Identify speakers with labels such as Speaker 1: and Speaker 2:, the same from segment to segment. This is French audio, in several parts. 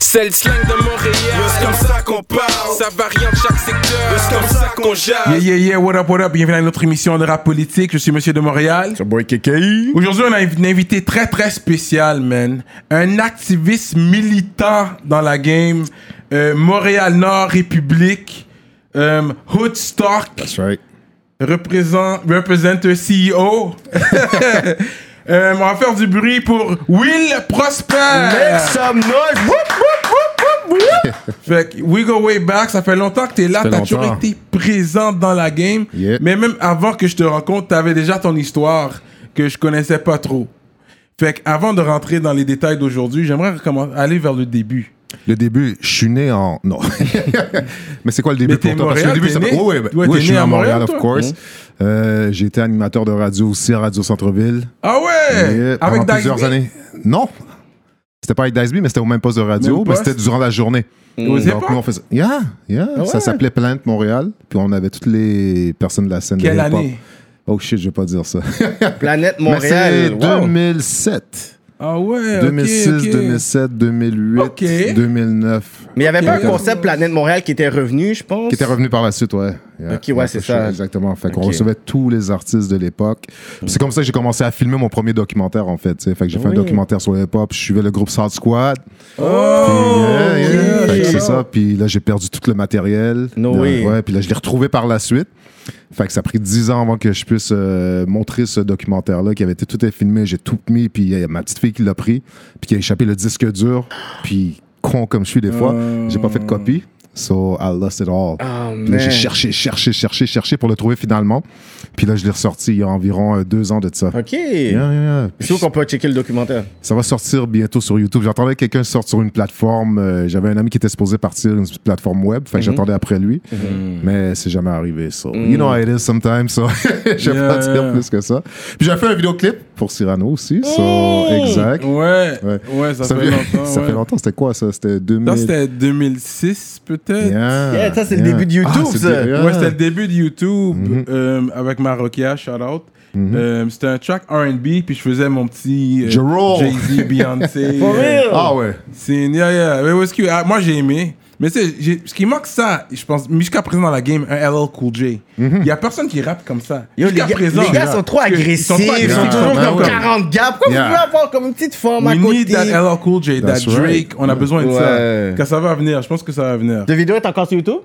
Speaker 1: C'est le slang de Montréal. C'est comme ça qu'on parle. Ça varie en chaque secteur. C'est comme ça qu'on jase.
Speaker 2: Yeah, yeah, yeah, what up, what up, bienvenue à notre émission de rap politique, je suis Monsieur de Montréal.
Speaker 3: C'est boy KKI.
Speaker 2: Aujourd'hui, on a une invité très très spécial, man. Un activiste militant dans la game, euh, Montréal-Nord République, euh, Hoodstock,
Speaker 3: That's right.
Speaker 2: un CEO. Euh, on va faire du bruit pour Will Prosper.
Speaker 4: Make some noise. Whoop, whoop, whoop.
Speaker 2: Fait que we go way back, ça fait longtemps que t'es là, t'as toujours été présent dans la game.
Speaker 3: Yeah.
Speaker 2: Mais même avant que je te rencontre, t'avais déjà ton histoire que je connaissais pas trop. Fait que avant de rentrer dans les détails d'aujourd'hui, j'aimerais aller vers le début.
Speaker 3: Le début, je suis né en. Non. Mais c'est quoi le début
Speaker 2: Mais
Speaker 3: pour toi? Parce que le début, c'est. Ouais, bah-
Speaker 2: Ouais,
Speaker 3: ouais,
Speaker 2: t'es
Speaker 3: je suis
Speaker 2: né à
Speaker 3: Montréal,
Speaker 2: Montréal,
Speaker 3: of course. Euh, j'ai été animateur de radio aussi à Radio Centre-Ville.
Speaker 2: Ah ouais! Avec
Speaker 3: plusieurs années. Non. C'était pas avec Diceby, mais c'était au même poste de radio, mais c'était durant la journée.
Speaker 2: Aux
Speaker 3: Donc, nous, on faisait. Yeah, yeah.
Speaker 2: Ah ouais?
Speaker 3: Ça s'appelait Plainte Montréal. Puis on avait toutes les personnes de la scène
Speaker 2: Quelle
Speaker 3: de hip-hop. Oh shit, je vais pas dire ça.
Speaker 4: Planète
Speaker 3: mais c'est
Speaker 4: Montréal. Wow.
Speaker 3: 2007.
Speaker 2: Ah ouais, ok,
Speaker 3: 2006,
Speaker 2: ok.
Speaker 3: 2007, 2008,
Speaker 2: Ok.
Speaker 3: 2009.
Speaker 4: Mais il n'y avait pas un concept Planète Montréal qui était revenu, je pense?
Speaker 3: Qui était revenu par la suite, ouais. Yeah.
Speaker 4: Ok, ouais, c'est ça.
Speaker 3: Exactement. Fait qu'on recevait tous les artistes de l'époque. Puis C'est comme ça que j'ai commencé à filmer mon premier documentaire, en fait. Fait que j'ai fait un documentaire sur le hip-hop. Je suivais le groupe South Squad.
Speaker 2: Oh!
Speaker 3: Yeah, yeah.
Speaker 2: ok,
Speaker 3: Fait que
Speaker 2: ok.
Speaker 3: c'est ça. Puis là, j'ai perdu tout le matériel.
Speaker 4: No
Speaker 3: De-
Speaker 4: way.
Speaker 3: Ouais, puis là, je l'ai retrouvé par la suite. Fait que ça a pris 10 ans avant que je puisse euh, montrer ce documentaire-là qui avait été tout filmé. J'ai tout mis. Puis il y a ma petite fille qui l'a pris. Puis qui a échappé le disque dur. Puis con comme je suis des fois, j'ai pas fait de copie. So I lost it all.
Speaker 4: Oh,
Speaker 3: j'ai cherché, cherché, cherché, cherché pour le trouver finalement. Puis là, je l'ai ressorti il y a environ euh, deux ans de ça.
Speaker 4: OK.
Speaker 3: Yeah, yeah, yeah.
Speaker 4: C'est où qu'on peut checker le documentaire?
Speaker 3: Ça va sortir bientôt sur YouTube. J'attendais que quelqu'un sorte sur une plateforme. euh, J'avais un ami qui était supposé partir une plateforme web. Fait que j'attendais après lui. Mais c'est jamais arrivé. So, you know how it is sometimes. So, je vais
Speaker 2: Yeah,
Speaker 3: pas dire
Speaker 2: yeah.
Speaker 3: plus que ça. Puis j'ai fait un vidéoclip pour Cyrano aussi. So, exact.
Speaker 2: Ouais,
Speaker 3: Ouais.
Speaker 2: ouais, ça, fait longtemps.
Speaker 3: ça
Speaker 2: ouais.
Speaker 3: fait longtemps. C'était quoi ça? C'était 2000.
Speaker 2: Ça, c'était 2006, peut-être?
Speaker 3: Yeah,
Speaker 4: Yeah, ça, c'est le
Speaker 3: yeah.
Speaker 4: début de YouTube,
Speaker 3: Ah, c'est
Speaker 4: ça.
Speaker 3: le- yeah.
Speaker 2: Ouais, c'était le début de YouTube
Speaker 3: Mhm.
Speaker 2: euh, avec Marokia, shout out. Euh, c'était un track R&B, puis je faisais mon petit euh,
Speaker 3: Jerome.
Speaker 2: Jay-Z, Beyoncé.
Speaker 4: For real?
Speaker 3: Ah ouais.
Speaker 2: C'est yeah, yeah. Mais ah, moi, j'ai aimé. Mais tu sais, j'ai- ce qui manque, ça, je pense, jusqu'à présent dans la game, un LL Cool J. Il y a personne qui rappe comme ça.
Speaker 4: Yo, les
Speaker 2: Jusqu'à
Speaker 4: gars,
Speaker 2: présent.
Speaker 4: les gars sont trop agressifs.
Speaker 2: Ils sont, trop
Speaker 4: Ils sont toujours
Speaker 3: Ouais,
Speaker 4: comme
Speaker 3: ouais.
Speaker 4: 40 gars. Pourquoi
Speaker 3: Yeah.
Speaker 4: vous pouvez avoir comme une petite forme à
Speaker 2: We
Speaker 4: côté?
Speaker 2: need that LL Cool J, that
Speaker 3: That's
Speaker 2: Drake.
Speaker 3: right.
Speaker 2: On a besoin de
Speaker 4: Ouais.
Speaker 2: ça. Quand ça va venir, je pense que ça va venir.
Speaker 4: De vidéo est encore sur YouTube?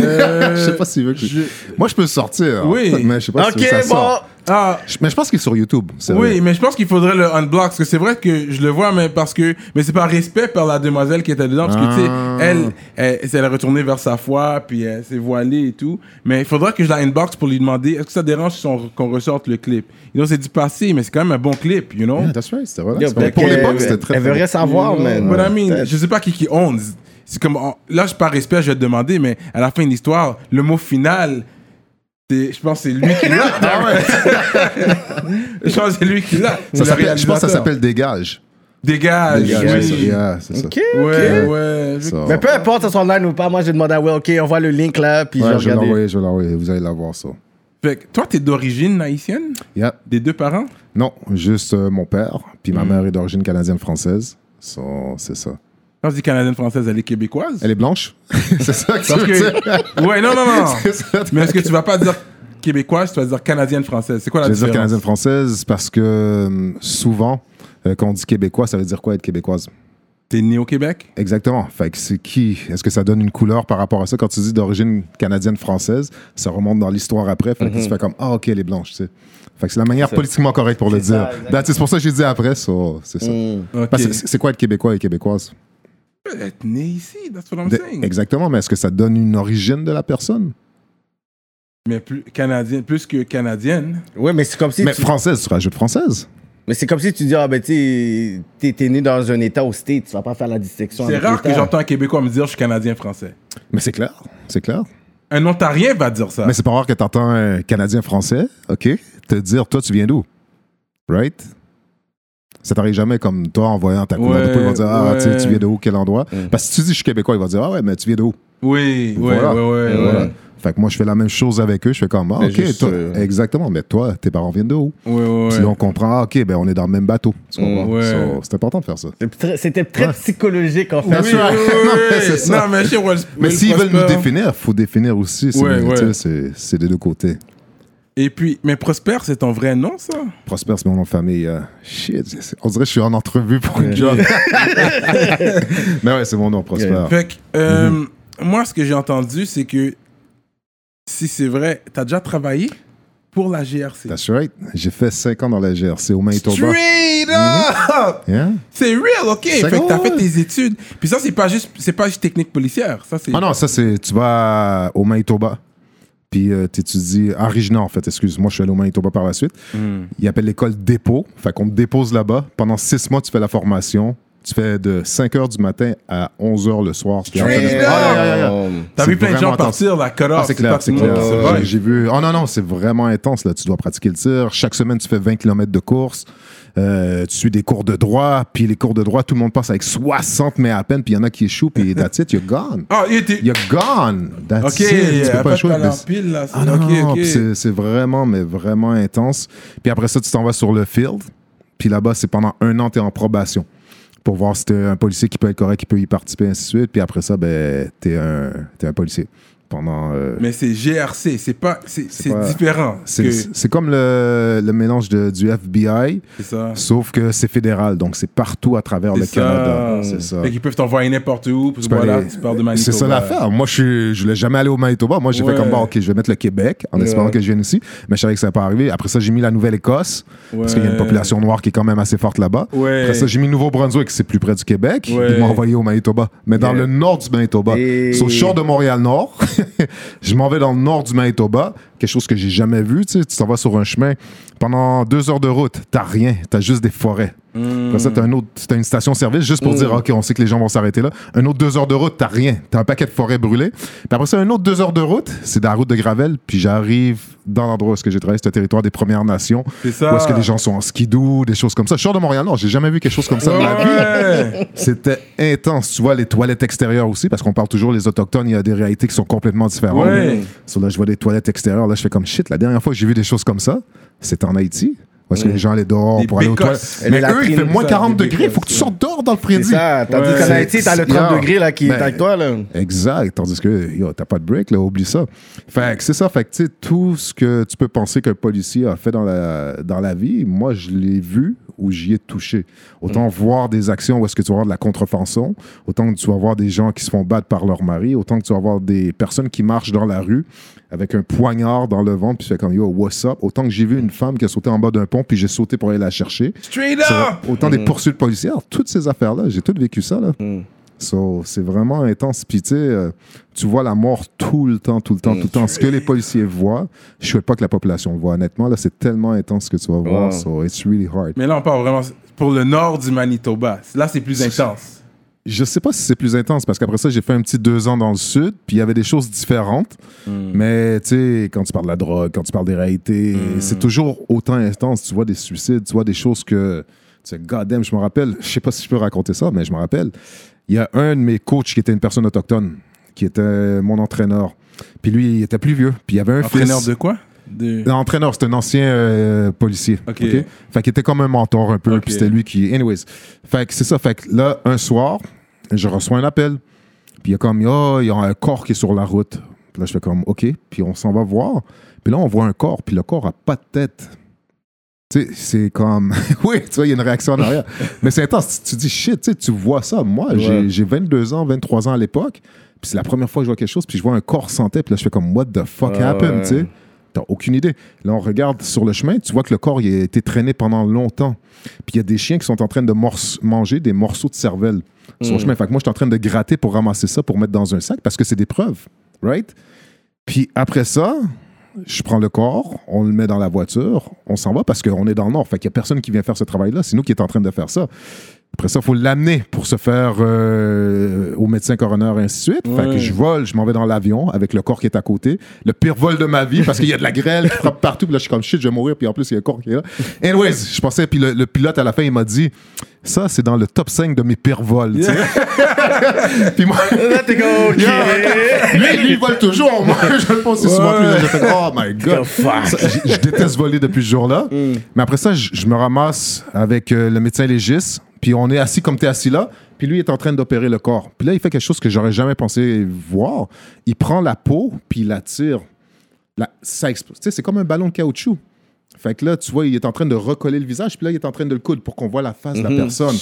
Speaker 2: Euh,
Speaker 3: Je sais pas s'il veut que
Speaker 2: je-
Speaker 3: Moi, je peux sortir.
Speaker 2: Oui.
Speaker 3: Mais je sais pas
Speaker 4: Ok,
Speaker 3: si ça
Speaker 4: bon.
Speaker 3: sort.
Speaker 2: Ah,
Speaker 3: Je- Mais je pense qu'il est sur YouTube. c'est
Speaker 2: Oui,
Speaker 3: vrai.
Speaker 2: mais je pense qu'il faudrait le unblock parce que c'est vrai que je le vois, mais parce que mais c'est par respect par la demoiselle qui était dedans parce que tu sais,
Speaker 3: Ah.
Speaker 2: elle, elle, elle est retournée vers sa foi puis elle s'est voilée et tout. Mais il faudra que je la inbox pour lui demander est-ce que ça dérange si on- qu'on ressorte le clip? You know, c'est du passé, mais c'est quand même un bon clip, you know?
Speaker 3: Yeah, that's right.
Speaker 4: Yo,
Speaker 3: relax.
Speaker 4: peut-être
Speaker 3: Pour
Speaker 4: qu'elle-
Speaker 3: l'époque, c'était très
Speaker 4: Elle
Speaker 3: très
Speaker 4: veut rien savoir,
Speaker 2: know,
Speaker 4: man.
Speaker 2: But I mean, je sais pas qui qui owns. C'est comme oh, là, je par respect, je vais te demander, mais à la fin de l'histoire, le mot final. Je pense que c'est lui qui l'a. je pense que c'est lui qui l'a.
Speaker 3: Ça
Speaker 2: Le
Speaker 3: s'appelle- je pense que ça s'appelle Dégage.
Speaker 2: Dégage.
Speaker 3: Dégage,
Speaker 2: oui.
Speaker 3: c'est ça. Yeah, c'est ça.
Speaker 4: OK,
Speaker 2: Ouais, ouais. je-.
Speaker 4: Mais peu importe, ça soit online ou pas, moi, j'ai demandé à Will, OK, on voit le link là, puis
Speaker 3: Ouais,
Speaker 4: je vais
Speaker 3: je vais
Speaker 4: regarder.
Speaker 3: l'envoyer, je vais l'envoyer. Vous allez la voir, ça.
Speaker 2: Fait que toi, t'es d'origine haïtienne?
Speaker 3: Yeah.
Speaker 2: Des deux parents?
Speaker 3: Non, juste euh, mon père, puis ma mère est d'origine canadienne-française. So, c'est ça.
Speaker 2: Quand je dis canadienne-française, elle est québécoise?
Speaker 3: Elle est blanche? c'est ça que tu veux dire?
Speaker 2: Ouais, non, non, non. Mais est-ce que tu vas pas dire québécoise, tu vas dire canadienne-française C'est quoi la
Speaker 3: Je vais dire
Speaker 2: différence?
Speaker 3: canadienne-française parce que euh, souvent, euh, quand on dit québécois, ça veut dire quoi être québécoise?
Speaker 2: T'es né au Québec?
Speaker 3: Exactement. Fait que c'est qui? Est-ce que ça donne une couleur par rapport à ça? Quand tu dis d'origine canadienne-française, ça remonte dans l'histoire après. Fait que tu fais comme Ah, ok, elle est blanche, tu sais. Fait que c'est la manière politiquement correcte pour le
Speaker 4: ça,
Speaker 3: dire. C'est pour ça que j'ai dit après, so, c'est ça.
Speaker 4: Mm.
Speaker 3: C'est quoi être québécois et québécoise?
Speaker 2: Être né ici, that's what I'm
Speaker 3: De-
Speaker 2: saying.
Speaker 3: Exactement, mais est-ce que ça donne une origine de la personne?
Speaker 2: Mais plus canadienne, plus que canadienne.
Speaker 4: Ouais, mais c'est comme si
Speaker 3: Mais
Speaker 4: tu...
Speaker 3: française, tu rajoutes française.
Speaker 4: Mais c'est comme si tu dis, ah ben tu sais, t'es- t'es né dans un état au state, tu vas pas faire la distinction.
Speaker 2: C'est rare que j'entends un Québécois me dire je suis canadien-français.
Speaker 3: Mais c'est clair, c'est clair.
Speaker 2: Un Ontarien va dire ça.
Speaker 3: Mais c'est pas rare que tu entends un Canadien-Français, OK, te dire, toi, tu viens d'où? Right? Ça t'arrive jamais comme toi, en voyant ta couleur de peau, il va dire, ah, tu sais,
Speaker 2: ouais.
Speaker 3: tu viens de où, quel endroit? Parce que si tu dis, je suis québécois, il va dire, ah ouais, mais tu viens de où?
Speaker 2: Oui, ouais,
Speaker 3: Voilà.
Speaker 2: ouais, ouais,
Speaker 4: Ouais.
Speaker 2: ouais.
Speaker 3: Fait que moi, je fais la même chose avec eux. Je fais comme, ah,
Speaker 4: Mais
Speaker 3: OK,
Speaker 4: juste,
Speaker 3: toi-
Speaker 4: euh,
Speaker 3: exactement. Mais toi, tes parents viennent de où? Puis on comprend, ah, OK, ben on est dans le même bateau. Tu comprends?
Speaker 2: Ouais.
Speaker 3: So, c'est important de faire ça.
Speaker 4: C'était très
Speaker 3: Ouais.
Speaker 4: psychologique, en fait.
Speaker 2: Oui, oui,
Speaker 3: Non,
Speaker 2: oui,
Speaker 3: c'est ça.
Speaker 2: Non, mais
Speaker 3: s'ils veulent nous définir, il faut définir aussi. C'est des deux côtés.
Speaker 2: Et puis, mais Prosper, c'est ton vrai nom, ça?
Speaker 3: Prosper, c'est mon nom de famille. euh, shit, on dirait que je suis en entrevue pour une job. Mais ouais, c'est mon nom, Prosper.
Speaker 2: Fait que, euh,
Speaker 3: Mhm.
Speaker 2: moi, ce que j'ai entendu, c'est que si c'est vrai, t'as déjà travaillé pour la GRC.
Speaker 3: That's right. J'ai fait 5 ans dans la GRC au Manitoba.
Speaker 2: Straight up!
Speaker 3: Yeah?
Speaker 2: C'est real, ok. Fait que t'as fait tes études. Puis ça, c'est pas juste, c'est pas juste technique policière. Ça, c'est.
Speaker 3: Ah non, ça, c'est. Tu vas au Manitoba, puis euh, tu étudies. À Regina, en fait, excuse. Moi, je suis allé au Manitoba par la suite.
Speaker 2: Hmm.
Speaker 3: Il appelle l'école dépôt. Fait qu'on te dépose là-bas. Pendant 6 mois, tu fais la formation. Tu fais de 5 h du matin à 11 h le soir. Puis après-
Speaker 2: Straight
Speaker 3: Ah,
Speaker 2: up!
Speaker 3: yeah, yeah, yeah.
Speaker 2: T'as
Speaker 3: c'est
Speaker 2: vu plein de
Speaker 3: vraiment
Speaker 2: gens partir, la cut
Speaker 3: Ah, c'est clair, c'est clair. J'ai-. J'ai vu. Oh non, non, c'est vraiment intense. Là. Tu dois pratiquer le tir. Chaque semaine, tu fais 20 km de course. Euh, tu suis des cours de droit. Puis les cours de droit, tout le monde passe avec 60 mais à peine. Puis il y en a qui échouent. Puis that's it, you're gone.
Speaker 2: Ah, il était.
Speaker 3: You're gone. That's it. Tu peux pas échouer.
Speaker 2: là.
Speaker 3: ah non, c'est- vraiment, mais vraiment intense. Puis après ça, tu t'en vas sur le field. Puis là-bas, c'est pendant un an, tu es en probation pour voir si t'es un policier qui peut être correct, qui peut y participer, ainsi de suite. Puis après ça, ben, t'es un, t'es un policier. Pendant. euh,
Speaker 2: Mais c'est GRC, c'est pas. C'est différent.
Speaker 3: c'est
Speaker 2: que-
Speaker 3: comme le, le mélange de- du FBI,
Speaker 2: ça.
Speaker 3: sauf que c'est fédéral. Donc, c'est partout à travers le
Speaker 2: ça.
Speaker 3: Canada. C'est ça.
Speaker 2: Fait qu'ils peuvent t'envoyer n'importe où.
Speaker 3: Tu peux
Speaker 2: voilà,
Speaker 3: aller-
Speaker 2: tu parles de Manitoba.
Speaker 3: C'est ça l'affaire. Moi, je je voulais jamais aller au Manitoba. Moi, j'ai
Speaker 2: Ouais.
Speaker 3: fait comme, bon, OK, je vais mettre le Québec en
Speaker 4: Ouais.
Speaker 3: espérant que je vienne ici. Mais je savais que ça n'allait pas arriver. Après ça, j'ai mis la Nouvelle-Écosse parce qu'il y a une population noire qui est quand même assez forte là-bas. Après ça, j'ai mis Nouveau-Brunswick, c'est plus près du Québec. Ils m'ont envoyé au Manitoba. Mais dans le nord du Manitoba.
Speaker 4: Et-
Speaker 3: Sur le de Montréal-Nord. je m'en vais dans le nord du Manitoba. Quelque chose que j'ai jamais vu. Tu sais, t'en vas sur un chemin. Pendant deux heures de route, t'as rien. T'as juste des forêts.
Speaker 2: Hmm.
Speaker 3: Après ça, t'as un autre, t'as une station-service juste pour
Speaker 4: Mm.
Speaker 3: dire, OK, on sait que les gens vont s'arrêter là. Un autre deux heures de route, t'as rien. T'as un paquet de forêts brûlées. Puis après ça, un autre deux heures de route, c'est dans la route de Gravel. Puis j'arrive dans l'endroit où est-ce que j'ai travaillé, c'est le territoire des Premières Nations.
Speaker 2: C'est ça.
Speaker 3: Où est-ce que les gens sont en skidoo, des choses comme ça. Je sors de Montréal, non, j'ai jamais vu quelque chose comme ça de ma vie. C'était intense. Tu vois, les toilettes extérieures aussi, parce qu'on parle toujours, les Autochtones, il y a des réalités qui sont complètement différentes.
Speaker 2: Ouais.
Speaker 3: Là, je vois des toilettes extérieures. Là, je fais comme shit. La dernière fois que j'ai vu des choses comme ça, c'était en Haïti. Est-ce que les gens allaient dehors pour aller aux toilettes. Mais eux, il fait moins
Speaker 2: ça,
Speaker 3: 40
Speaker 2: des
Speaker 3: degrés. Il faut que tu sortes dehors dans le
Speaker 4: C'est
Speaker 3: Freddy.
Speaker 4: ça. Tandis qu'en Haïti, t'as le 30
Speaker 3: Yeah.
Speaker 4: degrés là, qui est
Speaker 3: Ben,
Speaker 4: avec toi. Là.
Speaker 3: Exact. Tandis que, t'as pas de break, là, oublie ça. Fait que c'est ça. Fait que, tu sais, tout ce que tu peux penser qu'un policier a fait dans la, dans la vie, moi, je l'ai vu ou j'y ai touché. Autant voir des actions où est-ce que tu vas voir de la contrefaçon, autant que tu vas voir des gens qui se font battre par leur mari, autant que tu vas voir des personnes qui marchent dans la rue avec un poignard dans le ventre, puis tu fais comme, yo, what's up? Autant que j'ai vu une femme qui a sauté en bas d'un pont, puis j'ai sauté pour aller la chercher.
Speaker 2: Straight up!
Speaker 3: autant des poursuites policières, toutes ces affaires-là, j'ai tout vécu ça, là.
Speaker 4: Mm.
Speaker 3: So, c'est vraiment intense. Puis, tu sais, euh, tu vois la mort tout le temps, tout le temps, tout le temps. Ce que les policiers voient, je souhaite pas que la population voit. Honnêtement, là, c'est tellement intense ce que tu vas voir. So, it's really hard.
Speaker 2: Mais là, on parle vraiment pour le nord du Manitoba. Là, c'est plus intense.
Speaker 3: Je sais pas si c'est plus intense parce qu'après ça, j'ai fait un petit deux ans dans le sud, puis il y avait des choses différentes. Mais tu sais, quand tu parles de la drogue, quand tu parles des réalités, c'est toujours autant intense. Tu vois des suicides, tu vois des choses que. Sais, goddamn, je me rappelle, je sais pas si je peux raconter ça, mais je me rappelle, il y a un de mes coachs qui était une personne autochtone, qui était mon entraîneur. Puis lui, il était plus vieux. Puis il y avait un
Speaker 2: Entraîneur
Speaker 3: fils.
Speaker 2: de quoi? De...
Speaker 3: L'entraîneur, c'était un ancien euh, policier.
Speaker 2: Ok.
Speaker 3: Fait qu'il était comme un mentor un peu. Puis c'était lui qui. Anyways. Fait que c'est ça. Fait que là, un soir, je reçois un appel. Puis il y a comme, oh, il y a un corps qui est sur la route. Puis là, je fais comme, OK. Puis on s'en va voir. Puis là, on voit un corps. Puis le corps a pas de tête. Tu sais, c'est comme. oui, tu vois, il y a une réaction en arrière. Mais c'est intense. Tu, tu dis, shit, tu sais, tu vois ça. Moi, j'ai-
Speaker 4: Ouais.
Speaker 3: j'ai 22 ans, 23 ans à l'époque. Puis c'est la première fois que je vois quelque chose. Puis je vois un corps sans tête. Puis là, je fais comme, what the fuck
Speaker 4: Ah
Speaker 3: happened,
Speaker 4: ouais.
Speaker 3: tu sais? T'as aucune idée. Là, on regarde sur le chemin, tu vois que le corps il a été traîné pendant longtemps. Puis il y a des chiens qui sont en train de manger des morceaux de cervelle sur le
Speaker 4: Mm.
Speaker 3: chemin. Fait que moi, je suis en train de gratter pour ramasser ça, pour mettre dans un sac, parce que c'est des preuves, right? Puis après ça, je prends le corps, on le met dans la voiture, on s'en va parce qu'on est dans le nord. Fait qu'il y a personne qui vient faire ce travail-là. C'est nous qui est en train de faire ça. Après ça, il faut l'amener pour se faire euh, au médecin coroner et ainsi de suite. Fait que
Speaker 2: Ouais.
Speaker 3: je vole, je m'en vais dans l'avion avec le corps qui est à côté. Le pire vol de ma vie parce qu'il y a de la grêle qui frappe partout. Puis là, je suis comme shit, je vais mourir. Puis en plus, il y a un corps qui est là. Anyways, je pensais, puis le, le pilote à la fin, il m'a dit ça, c'est dans le top 5 de mes pires vols. sais. puis moi,
Speaker 4: Là, t'es comme, OK.
Speaker 3: lui, lui, il vole toujours. Moi, je le pense souvent plus. Oh my god. Ça, je, je déteste voler depuis ce jour-là. Mais après ça, je, je me ramasse avec euh, le médecin légiste. Puis on est assis comme tu es assis là. Puis lui est en train d'opérer le corps. Puis là, il fait quelque chose que j'aurais jamais pensé voir. Il prend la peau, puis il la tire. La- ça explose. Tu sais, c'est comme un ballon de caoutchouc. Fait que là, tu vois, il est en train de recoller le visage, puis là, il est en train de le coudre pour qu'on voit la face de la personne.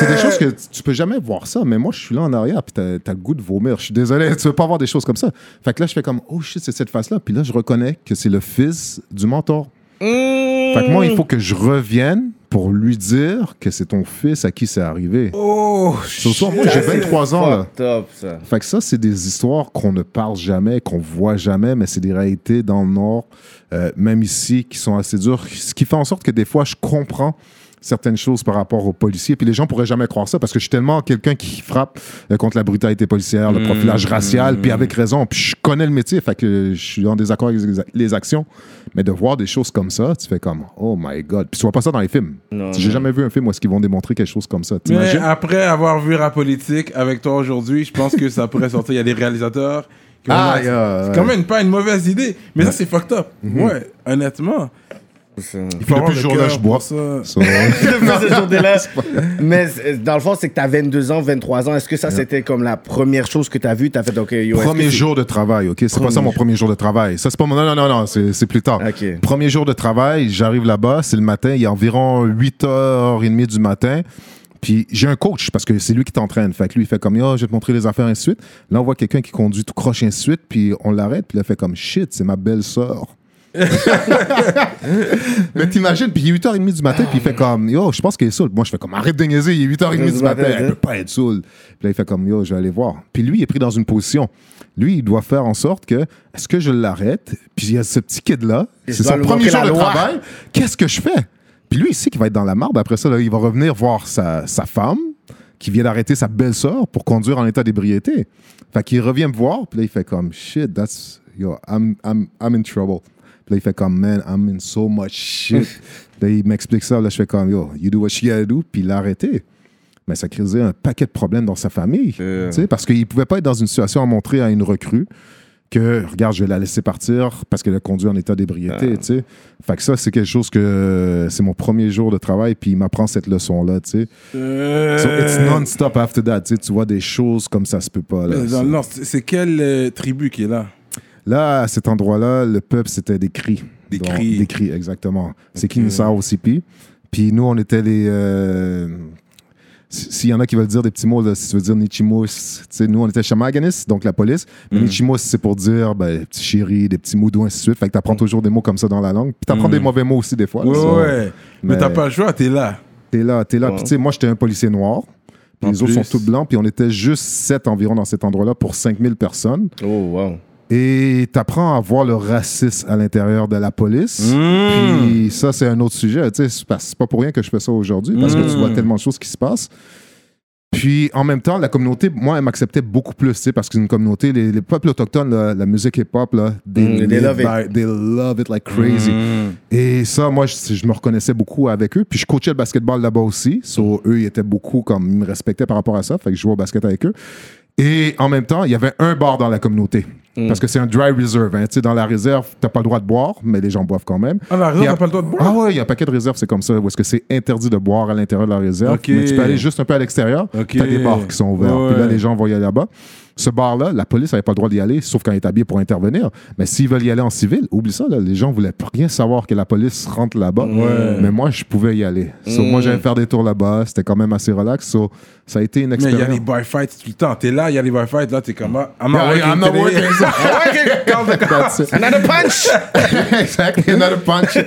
Speaker 3: C'est des choses que tu- tu peux jamais voir ça, mais moi, je suis là en arrière, puis t'as as le goût de vomir. Je suis désolé, tu veux pas voir des choses comme ça. Fait que là, je fais comme, oh shit, c'est cette face-là. Puis là, je reconnais que c'est le fils du mentor. Fait que moi, il faut que je revienne pour lui dire que c'est ton fils à qui c'est arrivé.
Speaker 2: Oh,
Speaker 3: Ce soir, moi, j'ai
Speaker 4: Ça, c'est
Speaker 3: 23 ans, là.
Speaker 4: up, ça.
Speaker 3: Fait que ça, c'est des histoires qu'on ne parle jamais, qu'on voit jamais, mais c'est des réalités dans le Nord, euh, même ici, qui sont assez dures. Ce qui fait en sorte que des fois, je comprends certaines choses par rapport aux policiers. Puis les gens pourraient jamais croire ça parce que je suis tellement quelqu'un qui frappe euh, contre la brutalité policière, le profilage racial, puis avec raison. Puis je connais le métier, fait que je suis en désaccord avec les- actions. Mais de voir des choses comme ça, tu fais comme, oh my God. Puis tu vois pas ça dans les films. J'ai jamais vu un film où est-ce qu'ils vont démontrer quelque chose comme ça.
Speaker 2: Mais après avoir vu la politique avec toi aujourd'hui, je pense que ça pourrait sortir. Il y a des réalisateurs.
Speaker 3: Ah,
Speaker 2: c'est quand même pas une mauvaise idée. Mais ça, c'est fucked up. Ouais, honnêtement. Il
Speaker 3: Puis
Speaker 2: avoir le
Speaker 3: je bois.
Speaker 2: ça.
Speaker 3: So-
Speaker 4: Depuis ce jour-là. Mais euh, dans le fond, c'est que t'as 22 ans, 23 ans. Est-ce que ça, c'était comme la première chose que t'as vue? T'as fait, OK, yo,
Speaker 3: Premier jour de travail, OK? C'est pas ça mon premier jour de travail. Ça, c'est pas mon... Non, non, non, non, c'est c'est plus tard.
Speaker 4: OK.
Speaker 3: Premier jour de travail, j'arrive là-bas, c'est le matin, il y a environ 8h30 du matin. Puis j'ai un coach parce que c'est lui qui t'entraîne. Fait que lui, il fait comme, yo, je vais te montrer les affaires, ainsi de suite. Là, on voit quelqu'un qui conduit tout croche, ainsi de suite. Puis on l'arrête, puis il fait comme, shit, c'est ma belle-sœur. Mais t'imagines, puis il est 8h30 du matin, puis il fait comme, yo, je pense qu'il est saoul. Moi, je fais comme, arrête de niaiser, il est 8h30 du
Speaker 4: Du
Speaker 3: matin, elle
Speaker 4: hein.
Speaker 3: peut pas être saoul. Puis là, il fait comme, yo, je vais aller voir. Puis lui, il est pris dans une position. Lui, il doit faire en sorte que, est-ce que je l'arrête? Puis il y a ce petit kid-là,
Speaker 4: Il
Speaker 3: c'est son premier jour de
Speaker 4: loi.
Speaker 3: travail. Qu'est-ce que je fais? Puis lui, il sait qu'il va être dans la marde. Après ça, là, il va revenir voir sa, sa femme, qui vient d'arrêter sa belle-sœur pour conduire en état d'ébriété. Fait qu'il revient me voir, puis là, il fait comme, shit, that's, yo, I'm, I'm, I'm in trouble. Puis là, il fait comme, man, I'm in so much shit. là, il m'explique ça, là, je fais comme, yo, you do what you gotta do, puis il l'a arrêté. Mais ça créait un paquet de problèmes dans sa famille.
Speaker 4: Euh.
Speaker 3: tu sais, Parce qu'il pouvait pas être dans une situation à montrer à une recrue que, regarde, je vais la laisser partir parce qu'elle a conduit en état d'ébriété.
Speaker 4: Ah.
Speaker 3: tu sais. Fait que ça, c'est quelque chose que c'est mon premier jour de travail, puis il m'apprend cette leçon-là. tu sais.
Speaker 2: Euh,
Speaker 3: So it's non-stop after that. Tu vois des choses comme ça se peut pas. Là,
Speaker 2: mais dans le Nord, c'est c'est quelle euh, tribu qui est là?
Speaker 3: Là, à cet endroit-là, le peuple, c'était des cris.
Speaker 2: Des
Speaker 3: Donc,
Speaker 2: cris.
Speaker 3: Des cris, exactement. C'est
Speaker 2: Ok.
Speaker 3: Kinsa aussi. Puis Puis nous, on était les. euh, S'il y en a qui veulent dire des petits mots, là, si tu veux dire sais, nous on était Chamaganis, donc la police. Mais
Speaker 2: Mm.
Speaker 3: Nichimous, c'est pour dire ben, petit chéri, des petits mots doux, ainsi de suite. Fait que t'apprends toujours des mots comme ça dans la langue. Puis t'apprends
Speaker 2: Mm.
Speaker 3: des mauvais mots aussi des fois.
Speaker 2: Ouais,
Speaker 3: ça.
Speaker 2: ouais. Mais,
Speaker 3: mais-
Speaker 2: t'as pas le choix, t'es là.
Speaker 3: T'es là, t'es là.
Speaker 4: Ouais.
Speaker 3: Puis tu sais, moi, j'étais un policier noir. Puis les autres sont tous blancs. Puis on était juste sept environ dans cet endroit-là pour 5000 personnes.
Speaker 4: Oh, wow.
Speaker 3: Et t'apprends à voir le racisme à l'intérieur de la police.
Speaker 2: Mmh.
Speaker 3: Puis ça, c'est un autre sujet. C'est pas- pas pour rien que je fais ça aujourd'hui, parce que tu vois
Speaker 2: Mm.
Speaker 3: tellement de choses qui se passent. Puis en même temps, la communauté, moi, elle m'acceptait beaucoup plus, parce que c'est une communauté, les, les peuples autochtones, la musique hip-hop, là, they,
Speaker 4: Mm, they love it.
Speaker 3: they love it like crazy.
Speaker 2: Mmh.
Speaker 3: Et ça, moi, je, je me reconnaissais beaucoup avec eux. Puis je coachais le basketball là-bas aussi. So, eux, ils étaient beaucoup comme, ils me respectaient par rapport à ça. Fait que je jouais au basket avec eux. Et en même temps, il y avait un bar dans la communauté.
Speaker 4: Mm.
Speaker 3: Parce que c'est un dry reserve. Hein. Tu sais, dans la réserve, t'as pas le droit de boire, mais les gens boivent quand même.
Speaker 2: Ah, la raison,
Speaker 3: a-
Speaker 2: t'as pas le droit de boire?
Speaker 3: Ah ouais, il y a un paquet de réserves, c'est comme ça, où est-ce que c'est interdit de boire à l'intérieur de la réserve.
Speaker 2: Ok.
Speaker 3: Mais tu peux aller juste un peu à l'extérieur.
Speaker 2: Ok.
Speaker 3: T'as des bars qui sont ouverts.
Speaker 2: Ouais.
Speaker 3: Puis là, les gens vont y aller là-bas. Ce bar-là, la police n'avait pas le droit d'y aller, sauf quand il est habillé pour intervenir. Mais s'ils veulent y aller en civil, oublie ça, là, les gens voulaient pas rien savoir que la police rentre là-bas.
Speaker 2: Ouais.
Speaker 3: Mais moi, je pouvais y aller. So,
Speaker 4: Mm.
Speaker 3: Moi, j'allais faire des tours là-bas. C'était quand même assez relax. So, ça a été une
Speaker 2: Mais il y a
Speaker 3: expérience.
Speaker 2: les bar fights tout le temps. T'es là, il y a les bar fights, là, t'es comme, ah, I'm not working
Speaker 3: I'm not working, so.
Speaker 4: Another punch!
Speaker 3: exactly, another punch.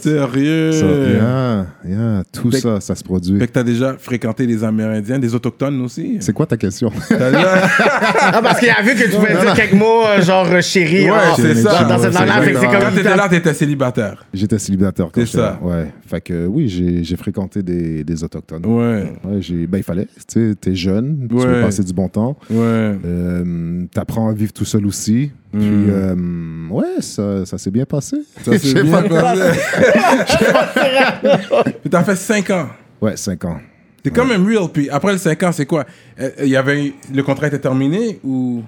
Speaker 2: Sérieux.
Speaker 3: Ça, yeah, yeah, tout ça, ça se produit.
Speaker 2: Fait que t'as déjà fréquenté les Amérindiens, des autochtones aussi?
Speaker 3: C'est quoi ta question?
Speaker 2: T'as déjà-
Speaker 4: Ah, parce qu'il a vu que tu pouvais dire quelques mots, euh, genre euh, chérie.
Speaker 2: Ouais,
Speaker 4: ah,
Speaker 2: c'est
Speaker 4: dans-
Speaker 2: ça.
Speaker 4: Dans cette
Speaker 3: C'est
Speaker 4: langue-là, fait que c'est
Speaker 3: exactement.
Speaker 2: Quand
Speaker 4: comme.
Speaker 2: t'étais là, t'étais célibataire.
Speaker 3: J'étais célibataire quand
Speaker 2: C'est
Speaker 3: j'étais
Speaker 2: ça.
Speaker 3: là. Ouais. Fait que oui, j'ai j'ai fréquenté des, des autochtones.
Speaker 2: Ouais,
Speaker 3: Ouais, j'ai- ben, il fallait. Tu sais, t'es jeune, tu veux
Speaker 2: Ouais.
Speaker 3: passer du bon temps.
Speaker 2: ouais.
Speaker 3: Euh, T'apprends à vivre tout seul aussi. Puis,
Speaker 2: Mm.
Speaker 3: euh, ouais, ça, ça s'est bien passé.
Speaker 2: Ça, c'est bien
Speaker 3: pas-
Speaker 2: passé. Puis t'as fait 5 ans.
Speaker 3: Ouais, 5 ans.
Speaker 2: T'es quand même real. Puis après les 5 ans, c'est quoi? Euh, Il y avait le contrat était terminé ou?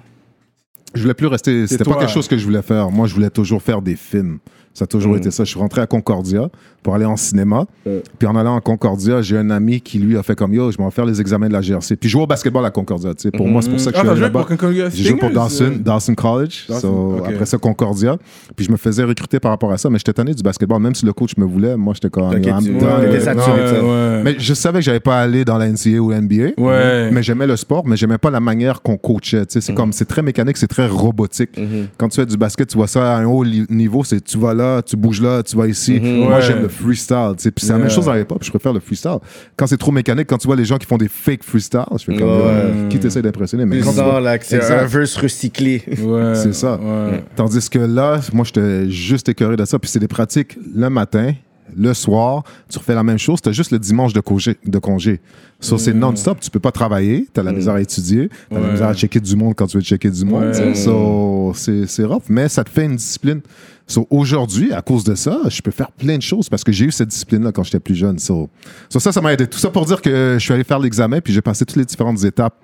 Speaker 3: Je voulais plus rester. C'était pas
Speaker 2: toi.
Speaker 3: quelque chose que je voulais faire. Moi, je voulais toujours faire des films. Ça a toujours été ça. Je suis rentré à Concordia pour aller en cinéma. Puis en allant à Concordia, j'ai un ami qui lui a fait comme yo, je m'en vais faire les examens de la GRC. Puis je joue au basketball à Concordia. tu sais. Pour moi, c'est pour ça que
Speaker 2: Ah,
Speaker 3: je suis là-bas.
Speaker 2: pour Concordia
Speaker 3: J'ai joué pour Dawson,
Speaker 2: euh?
Speaker 3: Dawson College.
Speaker 2: Dawson,
Speaker 3: So,
Speaker 2: ok.
Speaker 3: Après ça, Concordia. Puis je me faisais recruter par rapport à ça. Mais j'étais tanné du basketball. Même si le coach me voulait, moi, j'étais comme. Mais je savais que j'allais pas aller dans la NCAA ou NBA.
Speaker 2: Ouais.
Speaker 3: Mais j'aimais le sport, mais j'aimais pas la manière qu'on coachait. Tu sais, c'est comme, c'est très mécanique, c'est très robotique. Quand tu fais du basket, tu vois ça à un haut niveau, c'est tu vas là, tu bouges là, tu vas ici. Moi,
Speaker 2: Ouais.
Speaker 3: j'aime le freestyle. Puis c'est la même chose dans pop, je préfère le freestyle. Quand c'est trop mécanique, quand tu vois les gens qui font des fake freestyle, je fais comme, euh, qui t'essaie d'impressionner. Mais quand vois-
Speaker 4: là, que c'est un verse recyclé.
Speaker 2: Ouais,
Speaker 3: C'est ça.
Speaker 2: ouais.
Speaker 3: Tandis que là, moi, j'étais juste écœuré de ça. Puis c'est des pratiques le matin, le soir, tu refais la même chose. Tu as juste le dimanche de congé. De congé. So, c'est non-stop. Tu peux pas travailler. Tu as la misère à étudier. Tu as la misère à checker du monde quand tu veux checker du monde.
Speaker 2: Ouais.
Speaker 3: So, c'est c'est rough, mais ça te fait une discipline. So, aujourd'hui, à cause de ça, je peux faire plein de choses parce que j'ai eu cette discipline-là quand j'étais plus jeune. So, so ça, ça m'a aidé. Tout ça pour dire que je suis allé faire l'examen puis j'ai passé toutes les différentes étapes.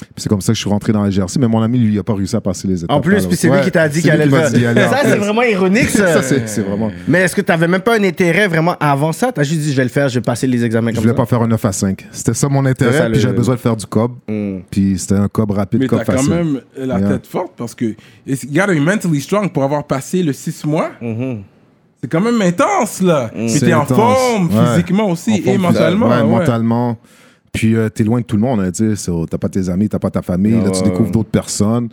Speaker 3: Puis c'est comme ça que je suis rentré dans la GRC, mais mon ami, lui, il a pas réussi à passer les étapes.
Speaker 4: En plus, puis c'est lui qui t'a dit qu'il allait le. Ça, c'est vraiment ironique, ça.
Speaker 3: Ça, c'est vraiment.
Speaker 4: Mais est-ce que t'avais même pas un intérêt vraiment avant ça? T'as juste dit, je vais le faire, je vais passer les examens
Speaker 3: Je
Speaker 4: comme
Speaker 3: voulais
Speaker 4: ça.
Speaker 3: pas faire un 9 à 5. C'était ça mon intérêt,
Speaker 4: ça,
Speaker 3: puis
Speaker 4: le-
Speaker 3: j'avais besoin de faire du cob.
Speaker 4: Mm.
Speaker 3: Puis c'était un cob rapide,
Speaker 2: Mais
Speaker 3: cob
Speaker 2: t'as quand même la
Speaker 3: Yeah.
Speaker 2: tête forte parce que it's you gotta be mentally strong pour avoir passé le 6 mois.
Speaker 4: Mm-hmm.
Speaker 2: C'est quand même intense là. Puis
Speaker 3: C'est
Speaker 2: t'es en forme
Speaker 3: Ouais.
Speaker 2: physiquement aussi
Speaker 3: En
Speaker 2: et
Speaker 3: forme
Speaker 2: mentalement.
Speaker 3: ouais. mentalement. Puis euh, t'es loin de tout le monde, hein, tu so, T'as pas tes amis, t'as pas ta famille. là, tu découvres d'autres personnes.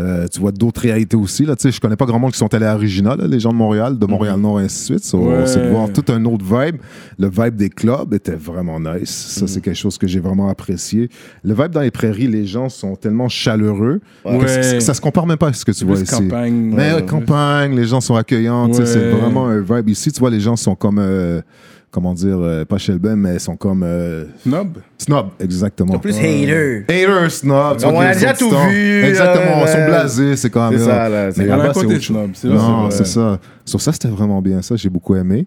Speaker 3: Euh, tu vois d'autres réalités aussi. Là, je connais pas grand monde qui sont allés à Regina, là, les gens de Montréal, de Montréal-Nord, et ainsi de suite. So,
Speaker 2: Ouais.
Speaker 3: De voir tout un autre vibe. Le vibe des clubs était vraiment nice. Ça, c'est quelque chose que j'ai vraiment apprécié. Le vibe dans les prairies, les gens sont tellement chaleureux que
Speaker 2: Ouais.
Speaker 3: c- ça se compare même pas à ce que tu vois ici.
Speaker 2: campagne.
Speaker 3: Mais campagne, les gens sont accueillants. C'est vraiment un vibe ici. Tu vois, les gens sont comme, euh, comment dire, euh, pas Shelben, mais sont comme euh,
Speaker 2: Snob.
Speaker 3: snob, exactement.
Speaker 4: Plus hater.
Speaker 3: Hater, snob. tu
Speaker 4: On a déjà tout vu,
Speaker 3: Exactement, ils sont blasés, c'est quand même.
Speaker 4: C'est ça, là, c'est-
Speaker 3: Mais
Speaker 2: Il y a
Speaker 3: là-bas,
Speaker 2: un
Speaker 3: c'est
Speaker 2: côté
Speaker 3: autre
Speaker 2: snob, c'est vrai,
Speaker 3: Non,
Speaker 2: c'est
Speaker 3: ça. Sur ça, c'était vraiment bien. Ça, j'ai beaucoup aimé.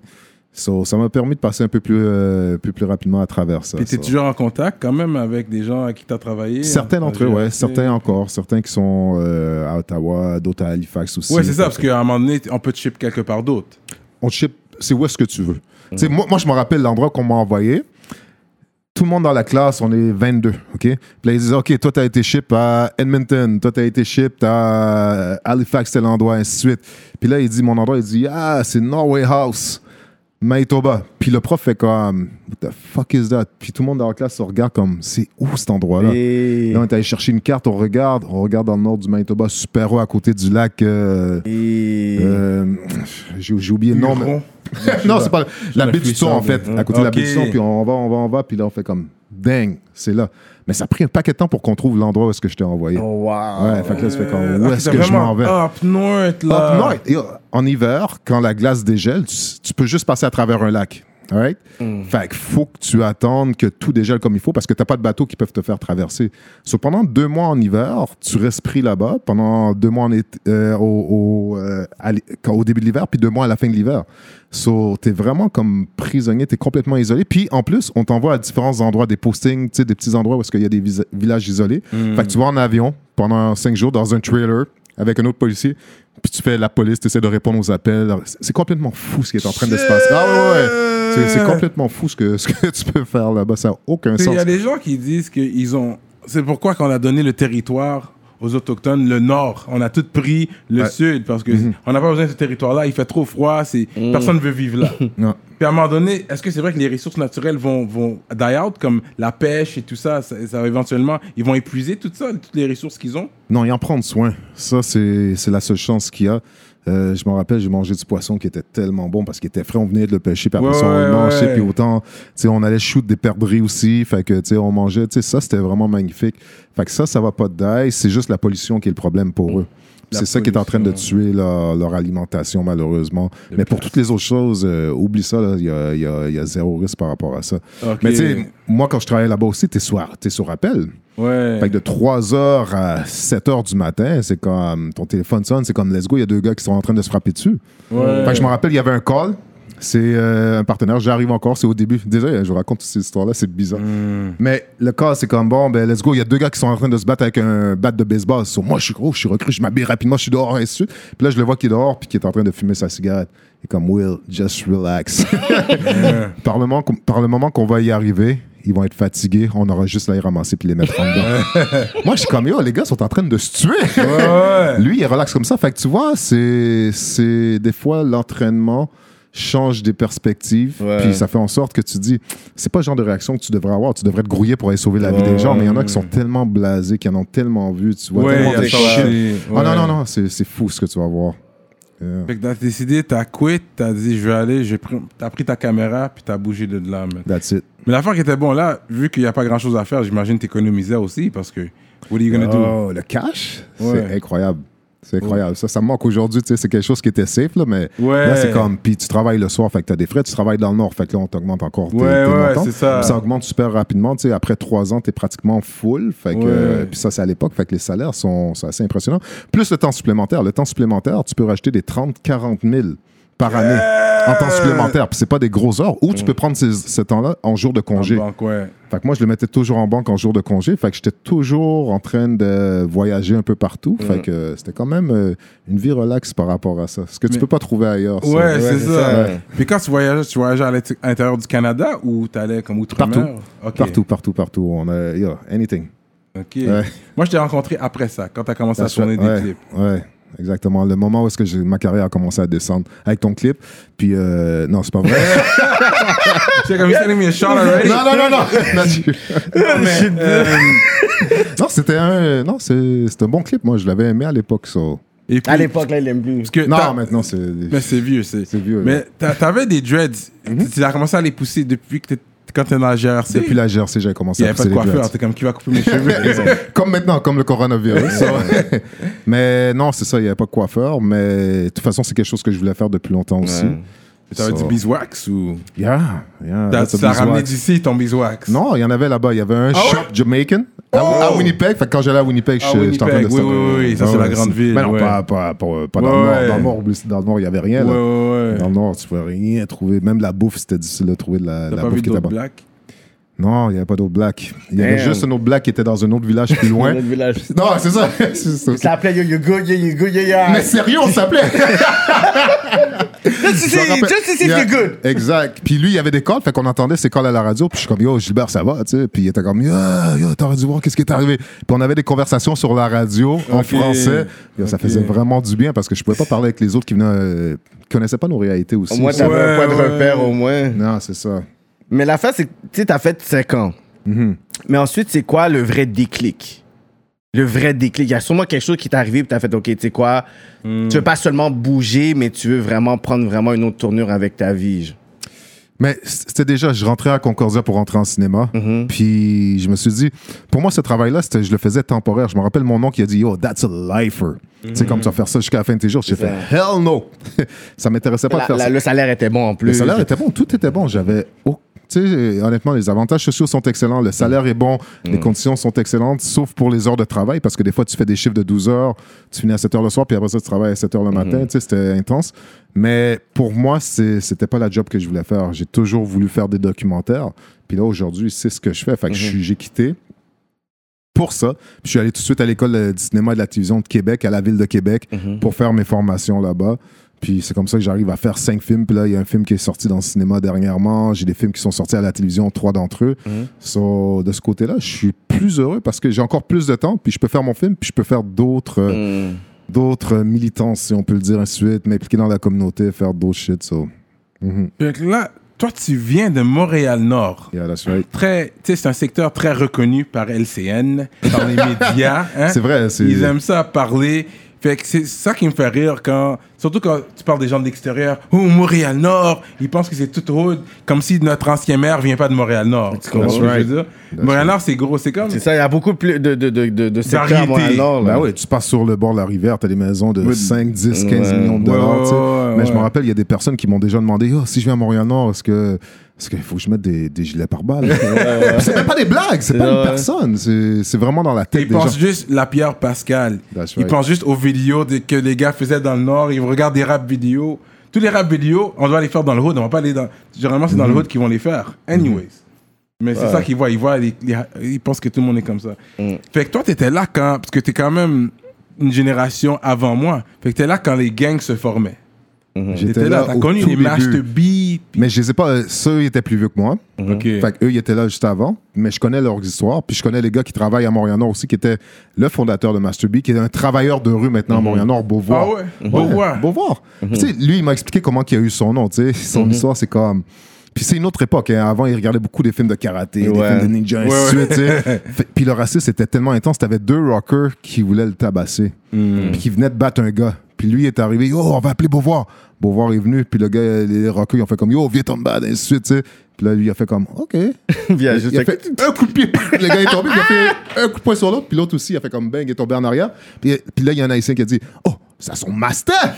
Speaker 3: So, ça m'a permis de passer un peu plus, euh, plus rapidement à travers ça.
Speaker 2: Puis t'es
Speaker 3: so.
Speaker 2: toujours en contact quand même avec des gens avec qui t'as travaillé.
Speaker 3: Certains d'entre eux, ouais. Certains encore. Certains qui sont euh, à Ottawa, d'autres à Halifax aussi.
Speaker 2: Ouais, c'est ça, parce qu'à un moment donné, on peut te ship quelque part d'autre.
Speaker 3: on te ship, c'est où est-ce que tu veux. Sais, Moi, moi, je me rappelle l'endroit qu'on m'a envoyé. Tout le monde dans la classe, on est 22, OK? Puis là, ils disaient, OK, toi, tu as été ship à Edmonton, toi, tu as été ship à Halifax, tel endroit, ainsi de suite. Puis là, il dit, mon endroit, il dit, ah, c'est Norway House, Manitoba. Puis le prof fait comme, what the fuck is that? Puis tout le monde dans la classe se regarde comme, c'est où cet endroit-là?
Speaker 4: Et...
Speaker 3: Là, on est allé chercher une carte, on regarde, on regarde dans le nord du Manitoba, super haut à côté du lac. euh,
Speaker 4: Et...
Speaker 3: euh, j'ai oublié le nom. Non, c'est pas la baie du son, en fait, à côté de la baie du son, puis on va, on va, on va, puis là, on fait comme, dang, c'est là. Mais ça a pris un paquet de temps pour qu'on trouve l'endroit où est-ce que je t'ai envoyé.
Speaker 4: Oh, wow.
Speaker 3: Ouais, fait que là, ça fait comme,
Speaker 2: Euh,
Speaker 3: où est-ce
Speaker 2: c'est
Speaker 3: que je m'en
Speaker 2: vraiment
Speaker 3: vais?
Speaker 2: Up north, là.
Speaker 3: Up north? Yo, En hiver, quand la glace dégèle, tu, tu peux juste passer à travers un lac. Right? Fait qu'il faut que tu attendes que tout dégèle comme il faut parce que tu n'as pas de bateaux qui peuvent te faire traverser. So, pendant deux mois en hiver, tu restes pris là-bas. Pendant deux mois en été, euh, au, au, euh, au début de l'hiver, puis deux mois à la fin de l'hiver. So, tu es vraiment comme prisonnier, tu es complètement isolé. Puis en plus, on t'envoie à différents endroits, des postings, des petits endroits où est-ce qu'il y a des villages isolés. Fait que tu vas en avion pendant cinq jours dans un trailer avec un autre policier. Puis tu fais la police, tu essaies de répondre aux appels. C'est- C'est complètement fou ce qui est en train de se passer. Ah ouais, ouais. C'est- C'est complètement fou ce que, ce que tu peux faire là-bas. Ça n'a aucun
Speaker 2: Il
Speaker 3: sens.
Speaker 2: y a des gens qui disent qu'ils ont. C'est pourquoi qu'on a donné le territoire aux autochtones, le nord. On a tout pris le
Speaker 3: Ouais.
Speaker 2: sud parce que
Speaker 3: Mhm.
Speaker 2: on n'a pas besoin de ce territoire-là. Il fait trop froid. C'est personne ne veut vivre là.
Speaker 3: Non.
Speaker 2: Puis à un moment donné, est-ce que c'est vrai que les ressources naturelles vont, vont die out, comme la pêche et tout ça, ça, éventuellement, ils vont épuiser tout ça, toutes les ressources qu'ils ont?
Speaker 3: Non, et en prendre soin. Ça, c'est c'est la seule chance qu'il y a. Euh, je me rappelle, j'ai mangé du poisson qui était tellement bon parce qu'il était frais. On venait de le pêcher, puis après
Speaker 2: Ouais,
Speaker 3: ça, on le mangeait,
Speaker 2: ouais.
Speaker 3: puis autant, tu sais, on allait shoot des perdrix aussi. Fait que, tu sais, on mangeait, tu sais, ça, c'était vraiment magnifique. Fait que ça, ça va pas de. C'est juste la pollution qui est le problème pour eux. C'est ça qui est en train de tuer leur, leur alimentation, malheureusement. Mais pour toutes les autres choses, euh, oublie ça, il y a, il y a- il y a zéro risque par rapport à ça. Mais tu sais, moi, quand je travaillais là-bas aussi, t'es sur, t'es sur appel.
Speaker 2: Ouais.
Speaker 3: Fait que de 3h à 7h du matin, c'est comme ton téléphone sonne, c'est comme let's go, il y a deux gars qui sont en train de se frapper dessus.
Speaker 2: Ouais.
Speaker 3: Fait que je me rappelle, il y avait un call. C'est euh, un partenaire, j'arrive encore, c'est au début. Déjà, je vous raconte toutes ces histoires-là, c'est bizarre.
Speaker 2: Hmm.
Speaker 3: Mais le call, c'est comme bon, ben let's go, il y a deux gars qui sont en train de se battre avec un bat de baseball. So, moi, je suis gros, je suis recru, je m'habille rapidement, je suis dehors, et ainsi de suite. Puis là, je le vois qui est dehors, puis qui est en train de fumer sa cigarette. Et comme, Will, just relax. par, le moment, qu'on- par le moment qu'on va y arriver, ils vont être fatigués, on aura juste à les ramasser puis les mettre en dedans. Moi, je suis comme, yo, les gars sont en train de se tuer.
Speaker 2: Ouais.
Speaker 3: Lui, il relaxe comme ça. Fait que tu vois, c'est, c'est des fois l'entraînement change des perspectives,
Speaker 4: Ouais.
Speaker 3: puis ça fait en sorte que tu dis, c'est pas le genre de réaction que tu devrais avoir. Tu devrais te grouiller pour aller sauver la vie des gens, mais il y en a qui sont tellement blasés, qui en ont tellement vu, tu vois,
Speaker 2: Ouais,
Speaker 3: tellement de
Speaker 2: ça
Speaker 3: shit. Ah non, non, non, c'est, c'est fou ce que tu vas voir. Yeah.
Speaker 2: Fait que t'as décidé, t'as quitté, t'as dit je vais aller, pris- t'as pris ta caméra puis t'as bougé de là. man.
Speaker 3: That's it.
Speaker 2: Mais l'affaire qui était bon là, vu qu'il n'y a pas grand chose à faire, j'imagine t'économisais aussi parce que what are you gonna do?
Speaker 3: Oh, le cash,
Speaker 2: Ouais.
Speaker 3: c'est incroyable. C'est incroyable. Ça, ça me manque aujourd'hui. tu sais, C'est quelque chose qui était safe, là, mais
Speaker 2: Ouais.
Speaker 3: là, c'est comme. Puis tu travailles le soir, fait que tu as des frais. Tu travailles dans le nord, fait que là, on t'augmente encore tes,
Speaker 2: Ouais,
Speaker 3: tes
Speaker 2: ouais,
Speaker 3: montants.
Speaker 2: c'est ça.
Speaker 3: Ça augmente super rapidement. Tu sais, après trois ans, tu es pratiquement full. Fait que, euh, puis ça, c'est à l'époque. Fait que les salaires sont, sont assez impressionnants. Plus le temps supplémentaire. Le temps supplémentaire, tu peux rajouter des 30, 40 000 par année en temps supplémentaire. Puis c'est pas des gros heures. Ou tu peux prendre ces- ce temps-là en jour de
Speaker 2: En
Speaker 3: congé.
Speaker 2: banque, ouais.
Speaker 3: Fait que moi, je le mettais toujours en banque en jour de congé. Fait que j'étais toujours en train de voyager un peu partout. Fait que euh, c'était quand même euh, une vie relaxe par rapport à ça. Ce que tu
Speaker 2: Mais-
Speaker 3: peux pas trouver ailleurs. ça.
Speaker 2: Ouais, c'est
Speaker 4: c'est
Speaker 2: ça.
Speaker 4: ça,
Speaker 2: Ouais.
Speaker 4: ouais.
Speaker 2: Puis quand tu voyageais, tu voyageais à l'int- à l'intérieur du Canada ou t'allais comme outre-mer?
Speaker 3: Partout. Partout, partout, partout. On a, anything.
Speaker 2: Ok.
Speaker 3: Ouais.
Speaker 2: Moi, je t'ai rencontré après ça, quand t'as commencé
Speaker 3: That's
Speaker 2: à tourner des
Speaker 3: ouais,
Speaker 2: clips.
Speaker 3: Ouais, exactement. Le moment où est-ce que j'ai- ma carrière a commencé à descendre avec ton clip. Puis, euh, non, c'est pas vrai.
Speaker 2: J'étais comme, you're sending me a shot already?
Speaker 3: non, non, non, non. Mathieu.
Speaker 2: Mais, euh,
Speaker 3: non, c'était un, non, c'est, c'est un bon clip. Moi, je l'avais aimé à l'époque, ça.
Speaker 2: et puis,
Speaker 4: À l'époque, là, il aime plus.
Speaker 2: parce que
Speaker 3: Non,
Speaker 2: t'as-
Speaker 3: maintenant, c'est.
Speaker 2: Mais c'est vieux, c'est.
Speaker 3: C'est vieux,
Speaker 2: Mais t'a- t'avais des dreads. Tu as commencé à les pousser depuis que t'es quand t'es dans la GRC.
Speaker 3: Depuis la GRC, j'avais commencé
Speaker 2: Il n'y
Speaker 3: à
Speaker 2: avait pas de coiffeur. T'es comme qui va couper mes cheveux.
Speaker 3: comme maintenant, comme le coronavirus. mais non, c'est ça, il n'y avait pas de coiffeur. Mais de toute façon, c'est quelque chose que je voulais faire depuis longtemps aussi.
Speaker 2: T'avais
Speaker 3: So-
Speaker 2: du beeswax ou?
Speaker 3: Yeah, yeah. That's
Speaker 2: t'as ramené d'ici ton beeswax?
Speaker 3: Non, il y en avait là-bas. Il y avait un
Speaker 2: Ah
Speaker 3: shop? Jamaican à,
Speaker 2: Oh!
Speaker 3: à Winnipeg. Fait que quand j'allais à Winnipeg, je- j'étais en train de
Speaker 2: oui, oui, oui, ça, c'est la grande ville,
Speaker 3: Mais non,
Speaker 2: ouais.
Speaker 3: pas, pas, pas, pas dans,
Speaker 2: Ouais,
Speaker 3: le nord.
Speaker 2: ouais.
Speaker 3: dans le nord. oublie- Dans le nord, il n'y avait rien. Là. Dans le nord, tu pouvais rien trouver. Même la bouffe, c'était difficile de trouver de la, la bouffe qui était
Speaker 2: black?
Speaker 3: Non, il n'y avait pas d'autre black. Il y avait juste un autre black qui était dans un autre village plus loin.
Speaker 4: Notre village.
Speaker 3: non, c'est ça.
Speaker 4: Il s'appelait Yo Yo Go, Yo Yo Go, Yo Yo.
Speaker 3: Mais sérieux, on s'appelait.
Speaker 4: Just to see, if you're good.
Speaker 3: Exact. Puis lui, il y avait des calls, fait qu'on entendait ses calls à la radio. Puis je suis comme, yo, Gilbert, ça va, tu sais. Puis il était comme, yo, yo, t'aurais dû voir qu'est-ce qui est arrivé. Puis on avait des conversations sur la radio en français. Yo, Ça faisait vraiment du bien parce que je pouvais pas parler avec les autres qui venaient, euh, connaissaient pas nos réalités aussi.
Speaker 4: Au moins,
Speaker 3: Ça-
Speaker 4: t'avais un
Speaker 2: Ouais,
Speaker 4: point de
Speaker 2: ouais.
Speaker 4: repère, au moins.
Speaker 3: Non, c'est ça.
Speaker 4: Mais la fin, c'est que, tu t'as fait 5 ans.
Speaker 3: Mhm.
Speaker 4: Mais ensuite, c'est quoi le vrai déclic? Le vrai déclic? Il y a sûrement quelque chose qui t'est arrivé et t'as fait, OK, tu sais quoi,
Speaker 2: Hmm.
Speaker 4: tu veux pas seulement bouger, mais tu veux vraiment prendre vraiment une autre tournure avec ta vie.
Speaker 3: Mais c'était déjà, je rentrais à Concordia pour rentrer en cinéma.
Speaker 4: Mhm.
Speaker 3: Puis je me suis dit, pour moi, ce travail-là, c'était- je le faisais temporaire. Je me rappelle mon oncle qui a dit, yo, that's a lifer. Tu sais, comme tu vas faire ça jusqu'à la fin de tes jours. J'ai fait, hell no. ça m'intéressait pas de faire
Speaker 4: la-
Speaker 3: ça.
Speaker 4: le salaire était bon en plus.
Speaker 3: Le salaire était bon, tout était bon. J'avais. au- tu sais, honnêtement, les avantages sociaux sont excellents, le salaire est bon, les conditions sont excellentes, sauf pour les heures de travail, parce que des fois, tu fais des chiffres de 12 heures, tu finis à 7 heures le soir, puis après ça, tu travailles à 7 heures le matin. Tu sais, c'était intense. Mais pour moi, c'était pas la job que je voulais faire. J'ai toujours voulu faire des documentaires. Puis là, aujourd'hui, c'est ce que je fais. Fait que suis- j'ai quitté pour ça. Puis je suis allé tout de suite à l'école euh, du cinéma et de la télévision de Québec, à la ville de Québec,
Speaker 4: Mhm.
Speaker 3: pour faire mes formations là-bas. Puis c'est comme ça que j'arrive à faire cinq films. Puis là, il y a un film qui est sorti dans le cinéma dernièrement. J'ai des films qui sont sortis à la télévision, trois d'entre eux.
Speaker 4: Mhm.
Speaker 3: So, de ce côté-là, je suis plus heureux parce que j'ai encore plus de temps. Puis je peux faire mon film, puis je peux faire d'autres euh,
Speaker 4: Mm.
Speaker 3: d'autres militants, si on peut le dire ainsi de suite, m'impliquer dans la communauté, faire d'autres shit. So. Mhm.
Speaker 2: Là, toi, tu viens de Montréal-Nord.
Speaker 3: Yeah, that's right.
Speaker 2: Très, tu sais, c'est un secteur très reconnu par LCN, par les médias. hein.
Speaker 3: C'est vrai, c'est-
Speaker 2: Ils aiment ça parler. Fait que c'est ça qui me fait rire quand, surtout quand tu parles des gens de l'extérieur. Oh, Montréal-Nord, ils pensent que c'est tout haut, comme si notre ancien maire vient pas de Montréal-Nord. Tu comprends ce que je veux dire? Montréal-Nord, c'est gros, c'est comme.
Speaker 4: C'est ça, il y a beaucoup plus de, de, de, de, de secteurs à
Speaker 2: Variété.
Speaker 4: Montréal-Nord. là.
Speaker 3: Ben oui, tu passes sur le bord de la rivière, t'as des maisons de
Speaker 2: Oui.
Speaker 3: 5, 10, 15
Speaker 4: Ouais.
Speaker 3: millions de
Speaker 2: Ouais,
Speaker 3: dollars. tu sais.
Speaker 2: ouais,
Speaker 3: Mais je me
Speaker 2: ouais.
Speaker 3: rappelle, il y a des personnes qui m'ont déjà demandé oh, si je viens à Montréal-Nord, est-ce que. Est-ce qu'il faut que je mette des, des gilets par balles? c'est même pas des blagues, c'est pas une personne. C'est vraiment dans la tête
Speaker 2: Ils
Speaker 3: des gens.
Speaker 2: pensent juste la Pierre Pascal.
Speaker 3: That's
Speaker 2: Ils
Speaker 3: right.
Speaker 2: pensent juste aux vidéos de- que les gars faisaient dans le Nord. Ils regardent des rap vidéos. Tous les rap vidéos, on doit les faire dans le hood. On va pas aller dans. Généralement, c'est dans le
Speaker 3: Mm-hmm.
Speaker 2: hood qu'ils vont les faire. Anyways. Mais c'est ça qu'ils voient. Ils voient, les- les- ils pensent que tout le monde est comme ça.
Speaker 3: Mm.
Speaker 2: Fait que toi, t'étais là quand. Parce que t'es quand même une génération avant moi. Fait que t'es là quand les gangs se formaient. T'étais là. T'as
Speaker 3: au
Speaker 2: connu
Speaker 3: tout
Speaker 2: les
Speaker 3: début.
Speaker 2: Master B. puis-
Speaker 3: Mais je les ai pas. euh, Ceux, ils étaient plus vieux que moi.
Speaker 2: Ok.
Speaker 3: Fait qu'eux, ils étaient là juste avant. Mais je connais leurs histoires. Puis je connais les gars qui travaillent à Montréal-Nord aussi, qui était le fondateur de Master B, qui est un travailleur de rue maintenant à Montréal-Nord, Beauvoir.
Speaker 2: Ah ouais? Beauvoir.
Speaker 3: Beauvoir. Puis Tu sais, lui, il m'a expliqué comment il a eu son nom. Tu sais, son histoire, c'est comme. Puis c'est une autre époque. hein. Avant, il regardait beaucoup des films de karaté, des
Speaker 4: Ouais.
Speaker 3: films de ninja, ainsi de suite. tu sais. Fait- Puis le racisme était tellement intense. T'avais deux rockers qui voulaient le tabasser. Puis qui venaient de battre un gars. Puis lui est arrivé, yo, on va appeler Beauvoir. Beauvoir est venu. Puis le gars, les rockers, ils ont fait comme, yo, viens ton bad, ainsi de suite. tu sais. Puis là, lui, il a fait comme, OK.
Speaker 4: Il a juste
Speaker 3: Il a
Speaker 4: fait-
Speaker 3: fait un coup de pied. le gars est tombé. Il a fait un coup de poing sur l'autre. Puis l'autre aussi, il a fait comme bang, il est tombé en arrière. Puis, puis là, il y a un haïtien qui a dit, oh, ça son master.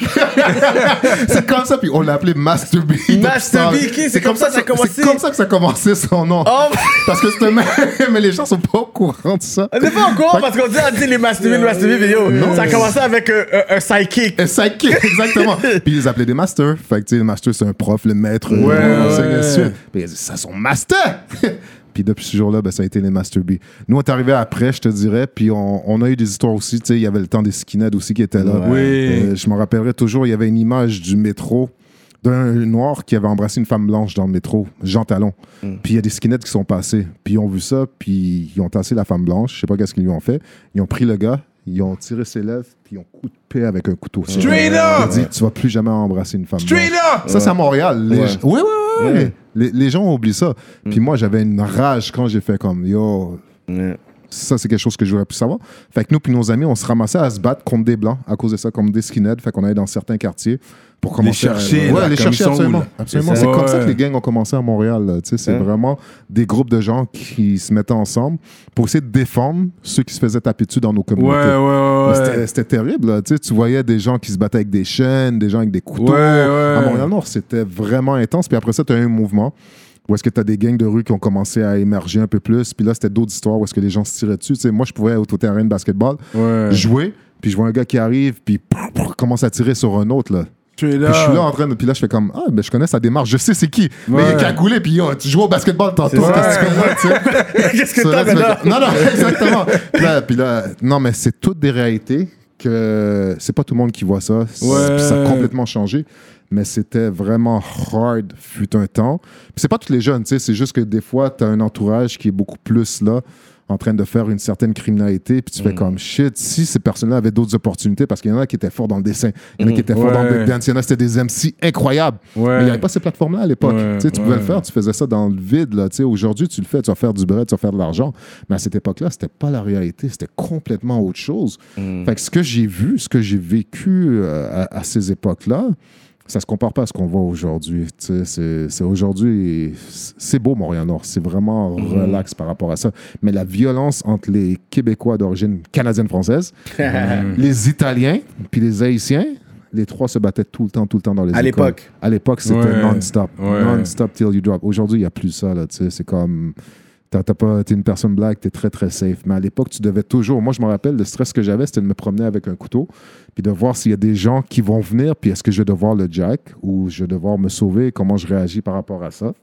Speaker 3: c'est comme ça. Puis on l'a appelé Master B.
Speaker 4: Master B, ok, c'est comme ça que ça a commencé.
Speaker 3: C'est comme ça que ça a commencé son nom.
Speaker 4: Oh,
Speaker 3: Parce que c'était même, mais les gens sont pas au courant de ça.
Speaker 4: on n'est pas encore parce qu'on dit, ah, tu sais, les Master B, les Master B, yo, ça a commencé avec un, un, un sidekick.
Speaker 3: Un sidekick, exactement. Puis ils les appelaient des masters. Fait que, tu sais, le master, c'est un prof, le maître.
Speaker 2: Ouais,
Speaker 3: euh,
Speaker 2: ouais.
Speaker 3: Puis il a dit, ça, son master! Puis depuis ce jour-là, ben, ça a été les Master B. Nous, on est arrivé après, je te dirais, puis on, on a eu des histoires aussi. Tu sais, il y avait le temps des skinheads aussi qui étaient là.
Speaker 2: Oui.
Speaker 3: Euh, je me rappellerai toujours, il y avait une image du métro d'un noir qui avait embrassé une femme blanche dans le métro, Jean Talon. Puis il y a des skinheads qui sont passés. Puis ils ont vu ça, puis ils ont tassé la femme blanche. Je sais pas qu'est-ce qu'ils lui ont fait. Ils ont pris le gars, ils ont tiré ses lèvres, puis ils ont coupé avec un couteau.
Speaker 2: Straight up!
Speaker 3: dit, tu vas plus jamais embrasser une femme
Speaker 2: Straight
Speaker 3: blanche.
Speaker 2: up!
Speaker 3: Ça, c'est à Montréal. Les
Speaker 4: Ouais.
Speaker 3: gens- Ouais, ouais. Les, les gens oublié ça. Puis moi, j'avais une rage quand j'ai fait comme, yo, ça, c'est quelque chose que j'aurais pu savoir. Fait que nous, puis nos amis, on se ramassait à se battre contre des blancs à cause de ça, comme des skinheads. Fait qu'on allait dans certains quartiers pour commencer
Speaker 2: chercher,
Speaker 3: à... Ouais,
Speaker 2: là,
Speaker 3: les chercher absolument. Absolument.
Speaker 2: C'est
Speaker 3: comme ça
Speaker 2: Ouais.
Speaker 3: que les gangs ont commencé à Montréal. C'est vraiment des groupes de gens qui se mettaient ensemble pour essayer de défendre ceux qui se faisaient taper dessus dans nos
Speaker 2: Ouais,
Speaker 3: communautés.
Speaker 2: ouais, ouais.
Speaker 3: Mais c'était- terrible. là. Tu, voyais des gens qui se battaient avec des chaînes, des gens avec des couteaux.
Speaker 2: Ouais, ouais.
Speaker 3: À Montréal-Nord, c'était vraiment intense. Puis après ça, tu as eu un mouvement où est-ce que tu as des gangs de rue qui ont commencé à émerger un peu plus? Puis là, c'était d'autres histoires où est-ce que les gens se tiraient dessus. Tu sais, moi, je pouvais être au terrain de basketball,
Speaker 2: Ouais.
Speaker 3: jouer, puis je vois un gars qui arrive, puis commence à tirer sur un autre. Là. Puis je suis là en train de. Puis là, je fais comme Ah, ben je connais sa démarche, je sais c'est qui. Mais il est cagoulé, puis yo, tu joues au basketball tantôt. Qu'est-ce que
Speaker 4: t'as
Speaker 3: là, Non, non, exactement. Puis là, puis là, non, mais c'est toutes des réalités que c'est pas tout le monde qui voit ça.
Speaker 2: Ouais.
Speaker 3: puis ça a complètement changé. Mais c'était vraiment hard, fut un temps. C'est pas tous les jeunes, tu sais, c'est juste que des fois, tu as un entourage qui est beaucoup plus là, en train de faire une certaine criminalité, puis tu
Speaker 2: Mm.
Speaker 3: fais comme shit, si ces personnes-là avaient d'autres opportunités, parce qu'il y en a qui étaient forts dans le dessin, il y en a qui étaient forts dans le
Speaker 2: Mm.
Speaker 3: Dance, il y en a c'était des MC incroyables.
Speaker 2: Ouais.
Speaker 3: Mais il n'y avait pas ces plateformes-là à l'époque.
Speaker 2: Ouais,
Speaker 3: Tu sais, tu pouvais le faire, tu faisais ça dans le vide. Là, tu sais. Aujourd'hui, tu le fais, tu vas faire du bread, tu vas faire de l'argent. Mais à cette époque-là, c'était pas la réalité, c'était complètement autre chose. Fait que ce que j'ai vu, ce que j'ai vécu euh, à, à ces époques-là, ça se compare pas à ce qu'on voit aujourd'hui. C'est aujourd'hui, c'est beau Montréal-Nord, c'est vraiment relax par rapport à ça. Mais la violence entre les Québécois d'origine canadienne-française, les Italiens, puis les Haïtiens, les trois se battaient tout le temps, tout le temps dans les
Speaker 4: À l'époque.
Speaker 3: À l'époque, c'était
Speaker 2: Ouais.
Speaker 3: non-stop.
Speaker 2: Ouais.
Speaker 3: Non-stop till you drop. Aujourd'hui, il n'y a plus ça. C'est comme. T'as t'as pas, t'es une personne black, t'es très très safe. Mais à l'époque, tu devais toujours. Moi, je me rappelle, le stress que j'avais, c'était de me promener avec un couteau, puis de voir s'il y a des gens qui vont venir, puis est-ce que je vais devoir le jack ou je vais devoir me sauver, comment je réagis par rapport à ça.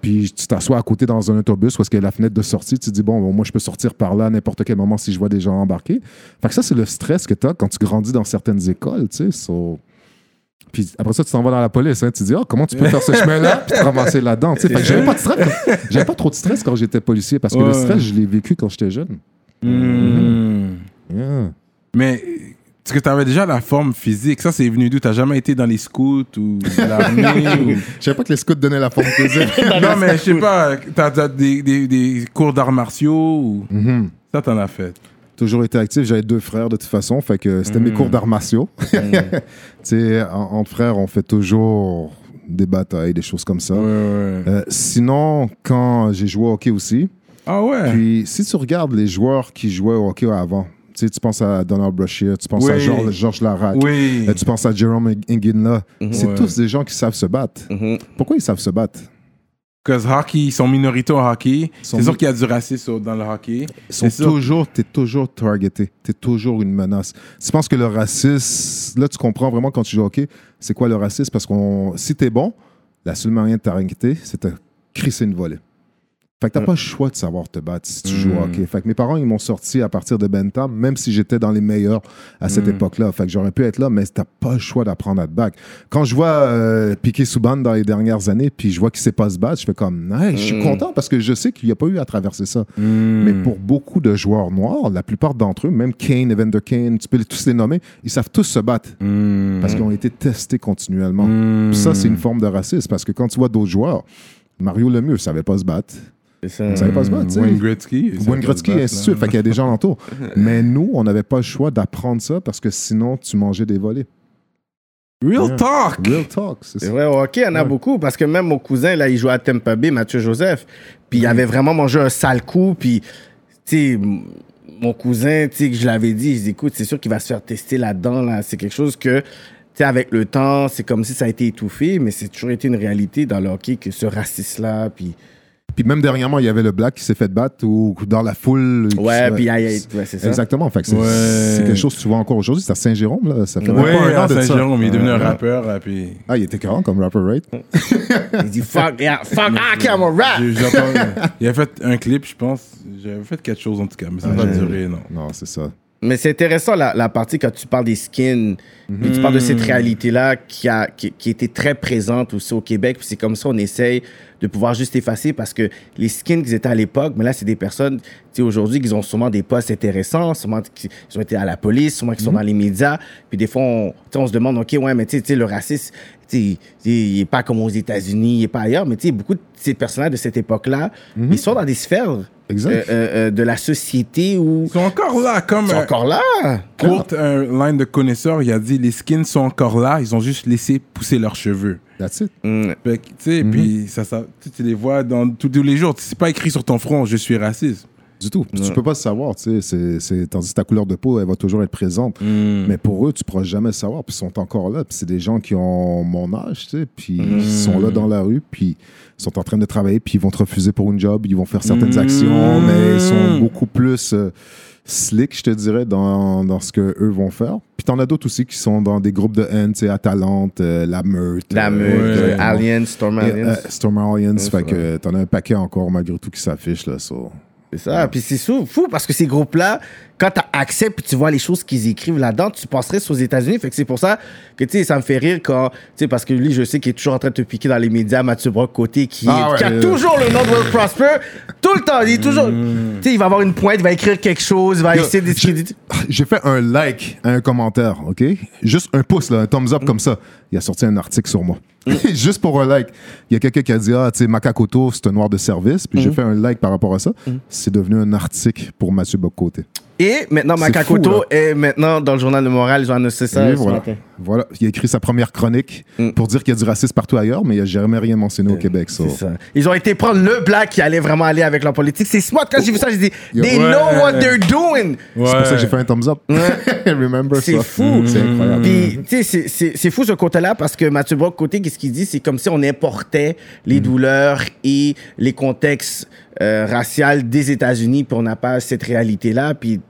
Speaker 3: Puis tu t'assois à côté dans un autobus où est-ce qu'il y a la fenêtre de sortie, tu te dis, bon, moi, je peux sortir par là à n'importe quel moment si je vois des gens embarquer. Fait que ça, c'est le stress que tu as quand tu grandis dans certaines écoles, tu sais. so- Puis après ça, tu t'en vas dans la police, hein, tu te dis, oh, comment tu peux faire ce chemin-là, puis te ramasser là-dedans, tu j'avais pas de stress. J'avais pas trop de stress quand j'étais policier parce que le stress, je l'ai vécu quand j'étais jeune.
Speaker 2: Hmm.
Speaker 3: Yeah.
Speaker 2: Mais, tu Parce que t'avais déjà la forme physique. Ça, c'est venu d'où? T'as jamais été dans les scouts ou l'armée ou...
Speaker 3: Je savais pas que les scouts donnaient la forme physique.
Speaker 2: Non, mais je sais pas. T'as t'as des, des, des cours d'arts martiaux ou...
Speaker 3: Mhm.
Speaker 2: Ça, t'en as fait.
Speaker 3: Toujours été actif. J'avais deux frères de toute façon. Fait que c'était mes cours d'arts martiaux. en- entre frères, on fait toujours des batailles, des choses comme ça.
Speaker 2: Ouais, ouais.
Speaker 3: Euh, sinon, quand j'ai joué au hockey aussi,
Speaker 2: Ah ouais?
Speaker 3: puis si tu regardes les joueurs qui jouaient au hockey avant, tu sais, tu penses à Donald Brashear, tu penses à. Georges, Georges Larac,
Speaker 2: Oui.
Speaker 3: euh, tu penses à Jerome Inginla. C'est
Speaker 2: Ouais.
Speaker 3: tous des gens qui savent se battre.
Speaker 4: Mhm.
Speaker 3: Pourquoi ils savent se battre?
Speaker 2: Parce que hockey, ils sont minorités au hockey. C'est sûr qu'il y a du racisme dans le hockey.
Speaker 3: Ils sont toujours, t'es toujours targeté. T'es toujours une menace. Tu penses que le racisme, là, tu comprends vraiment quand tu joues au hockey, c'est quoi le racisme? Parce que si t'es bon, la seule manière de t'arrêter, c'est de crisser une volée. Fait que t'as pas le choix de savoir te battre si tu joues au hockey. Fait que mes parents, ils m'ont sorti à partir de Bentham, même si j'étais dans les meilleurs à cette époque-là. Fait que j'aurais pu être là, mais t'as pas le choix d'apprendre à te battre. Quand je vois euh, Piqué Souban dans les dernières années, puis je vois qu'il sait pas se battre, je fais comme, hey, je suis content parce que je sais qu'il n'y a pas eu à traverser ça. Mais pour beaucoup de joueurs noirs, la plupart d'entre eux, même Kane, Evander Kane, tu peux tous les nommer, ils savent tous se battre parce qu'ils ont été testés continuellement. Puis Ça, c'est une forme de racisme parce que quand tu vois d'autres joueurs, Mario Lemieux savait pas se battre.
Speaker 4: C'est ça.
Speaker 3: Il savait pas se battre. tu sais.
Speaker 2: Wayne Gretzky.
Speaker 3: Wayne Gretzky, et ainsi de suite. Fait qu'il y a des gens alentour. Mais nous, on n'avait pas le choix d'apprendre ça parce que sinon, tu mangeais des volets.
Speaker 2: Real talk.
Speaker 3: Real talk, c'est
Speaker 4: C'est
Speaker 3: ça.
Speaker 4: vrai, au hockey, il y en a beaucoup parce que même mon cousin, là, il jouait à Tampa Bay, Mathieu Joseph. Puis il avait vraiment mangé un sale coup. Puis, tu sais, mon cousin, tu sais, que je l'avais dit, je dis, écoute, c'est sûr qu'il va se faire tester là-dedans. Là. C'est quelque chose que, tu sais, avec le temps, c'est comme si ça a été étouffé, mais c'est toujours été une réalité dans le hockey que ce racisme-là. Puis,
Speaker 3: Puis même dernièrement, il y avait le Black qui s'est fait battre ou dans la foule.
Speaker 4: ouais, puis ouais, c'est ça.
Speaker 3: Exactement. Fait que c'est
Speaker 2: Ouais.
Speaker 3: c'est quelque chose que tu vois encore aujourd'hui. C'est à Saint-Jérôme, là. Ça fait
Speaker 2: Oui,
Speaker 3: même pas un an
Speaker 2: à
Speaker 3: de ça.
Speaker 2: Saint-Jérôme, il est devenu un
Speaker 3: Ouais.
Speaker 2: rappeur. euh, Puis...
Speaker 3: Ah, il était carré comme rapper, right?
Speaker 4: Il dit, fuck, yeah, fuck, I a rap.
Speaker 2: Il a fait un clip, je pense. J'avais fait quelque chose en tout cas, mais ça n'a pas duré, non.
Speaker 3: Non, c'est ça.
Speaker 4: Mais c'est intéressant la, la partie quand tu parles des skins, puis tu parles de cette réalité-là qui a qui, qui était très présente aussi au Québec. Puis c'est comme ça on essaye de pouvoir juste effacer parce que les skins qu'ils étaient à l'époque, mais là c'est des personnes, tu sais aujourd'hui qui ont sûrement des postes intéressants, sûrement qui ont été à la police, sûrement qui sont dans les médias. Puis des fois on, on se demande ok ouais mais tu sais, le racisme, tu sais, il est pas comme aux États-Unis, il est pas ailleurs, mais tu sais beaucoup de ces personnages de cette époque-là, ils sont dans des sphères
Speaker 3: Exact.
Speaker 4: euh, euh, euh, de la société où
Speaker 2: Ils sont encore là, comme
Speaker 4: ils sont
Speaker 2: euh,
Speaker 4: encore là.
Speaker 2: Courte, un line de connaisseur, il a dit les skins sont encore là, ils ont juste laissé pousser leurs cheveux.
Speaker 3: That's it.
Speaker 4: Mm.
Speaker 2: Fait sais, puis ça, ça, tu, tu les vois dans tous tous les jours. C'est pas écrit sur ton front, je suis raciste.
Speaker 3: Du tout. Puis Tu peux pas le savoir, tu sais. c'est- c'est- Tandis que ta couleur de peau, elle va toujours être présente. Mais pour eux, tu pourras jamais le savoir. Puis ils sont encore là. Puis c'est des gens qui ont mon âge, tu sais. Puis ils sont là dans la rue. Puis ils sont en train de travailler. Puis ils vont te refuser pour une job. Ils vont faire certaines actions. Mais ils sont beaucoup plus euh, slick, je te dirais, dans, dans ce qu'eux vont faire. Puis t'en as d'autres aussi qui sont dans des groupes de haine, tu sais, Atalante, euh, La Meute.
Speaker 4: La
Speaker 3: euh,
Speaker 4: meute,
Speaker 3: euh,
Speaker 4: Alien, Storm
Speaker 3: euh, Storm Alliance.
Speaker 4: Ouais,
Speaker 3: fait que t'en as un paquet encore, malgré tout, qui s'affiche, là. so.
Speaker 4: C'est ça. Puis c'est fou parce que ces groupes-là, quand tu accès puis tu vois les choses qu'ils écrivent là-dedans, tu penserais aux États-Unis. Fait que c'est pour ça que, tu sais, ça me fait rire quand, tu sais, parce que lui, je sais qu'il est toujours en train de te piquer dans les médias, Mathieu Brock côté, qui,
Speaker 3: Ah ouais,
Speaker 4: qui a toujours le nom de Will Prosper, tout le temps. Il est toujours, tu sais, il va avoir une pointe, il va écrire quelque chose, il va
Speaker 3: Yo,
Speaker 4: essayer de discréditer.
Speaker 3: J'ai fait un like à un commentaire, OK? Juste un pouce, là, un thumbs up comme ça. Il a sorti un article sur moi. Juste pour un like. Il y a quelqu'un qui a dit, ah, tu sais, Macacoto, c'est un noir de service. Puis j'ai fait un like par rapport à ça. C'est devenu un article pour Mathieu Bocoté.
Speaker 4: Et maintenant,
Speaker 3: fou,
Speaker 4: est maintenant dans le journal de Montréal. J'ai annoncé ça ce
Speaker 3: voilà.
Speaker 4: matin.
Speaker 3: voilà. Il a écrit sa première chronique
Speaker 4: Mm.
Speaker 3: pour dire qu'il y a du racisme partout ailleurs, mais il n'a jamais rien mentionné au Québec. so.
Speaker 4: C'est ça. Ils ont été prendre le black qui allait vraiment aller avec leur politique. C'est smart. Quand j'ai vu ça, j'ai dit,
Speaker 3: Yo,
Speaker 4: they
Speaker 2: ouais.
Speaker 4: know what they're doing.
Speaker 3: C'est pour ça que j'ai fait un thumbs up. Remember
Speaker 4: C'est fou.
Speaker 3: C'est incroyable.
Speaker 4: Puis, tu sais, c'est- c'est c'est fou ce côté-là parce que Mathieu Brock, côté, qu'est-ce qu'il dit? C'est comme si on importait les douleurs et les contextes euh, raciaux des États-Unis, puis on n'a pas cette réalité-là. Puis,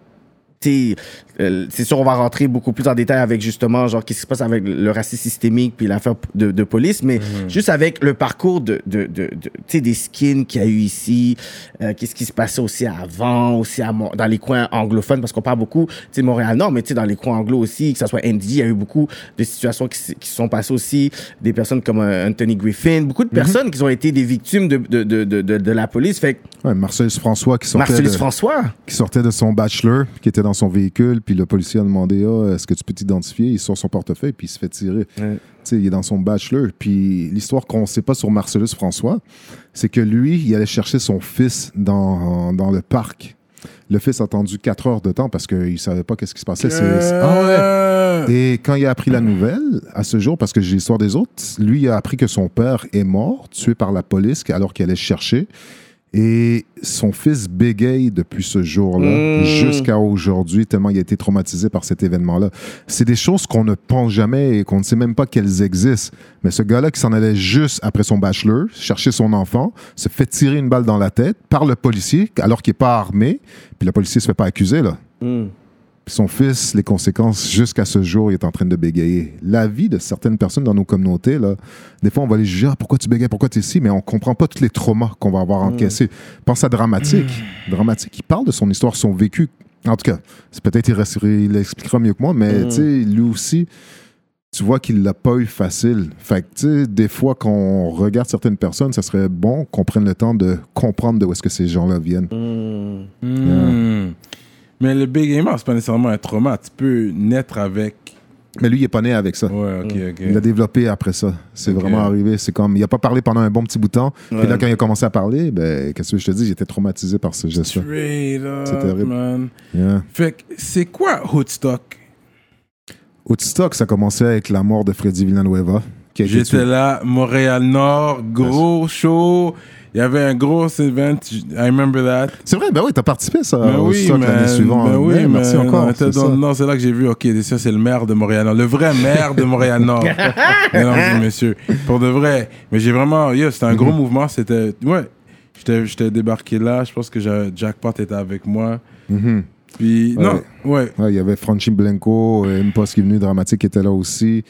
Speaker 4: tu sais, euh, c'est sûr, on va rentrer beaucoup plus en détail avec justement, genre, qu'est-ce qui se passe avec le racisme systémique puis l'affaire de, de police, mais juste avec le parcours de, de, de, de- tu sais, des skins qu'il y a eu ici, euh, qu'est-ce qui se passait aussi avant, aussi à dans les coins anglophones, parce qu'on parle beaucoup, tu sais, Montréal-Nord, mais tu sais, dans les coins anglo aussi, que ce soit ND, il y a eu beaucoup de situations qui, qui se sont passées aussi, des personnes comme euh, Anthony Griffin, beaucoup de personnes qui ont été des victimes de, de, de, de, de, la police. Fait que
Speaker 3: Ouais, Marcellus François qui sortait,
Speaker 4: Marcellus François,
Speaker 3: qui sortait de son bachelor, qui était dans dans son véhicule, puis le policier a demandé Ah, est-ce que tu peux t'identifier? Il sort son portefeuille, puis il se fait tirer.
Speaker 4: Ouais.
Speaker 3: Il est dans son bachelor. Puis l'histoire qu'on ne sait pas sur Marcellus François, c'est que lui, il allait chercher son fils dans, dans le parc. Le fils a attendu 4 heures de temps parce qu'il ne savait pas qu'est-ce qui se passait. Ah ouais. Et quand il a appris la nouvelle, à ce jour, parce que j'ai l'histoire des autres, lui il a appris que son père est mort, tué par la police, alors qu'il allait chercher. Et son fils bégaye depuis ce jour-là
Speaker 4: Mm.
Speaker 3: jusqu'à aujourd'hui, tellement il a été traumatisé par cet événement-là. C'est des choses qu'on ne pense jamais et qu'on ne sait même pas qu'elles existent. Mais ce gars-là qui s'en allait juste après son bachelor, chercher son enfant, se fait tirer une balle dans la tête par le policier alors qu'il n'est pas armé, puis le policier se fait pas accuser, là.
Speaker 4: Hmm.
Speaker 3: Son fils, les conséquences, jusqu'à ce jour, il est en train de bégayer. La vie de certaines personnes dans nos communautés, là, des fois, on va les juger, Ah, pourquoi tu bégayes, pourquoi tu es ici, mais on comprend pas tous les traumas qu'on va avoir encaissés. Pense à Dramatique. Dramatique, il parle de son histoire, son vécu. En tout cas, c'est peut-être il, l'expliquera mieux que moi, mais tu sais, lui aussi, tu vois qu'il l'a pas eu facile. Fait que, tu sais, des fois, quand on regarde certaines personnes, ça serait bon qu'on prenne le temps de comprendre de où est-ce que ces gens-là viennent.
Speaker 2: Mais le bégaiement, c'est pas nécessairement un trauma. Tu peux naître avec.
Speaker 3: Mais lui, il est pas né avec ça.
Speaker 2: Ouais, ok, ok.
Speaker 3: Il l'a développé après ça. C'est
Speaker 2: Ok.
Speaker 3: vraiment arrivé. C'est comme, il a pas parlé pendant un bon petit bout de temps.
Speaker 4: Ouais.
Speaker 3: Puis là, quand il a commencé à parler, ben, qu'est-ce que je te dis, j'étais traumatisé par ce geste-là.
Speaker 2: Straight up,
Speaker 3: C'est terrible.
Speaker 2: man.
Speaker 3: Yeah.
Speaker 2: Fait que c'est quoi Hoodstock?
Speaker 3: Woodstock, ça commençait avec la mort de Freddy Villanueva. qui a été
Speaker 2: J'étais là, Montréal-Nord, gros show. Il y avait un gros event. I remember that.
Speaker 3: C'est vrai, ben oui, t'as participé ça
Speaker 2: Ben
Speaker 3: au
Speaker 2: oui,
Speaker 3: Woodstock l'année suivante.
Speaker 2: Ben oui,
Speaker 3: merci encore. C'est
Speaker 2: non, c'est là que j'ai vu, ok, ça c'est le maire de Montréal-Nord. Le vrai maire de Montréal-Nord. Mesdames et messieurs. Pour de vrai. Mais j'ai vraiment, yo, c'était un
Speaker 3: Mhm.
Speaker 2: gros mouvement. C'était, ouais. J'étais, débarqué là. Je pense que Jackpot était avec moi.
Speaker 3: Mhm.
Speaker 2: Puis,
Speaker 3: Ouais.
Speaker 2: non, ouais.
Speaker 3: Ouais, il y avait Franchi Blanco, euh, Impost qui est venu, Dramatique qui était là aussi.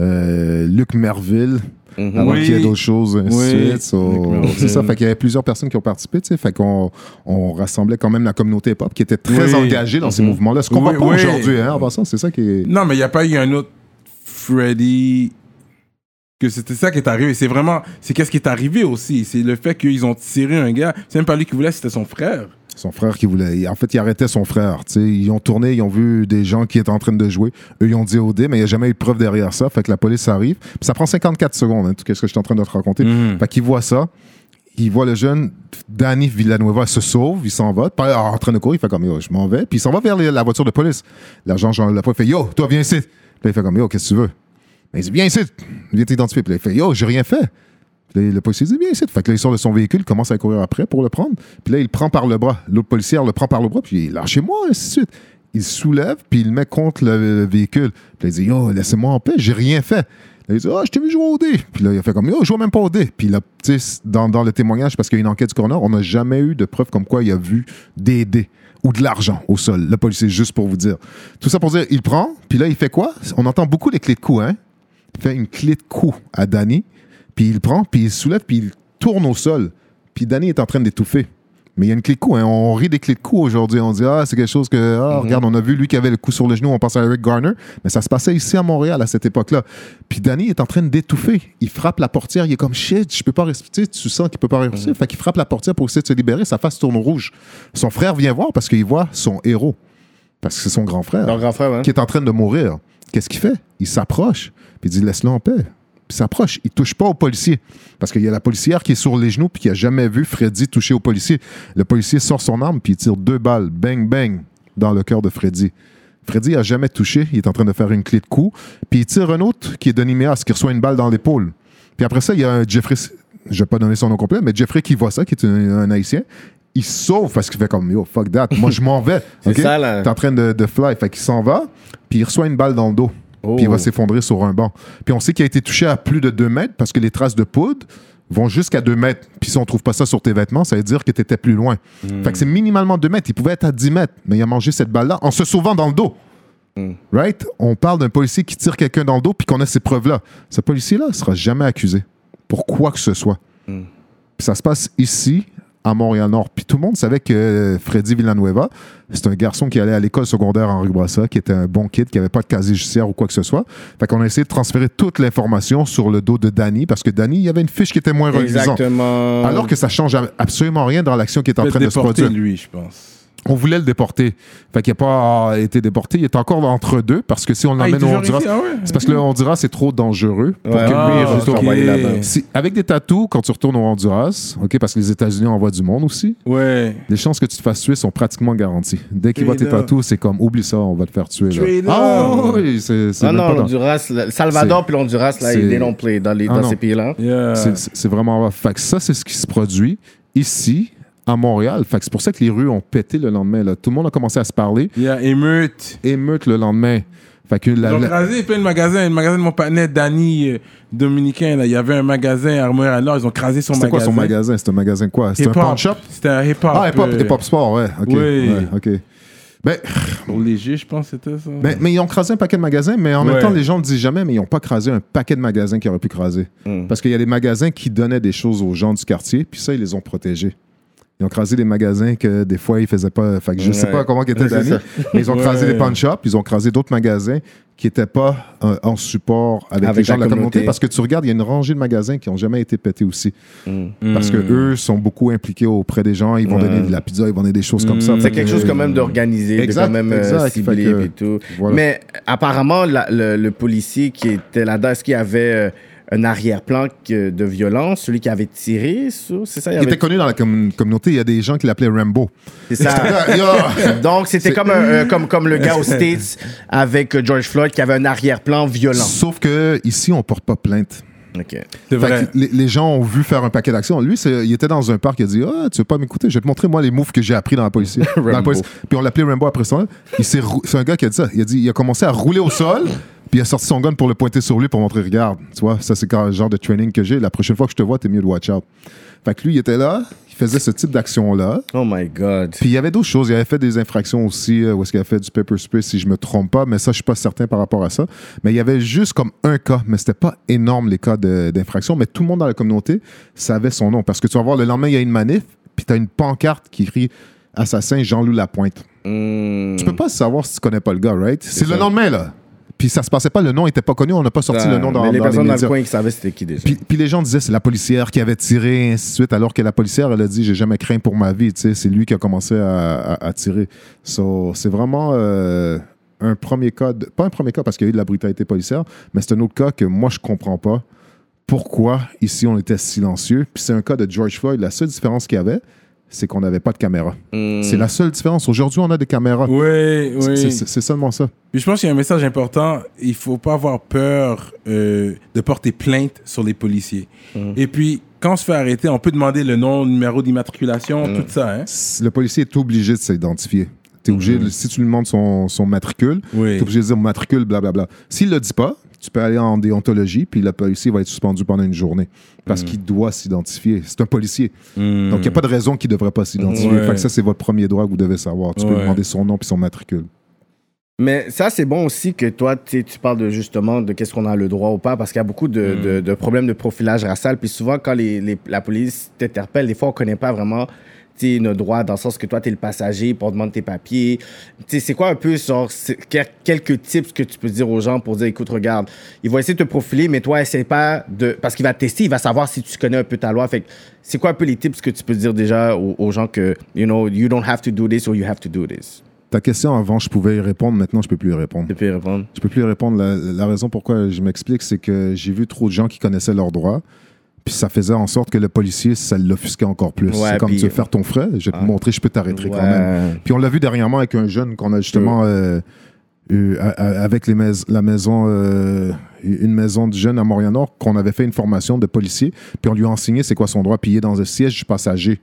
Speaker 3: Euh, Luc Merville,
Speaker 4: Mhm.
Speaker 3: avant
Speaker 2: Oui.
Speaker 3: qu'il y ait d'autres choses, ainsi de suite. So, c'est ça, fait qu'il y avait plusieurs personnes qui ont participé, tu sais, fait qu'on on rassemblait quand même la communauté hip-hop qui était très
Speaker 2: Oui.
Speaker 3: engagée dans ces
Speaker 4: Mhm.
Speaker 3: mouvements-là. Ce qu'on
Speaker 2: Oui,
Speaker 3: voit pas
Speaker 2: oui.
Speaker 3: aujourd'hui, hein, en passant, c'est ça qui est...
Speaker 2: Non, mais il n'y a pas eu un autre Freddy. Que c'était ça qui est arrivé. C'est vraiment. C'est qu'est-ce qui est arrivé aussi. C'est le fait qu'ils ont tiré un gars. C'est même pas lui qui voulait, c'était son frère.
Speaker 3: Son frère qui voulait. En fait, il arrêtait son frère. tu sais. Ils ont tourné, ils ont vu des gens qui étaient en train de jouer. Eux, ils ont dit OD, mais il n'y a jamais eu de preuve derrière ça. Fait que la police arrive. Puis ça prend 54 secondes, hein, tout ce que je suis en train de te raconter.
Speaker 2: Mhm.
Speaker 3: Fait qu'il voit ça. Il voit le jeune Danny Villanueva se sauve, il s'en va, en train de courir, il fait comme yo, je m'en vais, puis il s'en va vers la voiture de police. L'agent Jean Lapointe fait yo, toi viens ici. Puis il fait comme yo, qu'est-ce que tu veux? Il dit viens ici, viens t'identifier. Puis là, il fait yo, j'ai rien fait. Puis le policier dit viens ici. Fait que là, il sort de son véhicule, commence à courir après pour le prendre. Puis là, il le prend par le bras. L'autre policier le prend par le bras, puis il lâchez-moi, ainsi de suite. Il soulève, puis il le met contre le, le véhicule. Puis là, il dit yo, laissez-moi en paix, j'ai rien fait. Là, il dit, ah, je t'ai vu jouer au dé. Puis là, il a fait comme, yo, je joue même pas au dé. Puis là, dans, dans le témoignage, parce qu'il y a une enquête du coroner, on n'a jamais eu de preuve comme quoi il a vu des dés ou de l'argent au sol. Le policier, juste pour vous dire. Tout ça pour dire, il prend, puis là, il fait quoi? On entend beaucoup les clés de cou, hein? Il fait une clé de cou à Danny, puis il prend, puis il soulève, puis il tourne au sol. Puis Danny est en train d'étouffer. Mais il y a une clé de cou. Hein. On rit des clés de cou aujourd'hui. On dit, ah, c'est quelque chose que, ah, regarde, on a vu lui qui avait le cou sur le genou, on pense à Eric Garner. Mais ça se passait ici à Montréal à cette époque-là. Puis Danny est en train d'étouffer. Il frappe la portière. Il est comme, shit, je peux pas respirer. Tu sens qu'il peut pas respirer. Fait qu'il frappe la portière pour essayer de se libérer. Sa face tourne rouge. Son frère vient voir parce qu'il voit son héros. Parce que c'est son grand frère
Speaker 4: Leur grand frère, hein?
Speaker 3: qui est en train de mourir. Qu'est-ce qu'il fait? Il s'approche, puis il dit laisse-le en paix. Puis il s'approche, il touche pas au policier. Parce qu'il y a la policière qui est sur les genoux, puis qui a jamais vu Freddy toucher au policier. Le policier sort son arme, puis il tire deux balles, bang, bang, dans le cœur de Freddy. Freddy a jamais touché, il est en train de faire une clé de cou, puis il tire un autre qui est Denis Méas, qui reçoit une balle dans l'épaule. Puis après ça, il y a un Jeffrey, je vais pas donner son nom complet, mais Jeffrey qui voit ça, qui est un haïtien, il sauve parce qu'il fait comme yo, fuck that, moi je m'en vais.
Speaker 4: C'est
Speaker 3: ok?
Speaker 4: ça, là.
Speaker 3: T'es en train de, de fly. Fait qu'il s'en va, puis il reçoit une balle dans le dos.
Speaker 4: Oh.
Speaker 3: Puis il va s'effondrer sur un banc. Puis on sait qu'il a été touché à plus de 2 mètres parce que les traces de poudre vont jusqu'à 2 mètres. Puis si on trouve pas ça sur tes vêtements, ça veut dire que tu étais plus loin. Fait que c'est minimalement 2 mètres. Il pouvait être à 10 mètres, mais il a mangé cette balle-là en se sauvant dans le dos. Right? On parle d'un policier qui tire quelqu'un dans le dos puis qu'on a ces preuves-là. Ce policier-là ne sera jamais accusé pour quoi que ce soit. Puis ça se passe ici, à Montréal-Nord. Puis tout le monde savait que Freddy Villanueva, c'est un garçon qui allait à l'école secondaire Henri Bourassa, qui était un bon kid, qui n'avait pas de casier judiciaire ou quoi que ce soit. Fait qu'on a essayé de transférer toute l'information sur le dos de Danny, parce que Danny, il y avait une fiche qui était moins reluisante.
Speaker 4: Exactement.
Speaker 3: Alors que ça change absolument rien dans l'action qui est en train de se produire.
Speaker 2: lui, je pense.
Speaker 3: On voulait le déporter. Fait qu'il n'a pas été déporté. Il est encore entre deux parce que si on
Speaker 2: Ah,
Speaker 3: l'emmène au Honduras?
Speaker 2: Ah ouais?
Speaker 3: c'est parce que le Honduras c'est trop dangereux pour
Speaker 4: Ouais,
Speaker 3: que
Speaker 2: ah,
Speaker 3: lui il
Speaker 2: ok.
Speaker 3: retourne.
Speaker 4: envoyer là-bas.
Speaker 3: Si- avec des tatous, quand tu retournes au Honduras, ok, parce que les États-Unis envoient du monde aussi,
Speaker 2: Ouais.
Speaker 3: les chances que tu te fasses tuer sont pratiquement garanties. Dès qu'il voit tes tatous, c'est comme oublie ça, on va te faire tuer. là. Ah oui, c'est c'est
Speaker 4: Non,
Speaker 3: pas
Speaker 4: l'Honduras, le Salvador puis l'Honduras, là, ils don't play dans, les,
Speaker 3: Ah,
Speaker 4: dans ces pays-là.
Speaker 2: Yeah.
Speaker 3: C'est- vraiment. Fait que ça, c'est ce qui se produit ici, à Montréal. Fait que c'est pour ça que les rues ont pété le lendemain. Là. Tout le monde a commencé à se parler.
Speaker 2: Yeah, émeute.
Speaker 3: Émeute le lendemain. Fait que la-
Speaker 2: Ils ont
Speaker 3: la-
Speaker 2: crasé plein de magasins. Le magasin de mon partenaire Danny euh, Dominicain, là, il y avait un magasin à Montréal-Nord. Ils ont crasé son
Speaker 3: C'était
Speaker 2: magasin.
Speaker 3: quoi son magasin? C'était un magasin quoi? C'était un pawn shop?
Speaker 2: C'était un hip-hop.
Speaker 3: Ah, hip-hop,
Speaker 2: euh,
Speaker 3: hip-hop sport, ouais. OK.
Speaker 2: Oui.
Speaker 3: Ouais, OK. Ben,
Speaker 2: Pour léger, je pense que c'était ça.
Speaker 3: mais, mais ils ont crasé un paquet de magasins, mais en même temps, les gens ne le disent jamais, mais ils n'ont pas crasé un paquet de magasins qu'ils auraient pu craser.
Speaker 4: Mm.
Speaker 3: Parce qu'il y a des magasins qui donnaient des choses aux gens du quartier, puis ça, ils les ont protégés. Ils ont crasé des magasins que des fois, ils faisaient pas. Fait que je sais
Speaker 4: Ouais.
Speaker 3: pas comment ils étaient
Speaker 4: c'est ça.
Speaker 3: mais ils ont crasé
Speaker 2: Ouais.
Speaker 3: des pawn shops, ils ont crasé d'autres magasins qui n'étaient pas euh, en support avec,
Speaker 4: Avec
Speaker 3: les gens
Speaker 4: la
Speaker 3: de la communauté.
Speaker 4: communauté.
Speaker 3: Parce que tu regardes, il y a une rangée de magasins qui n'ont jamais été pétés aussi.
Speaker 4: Mm.
Speaker 3: Parce que
Speaker 2: Mm.
Speaker 3: eux sont beaucoup impliqués auprès des gens. Ils vont
Speaker 4: Ouais.
Speaker 3: donner de la pizza, ils vont donner des choses comme
Speaker 2: Mm.
Speaker 3: ça.
Speaker 4: C'est
Speaker 3: Fait
Speaker 4: quelque
Speaker 3: que-
Speaker 4: chose quand même d'organisé, de quand même euh, ciblé et tout.
Speaker 3: voilà.
Speaker 4: Mais apparemment, la- le, le policier qui était là-dedans, est-ce qu'il y avait euh, un arrière-plan de violence, celui qui avait tiré sur, c'est ça? Il avait-
Speaker 3: était connu dans la com- communauté. Il y a des gens qui l'appelaient Rambo.
Speaker 4: C'est ça. Donc, c'était
Speaker 3: C'est-
Speaker 4: comme, un- comme, comme le gars aux States avec George Floyd qui avait un arrière-plan violent.
Speaker 3: Sauf que ici, on porte pas plainte.
Speaker 4: OK.
Speaker 2: C'est
Speaker 3: Fait
Speaker 2: vrai.
Speaker 3: que les, les gens ont vu faire un paquet d'actions. Lui, il était dans un parc, il a dit Ah, tu veux pas m'écouter? Je vais te montrer, moi, les moves que j'ai appris dans la police. Dans la
Speaker 4: Rambo.
Speaker 3: police. Puis on l'appelait Rambo après ça. C'est un gars qui a dit ça. Il a, dit, il a commencé à rouler au sol, puis il a sorti son gun pour le pointer sur lui pour montrer Regarde, tu vois, ça, c'est le genre de training que j'ai. La prochaine fois que je te vois, t'es mieux de watch out. Fait que lui, il était là, il faisait ce type d'action-là.
Speaker 4: Oh my God.
Speaker 3: Puis il y avait d'autres choses. Il avait fait des infractions aussi, euh, où est-ce qu'il avait fait du pepper spray, si je me trompe pas. Mais ça, je suis pas certain par rapport à ça. Mais il y avait juste comme un cas, mais c'était pas énorme les cas d'infraction. Mais tout le monde dans la communauté savait son nom. Parce que tu vas voir, le lendemain, il y a une manif, puis tu as une pancarte qui écrit Assassin Jean-Loup Lapointe.
Speaker 4: Mm.
Speaker 3: Tu peux pas savoir si tu connais pas le gars, right? C'est le lendemain, là. Puis ça se passait pas, le nom était pas connu, on n'a pas sorti le nom dans,
Speaker 4: Mais les
Speaker 3: dans
Speaker 4: personnes dans le coin qui savaient c'était qui déjà.
Speaker 3: Puis, puis les gens disaient c'est la policière qui avait tiré, et ainsi de suite, alors que la policière, elle a dit j'ai jamais craint pour ma vie. tu sais, C'est lui qui a commencé à, à- à tirer. So, c'est vraiment euh, un premier cas, de- pas un premier cas parce qu'il y a eu de la brutalité policière, mais c'est un autre cas que moi je comprends pas. Pourquoi ici on était silencieux? Puis c'est un cas de George Floyd. La seule différence qu'il y avait, c'est qu'on n'avait pas de caméra.
Speaker 4: Mm.
Speaker 3: C'est la seule différence. Aujourd'hui, on a des caméras.
Speaker 2: Oui,
Speaker 3: C'est-
Speaker 2: oui.
Speaker 3: C'est seulement ça.
Speaker 2: Puis je pense qu'il y a un message important. Il faut pas avoir peur euh, de porter plainte sur les policiers. Et puis, quand on se fait arrêter, on peut demander le nom, le numéro d'immatriculation, tout ça. Hein?
Speaker 3: Le policier est obligé de s'identifier. T'es obligé, de- si tu lui demandes son, son matricule,
Speaker 2: Oui.
Speaker 3: t'es obligé de dire matricule, blablabla. S'il le dit pas, tu peux aller en déontologie, puis le policier va être suspendu pendant une journée. Parce qu'il doit s'identifier. C'est un policier. Donc, il n'y a pas de raison qu'il ne devrait pas s'identifier.
Speaker 2: Ouais.
Speaker 3: Ça, c'est votre premier droit que vous devez savoir. Tu peux demander son nom puis son matricule.
Speaker 4: Mais ça, c'est bon aussi que toi, tu parles de justement de qu'est-ce qu'on a le droit ou pas, parce qu'il y a beaucoup de, de- de problèmes de profilage racial. Puis souvent, quand les, les- la police t'interpelle, des fois, on connaît pas vraiment nos droits, dans le sens que toi, tu es le passager, pour demander tes papiers. Tu sais, c'est quoi un peu, genre, quelques tips que tu peux dire aux gens pour dire, écoute, regarde, il va essayer de te profiler, mais toi, essaie pas de... Parce qu'il va te tester, il va savoir si tu connais un peu ta loi. Fait c'est quoi un peu les tips que tu peux dire déjà aux, aux gens que, you know, you don't have to do this or you have to do this?
Speaker 3: Ta question avant, je pouvais y répondre. Maintenant, je peux plus y répondre.
Speaker 4: Tu peux y répondre.
Speaker 3: Je peux plus y répondre. La, la raison pourquoi je m'explique, c'est que j'ai vu trop de gens qui connaissaient leurs droits. Puis ça faisait en sorte que le policier, ça l'offusquait encore plus.
Speaker 4: Ouais,
Speaker 3: c'est comme
Speaker 4: puis-
Speaker 3: tu veux faire ton frais, je vais te
Speaker 4: Ah.
Speaker 3: montrer, je peux t'arrêter quand même. Puis on l'a vu dernièrement avec un jeune qu'on a justement euh, eu à- à- avec les mais- la maison, euh, une maison de jeunes à Montréal-Nord, qu'on avait fait une formation de policier, puis on lui a enseigné c'est quoi son droit, puis il est dans un siège du passager.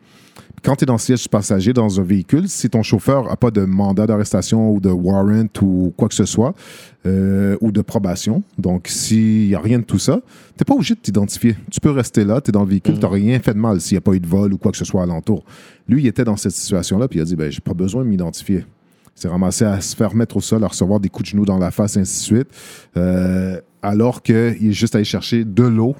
Speaker 3: Quand tu es dans le siège du passager dans un véhicule, si ton chauffeur n'a pas de mandat d'arrestation ou de warrant ou quoi que ce soit, euh, ou de probation, donc s'il n'y a rien de tout ça, tu n'es pas obligé de t'identifier. Tu peux rester là, tu es dans le véhicule, tu n'as rien fait de mal s'il n'y a pas eu de vol ou quoi que ce soit alentour. Lui, il était dans cette situation-là, puis il a dit ben, j'ai pas besoin de m'identifier. Il s'est ramassé à se faire mettre au sol, à recevoir des coups de genoux dans la face, ainsi de suite, euh, alors qu'il est juste allé chercher de l'eau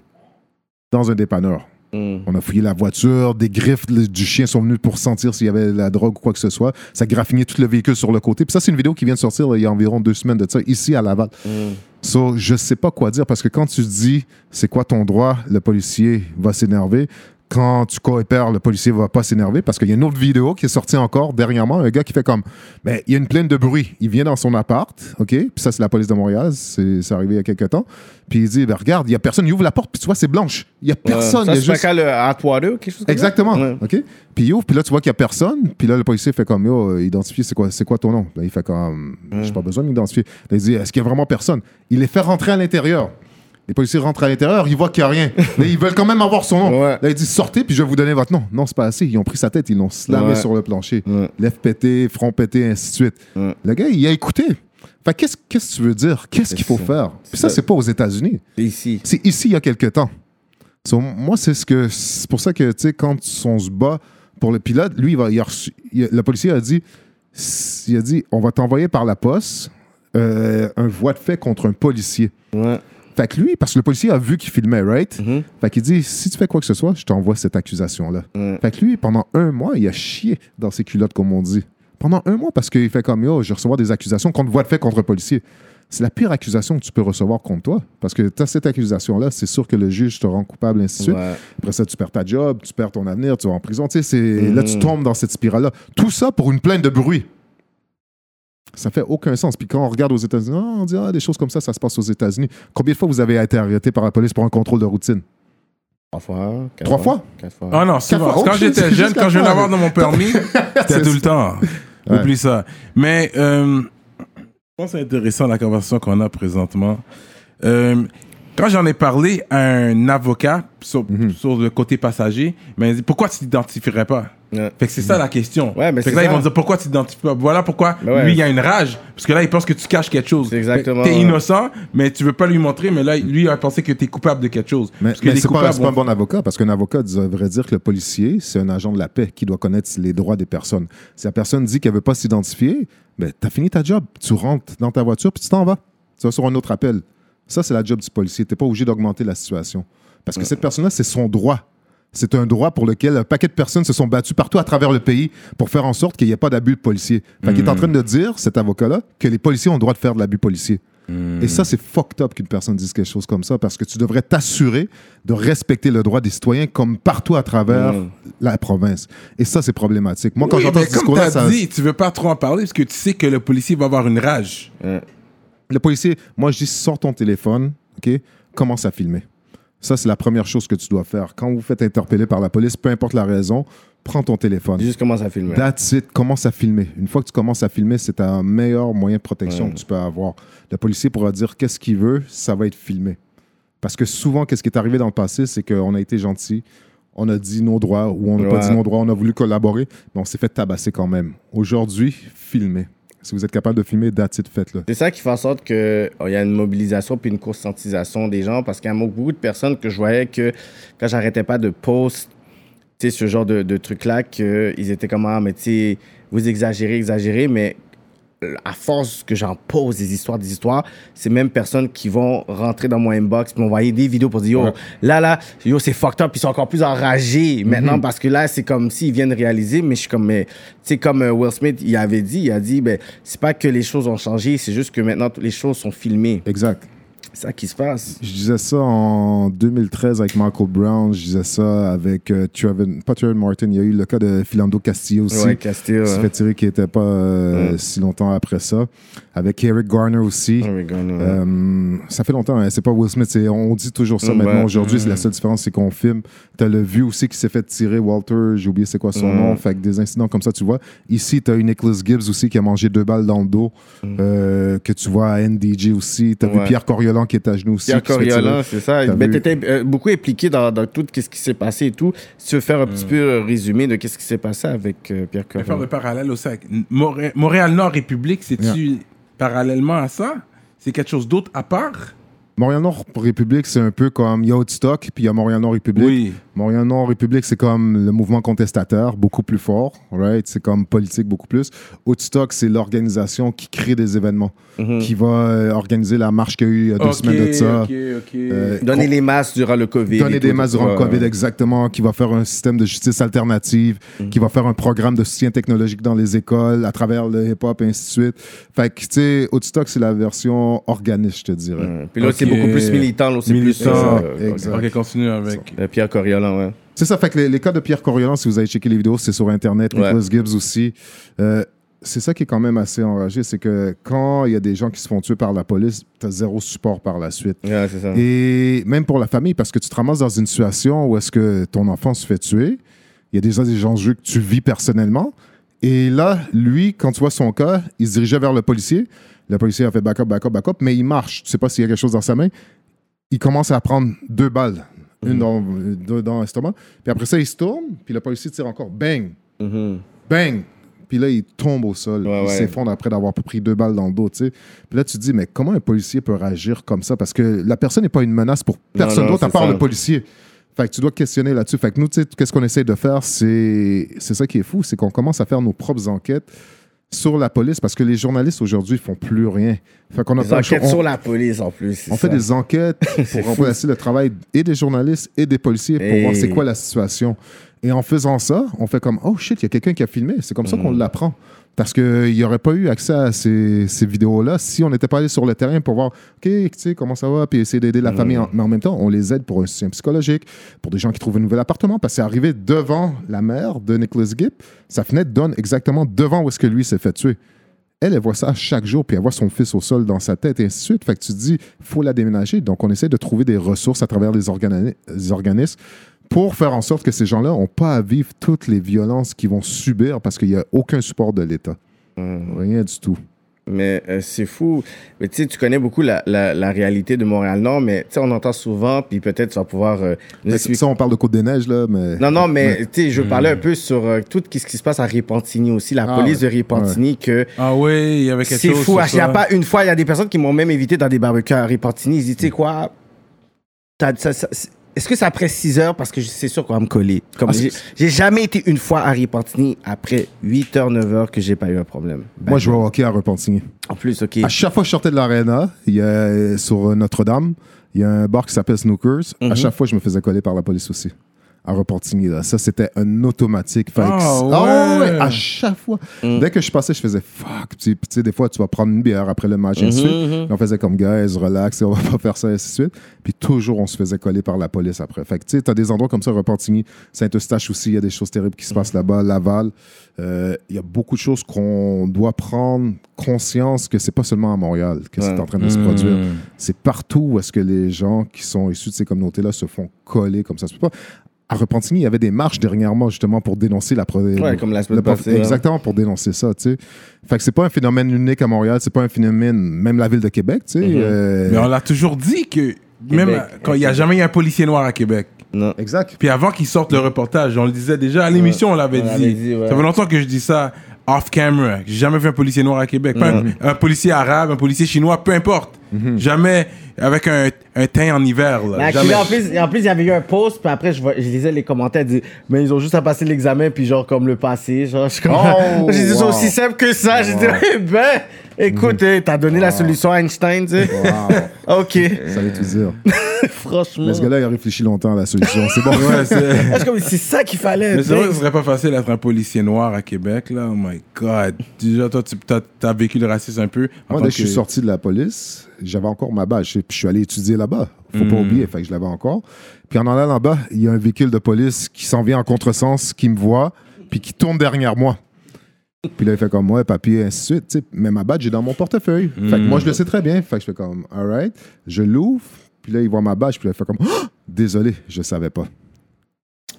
Speaker 3: dans un dépanneur.
Speaker 4: Mm.
Speaker 3: On a fouillé la voiture, des griffes du chien sont venus pour sentir s'il y avait de la drogue ou quoi que ce soit. Ça graffinait tout le véhicule sur le côté. Puis ça, c'est une vidéo qui vient de sortir là, il y a environ deux semaines de ça, ici à Laval.
Speaker 4: Mm.
Speaker 3: So, je sais pas quoi dire parce que quand tu dis c'est quoi ton droit, le policier va s'énerver. Quand tu coopères, le policier va pas s'énerver parce qu'il y a une autre vidéo qui est sortie encore dernièrement, un gars qui fait comme, ben, il y a une plaine de bruit. Il vient dans son appart, OK? Puis ça, c'est la police de Montréal, c'est arrivé il y a quelques temps. Puis il dit, ben, regarde, il y a personne, il ouvre la porte, puis tu vois, c'est blanche. Il y a personne.
Speaker 4: Ça,
Speaker 3: il y a juste-
Speaker 4: le Atwater quelque chose comme?
Speaker 3: Exactement. OK? Puis il ouvre, puis là, tu vois qu'il y a personne. Puis là, le policier fait comme, yo, identifier, c'est quoi, c'est quoi ton nom? Là, il fait comme, j'ai pas besoin de m'identifier. Là, il dit, est-ce qu'il y a vraiment personne? Il les fait rentrer à l'intérieur. Les policiers rentrent à l'intérieur, ils voient qu'il n'y a rien. Mais ils veulent quand même avoir son nom.
Speaker 4: Ouais.
Speaker 3: Là, il dit, sortez, puis je vais vous donner votre nom. Non, c'est pas assez. Ils ont pris sa tête, ils l'ont slamé
Speaker 4: Ouais.
Speaker 3: sur le plancher.
Speaker 4: Ouais.
Speaker 3: Lèvres pétées, front pété, ainsi de suite. Le gars, il a écouté. Fait qu'est-ce que tu veux dire? Qu'est-ce qu'il faut
Speaker 4: ça.
Speaker 3: faire? Puis ça,
Speaker 4: ça.
Speaker 3: c'est pas aux États-Unis.
Speaker 4: C'est ici.
Speaker 3: C'est ici il y a quelques temps. So, moi, c'est ce que c'est pour ça que tu sais quand on se bat pour le pilote, lui, il va, il a reçu- il a- le policier a dit, il a dit, on va t'envoyer par la poste euh, un voie de fait contre un policier.
Speaker 4: Ouais.
Speaker 3: Fait que lui, parce que le policier a vu qu'il filmait, right?
Speaker 4: Mhm.
Speaker 3: Fait qu'il dit, si tu fais quoi que ce soit, je t'envoie cette accusation-là.
Speaker 4: Ouais.
Speaker 3: Fait que lui, pendant un mois, il a chié dans ses culottes, comme on dit. Pendant un mois, parce qu'il fait comme, yo, je vais recevoir des accusations contre voie de fait contre un policier. C'est la pire accusation que tu peux recevoir contre toi. Parce que tu as cette accusation-là, c'est sûr que le juge te rend coupable, ainsi de suite. Après ça, tu perds ta job, tu perds ton avenir, tu vas en prison. Tu sais,
Speaker 4: Mhm.
Speaker 3: là, tu tombes dans cette spirale-là. Tout ça pour une plainte de bruit. Ça fait aucun sens. Puis quand on regarde aux États-Unis, ah, on dit ah, des choses comme ça, ça se passe aux États-Unis. Combien de fois vous avez été arrêté par la police pour un contrôle de routine?
Speaker 4: Trois fois. quatre
Speaker 3: Trois fois?
Speaker 4: Quatre fois.
Speaker 2: Ah non, souvent.
Speaker 3: fois.
Speaker 2: Quand
Speaker 3: Oh,
Speaker 2: j'étais jeune,
Speaker 3: c'est
Speaker 2: quand je
Speaker 3: juste
Speaker 2: d'avoir dans mon permis, c'était
Speaker 3: C'est
Speaker 2: tout le temps.
Speaker 3: Ouais.
Speaker 2: Oublie ça. Mais euh, je pense que c'est intéressant la conversation qu'on a présentement. Euh, quand j'en ai parlé à un avocat sur,
Speaker 3: Mhm.
Speaker 2: sur le côté passager, il m'a dit pourquoi tu t'identifierais pas
Speaker 4: Ouais.
Speaker 2: Fait que c'est ça la question.
Speaker 4: Ouais, mais
Speaker 2: fait que
Speaker 4: c'est
Speaker 2: là, ils
Speaker 4: ça.
Speaker 2: vont dire pourquoi tu t'identifies pas? Voilà pourquoi
Speaker 4: Ben ouais.
Speaker 2: lui, il a une rage. Parce que là, il pense que tu caches quelque chose.
Speaker 4: C'est exactement,
Speaker 2: T'es innocent, mais tu veux pas lui montrer, mais là, lui, il a pensé que t'es coupable de quelque chose.
Speaker 3: Mais, c'est pas, pas un bon avocat, parce qu'un avocat devrait dire que le policier, c'est un agent de la paix qui doit connaître les droits des personnes. Si la personne dit qu'elle veut pas s'identifier, ben, tu as fini ta job. Tu rentres dans ta voiture, puis tu t'en vas. Tu vas sur un autre appel. Ça, c'est la job du policier. Tu n'es pas obligé d'augmenter la situation. Parce que cette personne-là, c'est son droit. C'est un droit pour lequel un paquet de personnes se sont battues partout à travers le pays pour faire en sorte qu'il n'y ait pas d'abus de policier. Fait qu'il est en train de dire, cet avocat-là, que les policiers ont le droit de faire de l'abus policier. Et ça, c'est fucked up qu'une personne dise quelque chose comme ça parce que tu devrais t'assurer de respecter le droit des citoyens comme partout à travers
Speaker 4: Mm.
Speaker 3: la province. Et ça, c'est problématique. Moi, quand
Speaker 2: Oui,
Speaker 3: j'entends ce discours-là, ça...
Speaker 2: dit, tu veux pas trop en parler parce que tu sais que le policier va avoir une rage.
Speaker 3: le policier, moi, je dis, sors ton téléphone, OK? Commence à filmer. Ça, c'est la première chose que tu dois faire. Quand vous vous faites interpeller par la police, peu importe la raison, prends ton téléphone.
Speaker 4: Juste commence à filmer.
Speaker 3: That's it. Commence à filmer. Une fois que tu commences à filmer, c'est un meilleur moyen de protection
Speaker 4: Ouais.
Speaker 3: que tu peux avoir. Le policier pourra dire qu'est-ce qu'il veut, ça va être filmé. Parce que souvent, qu'est-ce qui est arrivé dans le passé, c'est qu'on a été gentil, on a dit nos droits ou on n'a pas dit nos droits, on a voulu collaborer, mais on s'est fait tabasser quand même. Aujourd'hui, filmez. Si vous êtes capable de filmer, that's it, faites-le.
Speaker 4: C'est ça qui fait en sorte qu'il y a une mobilisation puis une conscientisation des gens parce qu'il y a beaucoup de personnes que je voyais que quand j'arrêtais pas de post ce genre de, de trucs-là, qu'ils étaient comme, ah, mais tu vous exagérez, exagérez, mais à force que j'en pose des histoires, des histoires, c'est même personnes qui vont rentrer dans mon inbox m'envoyer des vidéos pour dire, yo,
Speaker 3: Ouais.
Speaker 4: là, là, yo, c'est fucked up, ils sont encore plus enragés maintenant parce que là, c'est comme s'ils viennent réaliser, mais je suis comme, mais, tu sais, comme euh, Will Smith, il avait dit, il a dit, ben, c'est pas que les choses ont changé, c'est juste que maintenant, les choses sont filmées.
Speaker 3: Exact.
Speaker 4: C'est ça qui se passe.
Speaker 3: Je disais ça en 2013 avec Michael Brown. Je disais ça avec euh, Trevor, pas Trevor Martin. Il y a eu le cas de Philando Castillo aussi.
Speaker 4: Ouais, Castillo.
Speaker 3: qui s'est
Speaker 4: hein.
Speaker 3: fait tirer qui n'était pas euh,
Speaker 4: Ouais.
Speaker 3: si longtemps après ça. Avec Eric Garner aussi.
Speaker 4: Ouais.
Speaker 3: Euh, ça fait longtemps, hein, c'est pas Will Smith. On dit toujours ça maintenant. Aujourd'hui, c'est la
Speaker 4: Mm.
Speaker 3: seule différence, c'est qu'on filme. T'as le vu aussi qui s'est fait tirer, Walter, j'ai oublié c'est quoi son
Speaker 4: Mm.
Speaker 3: nom. Fait que des incidents comme ça, tu vois. Ici, t'as eu Nicholas Gibbs aussi qui a mangé deux balles dans le dos, euh, que tu vois à NDJ aussi. T'as vu
Speaker 4: Mm.
Speaker 3: Pierre Coriolan qui est à genoux aussi. Se fait tirer.
Speaker 4: Coriolan, c'est ça. Mais
Speaker 3: vu?
Speaker 4: t'étais euh, beaucoup impliqué dans, dans tout ce qui s'est passé et tout. Si tu veux faire un petit peu euh, résumé de qu'est-ce qui s'est passé avec euh, Pierre
Speaker 2: Je vais faire
Speaker 4: Coriolan.
Speaker 2: le parallèle aussi avec Moré- Montréal-Nord République, c'est-tu parallèlement à ça? C'est quelque chose d'autre à part?
Speaker 3: Montréal-Nord République, c'est un peu comme il y a Woodstock, puis il y a Montréal-Nord République.
Speaker 2: Oui.
Speaker 3: Montréal-Nord République, c'est comme le mouvement contestataire, beaucoup plus fort, right? C'est comme politique beaucoup plus. Woodstock, c'est l'organisation qui crée des événements,
Speaker 4: Mhm.
Speaker 3: qui va euh, organiser la marche qu'il y a eu il y a deux semaines de ça. Euh,
Speaker 4: Donner les masses durant le COVID.
Speaker 3: Donner des masses durant le. COVID, exactement, qui va faire un système de justice alternative,
Speaker 4: Mhm.
Speaker 3: qui va faire un programme de soutien technologique dans les écoles, à travers le hip-hop, et ainsi de suite. Fait que, tu sais, Woodstock, c'est la version organiste, je te dirais.
Speaker 4: Puis
Speaker 2: Ok.
Speaker 4: c'est beaucoup plus militant, c'est plus. Euh,
Speaker 3: Exact.
Speaker 2: Ok, continue avec.
Speaker 4: euh, Pierre Coriolan, ouais.
Speaker 3: C'est ça, fait que les, les cas de Pierre Coriolan, si vous avez checké les vidéos, c'est sur Internet,
Speaker 4: Ouais.
Speaker 3: Nicholas Gibbs aussi. Euh, c'est ça qui est quand même assez enragé, c'est que quand il y a des gens qui se font tuer par la police, tu as zéro support par la suite.
Speaker 4: Ouais, c'est ça.
Speaker 3: Et même pour la famille, parce que tu te ramasses dans une situation où est-ce que ton enfant se fait tuer, il y a déjà des enjeux que tu vis personnellement. Et là, lui, quand tu vois son cas, il se dirigeait vers le policier. Le policier a fait backup, backup, backup, mais il marche. Tu sais pas s'il y a quelque chose dans sa main. Il commence à prendre deux balles, une dans, deux dans l'estomac. Puis après ça, il se tourne, puis le policier tire encore. Bang!
Speaker 4: Mhm.
Speaker 3: Bang! Puis là, il tombe au sol.
Speaker 4: Ouais,
Speaker 3: il
Speaker 4: ouais.
Speaker 3: s'effondre après d'avoir pris deux balles dans le dos, tu sais. Puis là, tu te dis, mais comment un policier peut réagir comme ça? Parce que la personne n'est pas une menace pour personne
Speaker 4: non,
Speaker 3: d'autre à part
Speaker 4: ça.
Speaker 3: le policier. Fait que tu dois questionner là-dessus. Fait que nous, tu sais, qu'est-ce qu'on essaie de faire? C'est c'est ça qui est fou, c'est qu'on commence à faire nos propres enquêtes sur la police parce que les journalistes aujourd'hui font plus rien. Fait qu'on
Speaker 4: Des enquêtes
Speaker 3: On-
Speaker 4: sur la police, en plus.
Speaker 3: on fait des enquêtes pour remplacer le travail et des journalistes et des policiers pour voir c'est quoi la situation. Et en faisant ça, on fait comme Oh shit, il y a quelqu'un qui a filmé. C'est comme ça
Speaker 4: Mm.
Speaker 3: qu'on l'apprend. Parce qu'il n'y aurait pas eu accès à ces, ces vidéos-là si on n'était pas allé sur le terrain pour voir OK, tu sais, comment ça va, puis essayer d'aider
Speaker 4: Mm.
Speaker 3: la famille. En- mais en même temps, on les aide pour un soutien psychologique, pour des gens qui trouvent un nouvel appartement. Parce que c'est arrivé devant la mère de Nicholas Gibb. Sa fenêtre donne exactement devant où est-ce que lui s'est fait tuer elle, elle voit ça chaque jour, puis elle voit son fils au sol dans sa tête, et ainsi de suite. Fait que tu te dis, faut la déménager. Donc, on essaie de trouver des ressources à travers les, organi- les organismes pour faire en sorte que ces gens-là n'ont pas à vivre toutes les violences qu'ils vont subir parce qu'il n'y a aucun support de l'État. Rien du tout.
Speaker 4: Mais euh, c'est fou. Mais tu sais, tu connais beaucoup la, la, la réalité de Montréal-Nord, mais tu sais, on entend souvent, puis peut-être tu vas pouvoir euh, nous
Speaker 3: Mais
Speaker 4: expliquer-
Speaker 3: ça, on parle de Côte-des-Neiges, là, mais...
Speaker 4: Non, non, mais tu sais, je parlais un peu sur euh, tout ce qui se passe à Repentigny aussi, la
Speaker 3: Ah,
Speaker 4: police
Speaker 3: ouais.
Speaker 4: de Repentigny, que
Speaker 2: Ah oui, il y avait quelque
Speaker 4: c'est
Speaker 2: chose.
Speaker 4: fou.
Speaker 2: sur
Speaker 4: Il n'y a pas une fois, il y a des personnes qui m'ont même invité dans des barbecues à Repentigny. Ils disent, tu sais quoi, t'as- ça- ça- est-ce que c'est après 6 heures? Parce que je- c'est sûr qu'on va me coller. Comme
Speaker 2: Ah,
Speaker 4: j'ai- jamais été une fois à Repentigny après 8 heures, 9 heures que j'ai pas eu un problème.
Speaker 3: Moi, je vais au hockey à Repentigny.
Speaker 4: En plus, OK.
Speaker 3: À chaque fois que je sortais de l'aréna, il y a, sur Notre-Dame, il y a un bar qui s'appelle Snookers.
Speaker 4: Mhm.
Speaker 3: À chaque fois, je me faisais coller par la police aussi. À Repentigny, là. Ça, c'était un automatique. Fait que-
Speaker 2: Ah,
Speaker 3: Ah
Speaker 2: ouais.
Speaker 3: À chaque fois.
Speaker 4: Mhm.
Speaker 3: Dès que je passais, je faisais fuck. Puis, tu sais, des fois, tu vas prendre une bière après le match, et ainsi de suite.
Speaker 4: Mhm,
Speaker 3: Puis on faisait comme, guys, relax, on va pas faire ça, et ainsi de suite. Puis toujours, on se faisait coller par la police après. Fait que, tu sais, t'as des endroits comme ça, Repentigny, Saint-Eustache aussi, il y a des choses terribles qui se passent là-bas, Laval. Euh, Il y a beaucoup de choses qu'on doit prendre conscience que c'est pas seulement à Montréal que c'est en train de se produire. C'est partout où est-ce que les gens qui sont issus de ces communautés-là se font coller comme ça. C'est pas... À Repentigny, il y avait des marches dernièrement justement pour dénoncer la...
Speaker 4: Ouais, comme la semaine passée, hein.
Speaker 3: Exactement, pour dénoncer ça, tu sais. Fait que c'est pas un phénomène unique à Montréal, c'est pas un phénomène, même la ville de Québec, tu sais.
Speaker 4: Mhm.
Speaker 3: euh,
Speaker 2: Mais on l'a toujours dit que même quand il n'y a jamais eu un policier noir à Québec.
Speaker 4: Non.
Speaker 3: Exact.
Speaker 2: Puis avant qu'ils sortent le reportage, on le disait déjà à l'émission, on l'avait dit.
Speaker 4: l'avait dit, ouais.
Speaker 2: Ça fait longtemps que je dis ça off camera. J'ai jamais vu un policier noir à Québec. Pas un, un policier arabe, un policier chinois, peu importe. Jamais avec un, un teint en hiver. Là.
Speaker 4: Mais
Speaker 2: Jamais.
Speaker 4: actually, en plus, en plus, il y avait eu un post, puis après, je, vois- je lisais les commentaires, disaient, mais ils ont juste à passer l'examen, puis genre, comme le passé, genre, je comme,
Speaker 3: Oh,
Speaker 4: j'ai dit, c'est
Speaker 3: wow.
Speaker 4: aussi simple que ça. J'ai dit, eh ben, écoute, eh, t'as donné la solution à Einstein, tu sais.
Speaker 3: Wow.
Speaker 4: ok,
Speaker 3: Ça veut tout dire.
Speaker 4: Franchement.
Speaker 3: Mais ce gars-là, il a réfléchi longtemps à la solution. C'est bon.
Speaker 2: Ouais, c'est-
Speaker 4: ça qu'il fallait.
Speaker 2: Mais c'est vrai que ce serait pas facile d'être un policier noir à Québec, là. Oh my God. Déjà, toi, tu as, vécu le racisme un peu.
Speaker 3: Moi, dès que je suis sorti de la police, j'avais encore ma badge. Puis je suis allé étudier là-bas. Faut pas
Speaker 2: Mm.
Speaker 3: oublier. Fait que je l'avais encore. Puis en allant là-bas, il y a un véhicule de police qui s'en vient en contresens, qui me voit, puis qui tourne derrière moi. Puis là, il fait comme moi, papier, ainsi de suite. Mais ma badge est dans mon portefeuille. Fait que moi, je le sais très bien. Fait que je fais comme, all right. Je l'ouvre. Puis là, il voit ma badge. Puis là, il fait comme, Ah! désolé, je savais pas.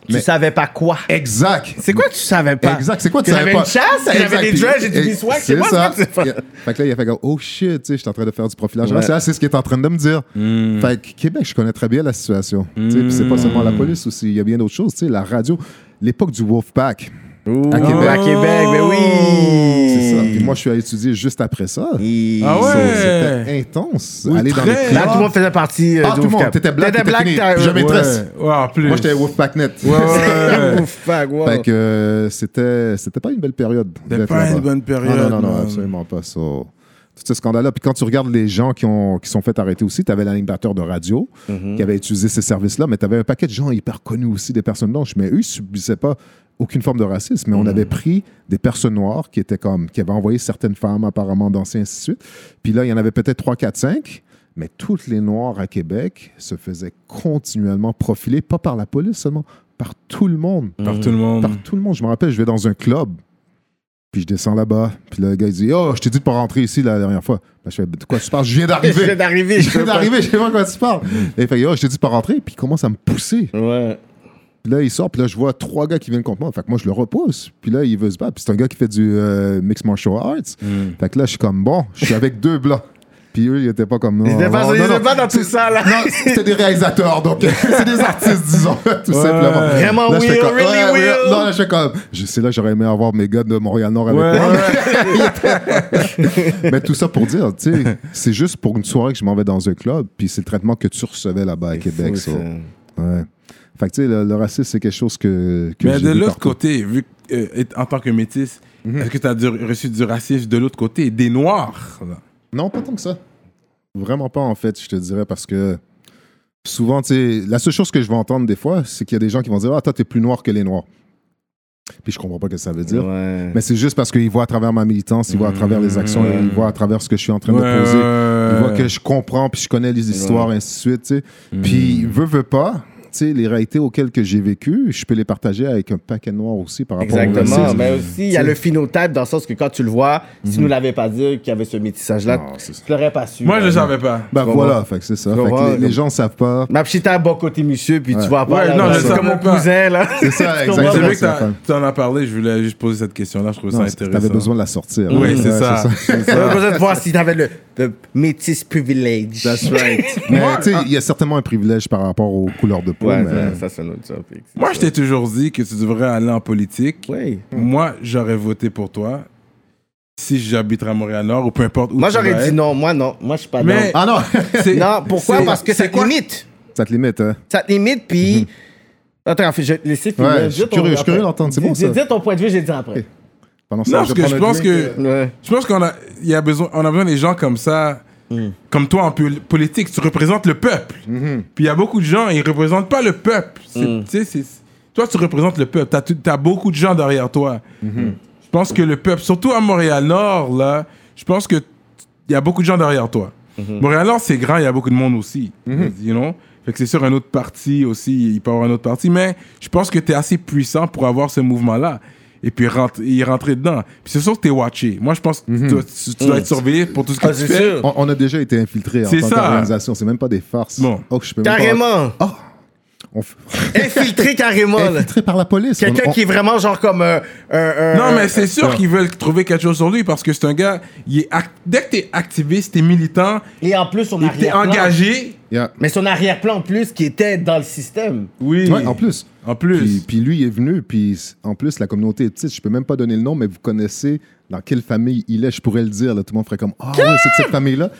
Speaker 4: Tu
Speaker 3: Mais-
Speaker 4: savais pas quoi?
Speaker 3: Exact.
Speaker 4: C'est quoi que tu savais pas?
Speaker 3: Exact. C'est quoi tu savais pas?
Speaker 4: une chasse, j'avais des dreads, j'ai du
Speaker 3: et-
Speaker 4: bisouac, c'est
Speaker 3: ça. Fait que là, il a fait comme, oh shit, tu sais, je suis en train de faire du profilage
Speaker 4: Ouais.
Speaker 3: racial. C'est ce qu'il est en train de me dire.
Speaker 2: Mm.
Speaker 3: Fait que Québec, je connais très bien la situation. Tu sais, Puis c'est pas seulement la police aussi. Il y a bien d'autres choses. Tu sais, la radio, l'époque du Wolfpack.
Speaker 4: Ouh,
Speaker 3: À Québec.
Speaker 4: À Québec, mais oui.
Speaker 3: C'est ça. Puis moi, je suis allé étudier juste après ça.
Speaker 4: Et-
Speaker 2: Ah ouais.
Speaker 3: C'était intense.
Speaker 2: Oui,
Speaker 3: Aller dans les
Speaker 4: Là,
Speaker 3: clubs.
Speaker 4: tout le monde faisait partie euh,
Speaker 3: Ah,
Speaker 4: du
Speaker 3: tout le monde.
Speaker 4: Wolfpack.
Speaker 3: T'étais black,
Speaker 4: T'étais
Speaker 3: t'étais
Speaker 4: black,
Speaker 3: fini.
Speaker 4: t'as-
Speaker 3: Plus jamais
Speaker 2: Ouais.
Speaker 3: tresse.
Speaker 2: Ouais, en plus.
Speaker 3: Moi, j'étais Wolfpacknet.
Speaker 2: Ouais, ouais.
Speaker 4: Wolfpack, wow.
Speaker 3: Fait que euh, c'était c'était pas une belle période.
Speaker 2: C'était pas une bonne période,
Speaker 3: Non, non, non, non, absolument pas ça. Tout ce scandale-là. Puis quand tu regardes les gens qui, ont, qui sont fait arrêter aussi, tu avais l'animateur de radio
Speaker 4: Mhm.
Speaker 3: qui avait utilisé ces services-là, mais tu avais un paquet de gens hyper connus aussi, des personnes blanches, mais eux, ils subissaient pas aucune forme de racisme. Mais on avait pris des personnes noires qui étaient comme, qui avaient envoyé certaines femmes apparemment danser, ainsi de suite. Puis là, il y en avait peut-être 3, 4, 5. Mais toutes les Noirs à Québec se faisaient continuellement profiler, pas par la police seulement, par tout le monde.
Speaker 2: Par tout le monde.
Speaker 3: Par tout le monde. Je me rappelle, je vais dans un club, puis je descends là-bas, puis le gars il dit Oh, je t'ai dit de pas rentrer ici la dernière fois. Ben, je fais De quoi tu parles? Je viens
Speaker 4: Je
Speaker 3: d'arriver.
Speaker 4: viens d'arriver.
Speaker 3: Je viens d'arriver, je sais pas de quoi tu parles. Et il fait Oh, je t'ai dit de pas rentrer, puis il commence à me pousser.
Speaker 4: Ouais.
Speaker 3: Puis là, il sort, puis là, je vois trois gars qui viennent contre moi. Fait que moi, je le repousse. Puis là, il veut se battre. Puis c'est un gars qui fait du euh, mixed martial arts. Fait que là, je suis comme, bon, je suis avec deux blancs. Puis eux, ils étaient pas comme...
Speaker 4: Ils étaient pas,
Speaker 3: non,
Speaker 4: ils
Speaker 3: non,
Speaker 4: pas dans tout ça, là.
Speaker 3: Non, c'était des réalisateurs, donc c'est des artistes, disons, tout simplement.
Speaker 4: Vraiment
Speaker 3: Là, comme,
Speaker 4: really
Speaker 3: ouais. Non, là, je fais comme, je sais là, j'aurais aimé avoir mes gars de Montréal-Nord avec
Speaker 2: Ouais,
Speaker 3: moi.
Speaker 2: ouais.
Speaker 3: Mais tout ça pour dire, tu sais, c'est juste pour une soirée que je m'en vais dans un club, puis c'est le traitement que tu recevais là-bas à Québec. Ça. Ouais. Fait que, tu sais, le, le racisme, c'est quelque chose que. que
Speaker 2: Mais de l'autre côté, vu euh, en tant que métis,
Speaker 3: Mhm.
Speaker 2: est-ce que tu as reçu du racisme de l'autre côté, des Noirs là?
Speaker 3: Non, pas tant que ça. Vraiment pas, en fait, je te dirais, parce que souvent, tu sais, la seule chose que je vais entendre des fois, c'est qu'il y a des gens qui vont dire Ah, toi, t'es plus noir que les noirs. Puis je comprends pas ce que ça veut dire.
Speaker 4: Ouais.
Speaker 3: Mais c'est juste parce qu'ils voient à travers ma militance, ils voient à travers les actions, ils voient à travers ce que je suis en train de poser. Ils voient que je comprends, puis je connais les histoires,
Speaker 4: Ouais.
Speaker 3: ainsi de suite, tu sais.
Speaker 2: Mm.
Speaker 3: Puis, veut, veut pas, les réalités auxquelles que j'ai vécu, je peux les partager avec un paquet noir aussi par rapport au
Speaker 4: Exactement.
Speaker 3: racisme.
Speaker 4: Mais aussi, il y a le phénotype dans le sens que quand tu le vois, si nous l'avais pas dit qu'il y avait ce métissage-là,
Speaker 3: ça.
Speaker 4: tu l'aurais pas su.
Speaker 2: Moi, je
Speaker 4: là.
Speaker 2: ne savais pas.
Speaker 3: Ben voilà,
Speaker 4: comprends?
Speaker 3: fait que c'est ça. Fait que les, les gens savent pas.
Speaker 4: Ma petite à bon côté, monsieur, puis tu vois pas.
Speaker 2: Ouais,
Speaker 4: là,
Speaker 2: non,
Speaker 4: là,
Speaker 2: je
Speaker 4: c'est
Speaker 2: savais
Speaker 4: comme mon cousin, là.
Speaker 3: C'est ça,
Speaker 4: comprends?
Speaker 2: C'est
Speaker 3: exactement.
Speaker 2: vrai que tu en as parlé, je voulais juste poser cette question-là, je trouvais ça intéressant.
Speaker 3: T'avais besoin de la sortir.
Speaker 2: Oui,
Speaker 3: Ouais,
Speaker 2: c'est ça. Ça.
Speaker 4: besoin de voir si t'avais le, le métis privilege.
Speaker 3: That's right. Mais tu sais, il y a certainement un privilège par rapport aux couleurs de peau.
Speaker 4: Ouais,
Speaker 3: mais-
Speaker 4: ça, ça c'est un autre topic.
Speaker 2: Moi, je t'ai toujours dit que tu devrais aller en politique.
Speaker 4: Oui.
Speaker 2: Moi, j'aurais voté pour toi si j'habiterais à Montréal-Nord ou peu importe où
Speaker 4: Moi, j'aurais dit non. Moi, non. Moi, je suis pas
Speaker 2: Mais-
Speaker 3: Ah non.
Speaker 4: Non, pourquoi? Parce que ça
Speaker 2: c'est
Speaker 4: te
Speaker 2: quoi-
Speaker 4: limite.
Speaker 3: ça te limite, hein?
Speaker 4: Ça te limite, puis. Attends, en fait, je vais te laisser finir.
Speaker 3: Ouais, je suis curieux, je suis curieux
Speaker 4: après.
Speaker 3: d'entendre, c'est bon, ça.
Speaker 4: dis- Dis ton point de vue, j'ai dit après.
Speaker 3: Pendant
Speaker 2: Non, parce que je pense que
Speaker 3: euh,
Speaker 4: Ouais.
Speaker 2: je pense qu'on a il y a besoin on a besoin des gens comme ça comme toi en pol- politique. Tu représentes le peuple. Puis il y a beaucoup de gens ils représentent pas le peuple. C'est- toi tu représentes le peuple. Tu as, beaucoup de gens derrière toi. Je pense que le peuple surtout à Montréal Nord là je pense que il y a beaucoup de gens derrière toi. Montréal Nord c'est grand il y a beaucoup de monde aussi you know? Fait que c'est sûr un autre parti aussi il peut y avoir un autre parti mais je pense que tu es assez puissant pour avoir ce mouvement là et puis rentre, y rentrer dedans. Puis c'est sûr que t'es watché. Moi, je pense que tu, dois- tu- tu dois être surveillé pour tout ce que
Speaker 4: Ah,
Speaker 2: tu fais.
Speaker 4: sûr.
Speaker 3: On, on a déjà été infiltrés en
Speaker 2: C'est
Speaker 3: tant
Speaker 2: ça.
Speaker 3: qu'organisation. C'est même pas des farces.
Speaker 2: Bon.
Speaker 3: Oh, je peux même pas-
Speaker 4: Carrément.
Speaker 3: Oh, on f-
Speaker 4: Infiltré carrément, là.
Speaker 3: infiltrés par la police.
Speaker 4: Quelqu'un
Speaker 3: On- on-
Speaker 4: qui est vraiment genre comme un. un- un-
Speaker 2: Non, mais c'est sûr
Speaker 3: ouais.
Speaker 2: qu'ils veulent trouver quelque chose sur lui parce que c'est un gars. Il est act- Dès que t'es activiste, t'es militant,
Speaker 4: Et en plus, son
Speaker 2: et t'es engagé.
Speaker 3: Yeah.
Speaker 4: Mais son arrière-plan en plus qui était dans le système.
Speaker 2: Oui.
Speaker 3: Ouais, en plus.
Speaker 2: En plus.
Speaker 3: Puis, puis lui, il est venu, puis en plus, la communauté est petite. Je peux même pas donner le nom, mais vous connaissez dans quelle famille il est. Je pourrais le dire. Là, tout le monde ferait comme Ah, ouais, c'est de cette famille-là.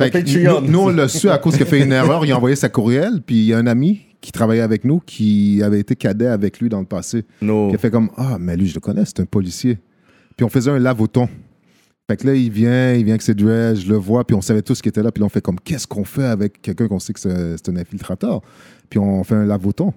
Speaker 3: Fait que nous, nous, on l'a su à cause qu'il a fait une erreur. Il a envoyé sa courriel, puis il y a un ami qui travaillait avec nous qui avait été cadet avec lui dans le passé. Qui a fait comme Ah, mais lui, je le connais, c'est un policier. Puis on faisait un lave au thon. Fait que là, il vient, il vient avec ses dreads, je le vois, puis on savait tous qui était là. Puis là, on fait comme Qu'est-ce qu'on fait avec quelqu'un qu'on sait que c'est un infiltrateur? Puis on fait un thon.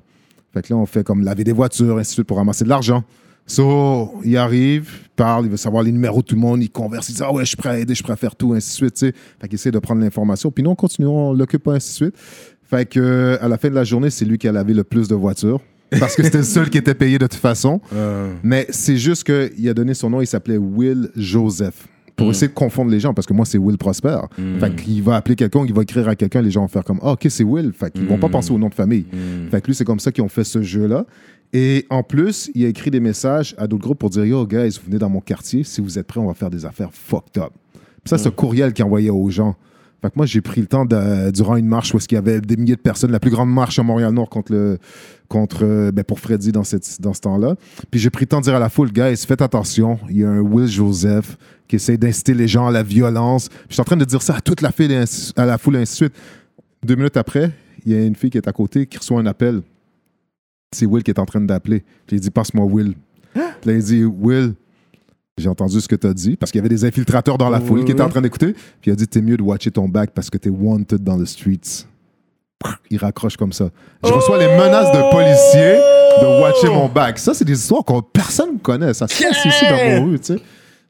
Speaker 3: Fait que là, on fait comme laver des voitures, ainsi de suite, pour ramasser de l'argent. So, il arrive, il parle, il veut savoir les numéros de tout le monde, il converse, il dit Ah ouais, je suis prêt à aider, je suis prêt à faire tout, ainsi de suite. tu sais. Fait qu'il essaie de prendre l'information. Puis nous, on continue, on l'occupe, ainsi de suite. Fait que euh, à la fin de la journée, c'est lui qui a lavé le plus de voitures. Parce que c'était le seul qui était payé de toute façon.
Speaker 2: Euh,
Speaker 3: Mais c'est juste qu'il a donné son nom, il s'appelait Will Joseph. Pour essayer de confondre les gens, parce que moi, c'est Will Prosper. Fait qu'il va appeler quelqu'un, il va écrire à quelqu'un, les gens vont faire comme Ah, ok, c'est Will. Fait qu'ils vont pas penser au nom de famille. Fait que lui, c'est comme ça qu'ils ont fait ce jeu-là. Et en plus, il a écrit des messages à d'autres groupes pour dire Yo, guys, vous venez dans mon quartier, si vous êtes prêts, on va faire des affaires fucked up. Puis ça, c'est un courriel qu'il envoyait aux gens. Fait que moi, j'ai pris le temps de- durant une marche où est-ce qu'il y avait des milliers de personnes, la plus grande marche à Montréal-Nord contre le, contre, euh, ben, pour Freddy dans, cette, dans ce temps-là. Puis j'ai pris le temps de dire à la foule, guys, faites attention, il y a un Will Joseph qui essaie d'inciter les gens à la violence. Puis je suis en train de dire ça à toute la foule et ainsi, à la foule et ainsi de suite. Deux minutes après, il y a une fille qui est à côté qui reçoit un appel. C'est Will qui est en train d'appeler. Puis il dit, passe-moi Will. Puis là, il dit, Will, j'ai entendu ce que tu as dit, parce qu'il y avait des infiltrateurs dans la foule qui étaient en train d'écouter. Puis il a dit, t'es mieux de watcher ton back parce que t'es wanted dans les streets. Il raccroche comme ça. Je reçois les menaces de policiers de watcher mon back. Ça, c'est des histoires que personne ne connaît. Ça se passe ici dans mon rue, tu sais.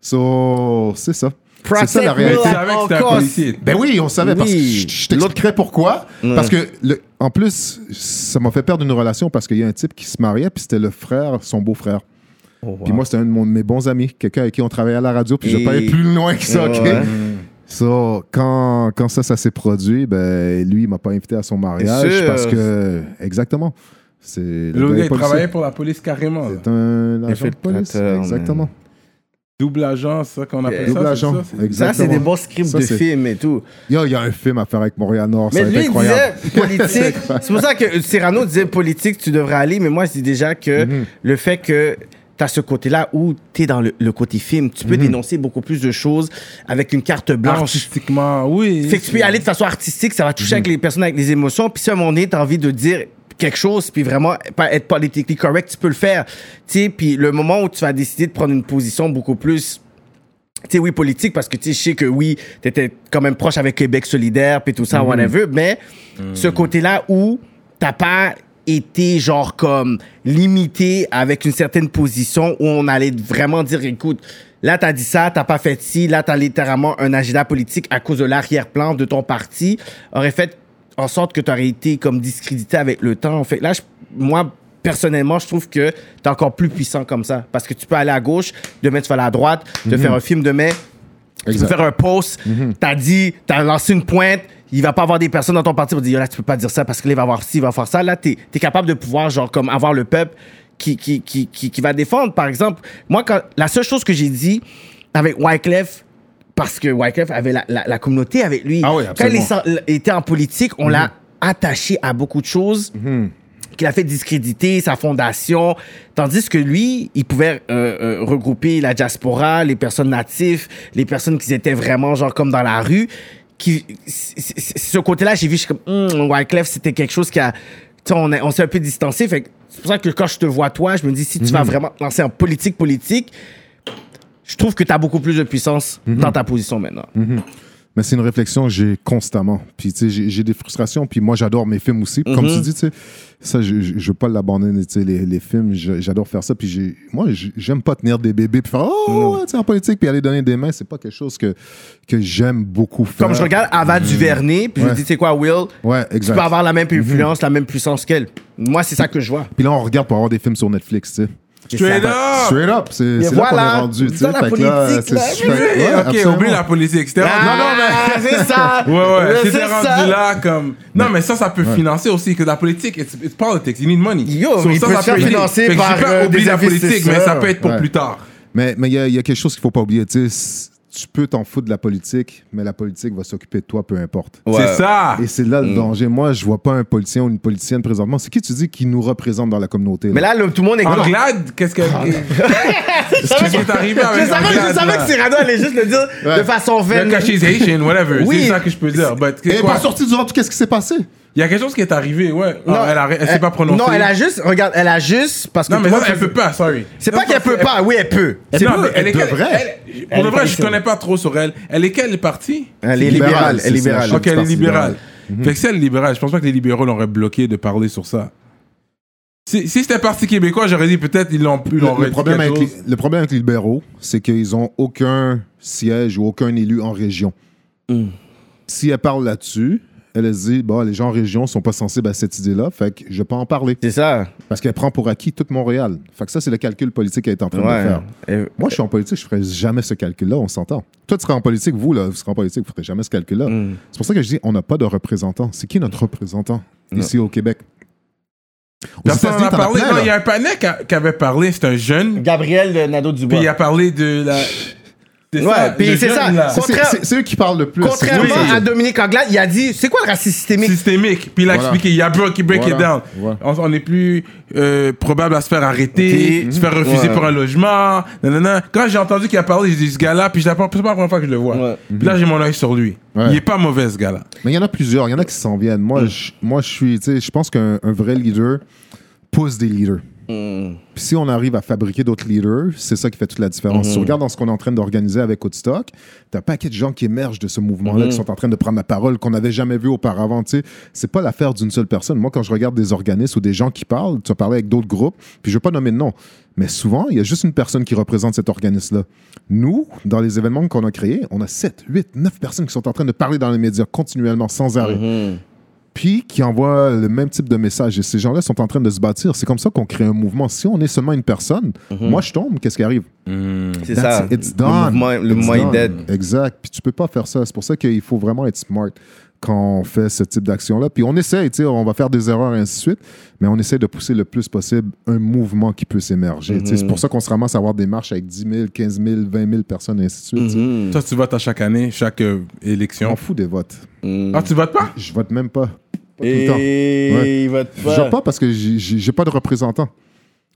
Speaker 3: So, c'est ça. C'est ça la réalité.
Speaker 4: Will
Speaker 2: savais que c'était un
Speaker 4: encore.
Speaker 2: policier.
Speaker 3: Ben oui, on savait parce que
Speaker 4: Oui.
Speaker 3: je, t'expliquerai pourquoi. Parce que, le- en plus, ça m'a fait perdre une relation parce qu'il y a un type qui se mariait, puis c'était le frère, son beau-frère. Puis moi, c'était un de mon- mes bons amis, quelqu'un avec qui on travaillait à la radio, puis je vais pas
Speaker 4: Et-
Speaker 3: aller plus loin que ça, OK?
Speaker 4: Ouais.
Speaker 3: So, quand, quand ça, ça s'est produit, ben, lui, il m'a pas invité à son mariage parce que, exactement, c'est...
Speaker 2: Le
Speaker 3: gars
Speaker 2: il travaillait pour la police carrément.
Speaker 3: C'est un agent de police,
Speaker 4: man.
Speaker 3: exactement.
Speaker 2: Double agent, ça qu'on appelle
Speaker 3: Double
Speaker 2: ça.
Speaker 3: agent,
Speaker 2: c'est ça, c'est-
Speaker 3: exactement.
Speaker 4: Ça, c'est des bons scripts
Speaker 3: Ça,
Speaker 4: de films et tout.
Speaker 3: Yo, Il y a un film à faire avec Montréal-Nord, ça
Speaker 4: Mais lui, il
Speaker 3: incroyable.
Speaker 4: disait politique. c'est pour ça que Cyrano disait politique, tu devrais aller. Mais moi, je dis déjà que
Speaker 3: Mhm.
Speaker 4: le fait que tu as ce côté-là où tu es dans le, le côté film, tu peux
Speaker 3: Mhm.
Speaker 4: dénoncer beaucoup plus de choses avec une carte blanche.
Speaker 2: Artistiquement, oui.
Speaker 4: Fait que tu peux aller de façon artistique, ça va toucher
Speaker 3: Mhm.
Speaker 4: avec les personnes avec les émotions. Puis si à un moment donné, tu as envie de dire quelque chose, puis vraiment être politically correct, tu peux le faire. Tu puis le moment où tu vas décider de prendre une position beaucoup plus tu oui, politique, parce que tu sais, que oui, t'étais quand même proche avec Québec solidaire, puis tout ça, whatever, mais ce côté-là où t'as pas été genre comme limité avec une certaine position où on allait vraiment dire, écoute, là t'as dit ça, t'as pas fait ci, là t'as littéralement un agenda politique à cause de l'arrière-plan de ton parti, aurait fait en sorte que t'aurais été comme discrédité avec le temps. En fait, là, je- moi, personnellement, je trouve que t'es encore plus puissant comme ça. Parce que tu peux aller à gauche, demain tu vas aller à droite, te faire un film demain, tu peux faire un post, t'as dit, t'as lancé une pointe, il va pas avoir des personnes dans ton parti vont dire, là, tu peux pas dire ça parce que là, il va avoir ci, il va faire ça. Là, t'es es capable de pouvoir, genre, comme avoir le peuple qui, qui, qui, qui, qui va défendre. Par exemple, moi, quand, la seule chose que j'ai dit avec Wyclef, parce que Wyclef avait la, la, la communauté avec lui.
Speaker 3: Ah oui,
Speaker 4: Quand il était en politique, on l'a attaché à beaucoup de choses qu'il a fait discréditer sa fondation, tandis que lui, il pouvait euh, euh, regrouper la diaspora, les personnes natives, les personnes qui étaient vraiment genre comme dans la rue. Qui, ce côté-là, j'ai vu, je suis comme, hum, Wyclef, c'était quelque chose qui a, on, on s'est un peu distancé. Fait c'est pour ça que quand je te vois toi, je me dis, si tu vas vraiment te lancer en politique, politique, je trouve que tu as beaucoup plus de puissance dans ta position maintenant.
Speaker 3: Mais c'est une réflexion que j'ai constamment. Puis, tu sais, j'ai- des frustrations. Puis, moi, j'adore mes films aussi. Comme
Speaker 4: Mhm.
Speaker 3: tu dis, tu sais, ça, je, je veux pas l'abandonner, tu sais, les, les films. J'adore faire ça. Puis, moi, j'ai- j'aime pas tenir des bébés puis faire Oh, ouais, tu sais, en politique, puis aller donner des mains. C'est pas quelque chose que, que j'aime beaucoup faire.
Speaker 4: Comme je regarde Ava Duvernay, puis je me dis, tu sais quoi, Will,
Speaker 3: Ouais,
Speaker 4: tu
Speaker 3: exact.
Speaker 4: peux avoir la même influence, la même puissance qu'elle. Moi, c'est ça que je vois.
Speaker 3: Puis là, on regarde pour avoir des films sur Netflix, tu sais.
Speaker 2: Straight
Speaker 4: Ça-
Speaker 2: up!
Speaker 3: Straight up, c'est là qu'on
Speaker 4: voilà,
Speaker 3: est rendu, tu sais.
Speaker 4: la
Speaker 3: Fait que là,
Speaker 4: politique,
Speaker 3: c'est
Speaker 4: là,
Speaker 3: super- ouais,
Speaker 2: ok,
Speaker 3: absolument.
Speaker 2: oublie la politique. C'était
Speaker 4: Ah,
Speaker 2: non, non, mais.
Speaker 4: c'est ça.
Speaker 2: Ouais, ouais,
Speaker 4: C'est
Speaker 2: c'était
Speaker 4: ça.
Speaker 2: rendu là comme. Non, mais ça, ça peut financer aussi, que la politique, it's, it's politics, you need money.
Speaker 4: Yo,
Speaker 2: So,
Speaker 4: mais il
Speaker 2: ça,
Speaker 4: peut
Speaker 2: ça aider.
Speaker 4: financer par,
Speaker 2: j'ai pas
Speaker 4: euh,
Speaker 2: oublié
Speaker 4: des
Speaker 2: la politique, mais ça peut être pour
Speaker 3: Ouais.
Speaker 2: plus tard.
Speaker 3: Mais mais il y, a- il y a quelque chose qu'il faut pas oublier. Tu sais, tu peux t'en foutre de la politique, mais la politique va s'occuper de toi, peu importe.
Speaker 4: Ouais.
Speaker 2: C'est ça!
Speaker 3: Et c'est là le
Speaker 4: Mm.
Speaker 3: danger. Moi, je vois pas un politicien ou une politicienne présentement. C'est qui tu dis qui nous représente dans la communauté?
Speaker 4: Mais là, le- tout le monde est comme.
Speaker 2: Anglade, qu'est-ce que. Qu'est-ce qui est arrivé
Speaker 4: Je
Speaker 2: avec
Speaker 4: savais, je que Cyrano allait juste le dire de façon
Speaker 2: Le
Speaker 4: vaine.
Speaker 2: Haitian, whatever.
Speaker 4: Oui.
Speaker 2: C'est ça que je peux dire. Quoi?
Speaker 3: pas sortie durant tout qu'est-ce qui s'est passé?
Speaker 2: Il y a quelque chose qui est arrivé, ouais.
Speaker 4: Non,
Speaker 2: Ah, elle a- elle s'est pas prononcée.
Speaker 4: Non, elle a juste. Regarde, elle a juste. Parce que
Speaker 2: Non, mais
Speaker 4: le
Speaker 2: ça, elle peut pas, sorry.
Speaker 4: C'est
Speaker 2: Non,
Speaker 4: pas qu'elle peut pas. Oui, elle peut. C'est
Speaker 2: Non,
Speaker 4: pas-
Speaker 2: mais elle est
Speaker 3: elle devrait.
Speaker 2: elle-
Speaker 4: Elle
Speaker 2: Pour
Speaker 4: est
Speaker 2: le vrai, je connais pas trop sur elle. Elle est quelle partie?
Speaker 4: Elle est
Speaker 3: libérale,
Speaker 4: libérale. Elle est libérale.
Speaker 2: Ok, elle est libérale.
Speaker 3: libéral.
Speaker 2: Fait que si elle est libérale, je pense pas que les libéraux l'auraient bloqué de parler sur ça. Si, si c'était Parti québécois, j'aurais dit peut-être ils l'ont ils
Speaker 3: Le, problème avec les, le problème avec les libéraux, c'est qu'ils ont aucun siège ou aucun élu en région.
Speaker 4: Mm.
Speaker 3: Si elle parle là-dessus, elle se dit, bon, les gens en région sont pas sensibles à cette idée-là, fait que je vais pas en parler.
Speaker 4: C'est ça.
Speaker 3: Parce qu'elle prend pour acquis tout Montréal. Fait que ça, c'est le calcul politique qu'elle est en train de faire.
Speaker 4: Et-
Speaker 3: Moi, je suis en politique, je ferais jamais ce calcul-là, on s'entend. Toi, tu serais en politique, vous, là, vous serez en politique, vous ferez jamais ce calcul-là.
Speaker 4: Mm.
Speaker 3: C'est pour ça que je dis, on n'a pas de représentant. C'est qui notre représentant ici au Québec?
Speaker 2: Personne n'en a parlé. il y a un panel qui, a- avait parlé, c'est un jeune.
Speaker 4: Gabriel de Nadeau-Dubois.
Speaker 2: Puis il a parlé de la. C'est
Speaker 4: Ouais,
Speaker 2: ça,
Speaker 4: puis c'est ça.
Speaker 3: C'est- eux qui parlent le plus.
Speaker 4: Contrairement
Speaker 3: oui,
Speaker 4: à Dominique Anglade, il a dit c'est quoi le racisme systémique?
Speaker 2: Systémique. Puis il a
Speaker 3: Voilà.
Speaker 2: expliqué, il y a break, il break it down.
Speaker 3: Voilà.
Speaker 2: On, on est plus euh, probable à se faire arrêter, se faire refuser
Speaker 4: Ouais.
Speaker 2: pour un logement. nanana. Quand j'ai entendu qu'il a parlé, j'ai dit ce gars-là, puis je l'ai pas- c'est pas la première fois que je le vois.
Speaker 4: Ouais.
Speaker 2: Puis là, j'ai mon œil sur lui.
Speaker 3: Ouais.
Speaker 2: Il est pas mauvais, ce gars-là.
Speaker 3: Mais il y en a plusieurs, il y en a qui s'en viennent. Moi, je, moi, je suis, tu sais, je pense qu'un un vrai leader pousse des leaders.
Speaker 4: Mm.
Speaker 3: Puis si on arrive à fabriquer d'autres leaders, c'est ça qui fait toute la différence. Si on regarde dans ce qu'on est en train d'organiser avec Woodstock, t'as un paquet de gens qui émergent de ce mouvement-là, qui sont en train de prendre la parole, qu'on n'avait jamais vu auparavant. Tu sais, c'est pas l'affaire d'une seule personne. Moi, quand je regarde des organismes ou des gens qui parlent, tu as parlé avec d'autres groupes, puis je veux pas nommer de nom, mais souvent, il y a juste une personne qui représente cet organisme-là. Nous, dans les événements qu'on a créés, on a 7, 8, 9 personnes qui sont en train de parler dans les médias continuellement, sans arrêt.
Speaker 4: Mm-hmm.
Speaker 3: Puis qui envoient le même type de message. Et ces gens-là sont en train de se bâtir. C'est comme ça qu'on crée un mouvement. Si on est seulement une personne, moi je tombe, qu'est-ce qui arrive?
Speaker 4: C'est
Speaker 3: That's
Speaker 4: ça.
Speaker 3: it. It's
Speaker 4: Le
Speaker 3: done.
Speaker 4: mouvement, le
Speaker 3: It's
Speaker 4: mouvement est
Speaker 3: done.
Speaker 4: dead.
Speaker 3: Exact. Puis tu peux pas faire ça. C'est pour ça qu'il faut vraiment être smart quand on fait ce type d'action-là. Puis on sais, on va faire des erreurs et ainsi de suite, mais on essaie de pousser le plus possible un mouvement qui peut s'émerger. C'est pour ça qu'on se ramasse à avoir des marches avec 10 000, 15 000, 20 000 personnes et ainsi de suite.
Speaker 4: Mhm.
Speaker 2: Toi, tu votes à chaque année, chaque euh,
Speaker 3: Je
Speaker 2: élection.
Speaker 3: m'en fous des votes.
Speaker 4: Mm.
Speaker 2: Ah, tu votes pas?
Speaker 3: Je vote même pas. Pas tout le temps.
Speaker 4: Et
Speaker 3: Ouais.
Speaker 4: il vote
Speaker 3: Je
Speaker 4: pas.
Speaker 3: vote pas parce que j'ai- pas de représentant.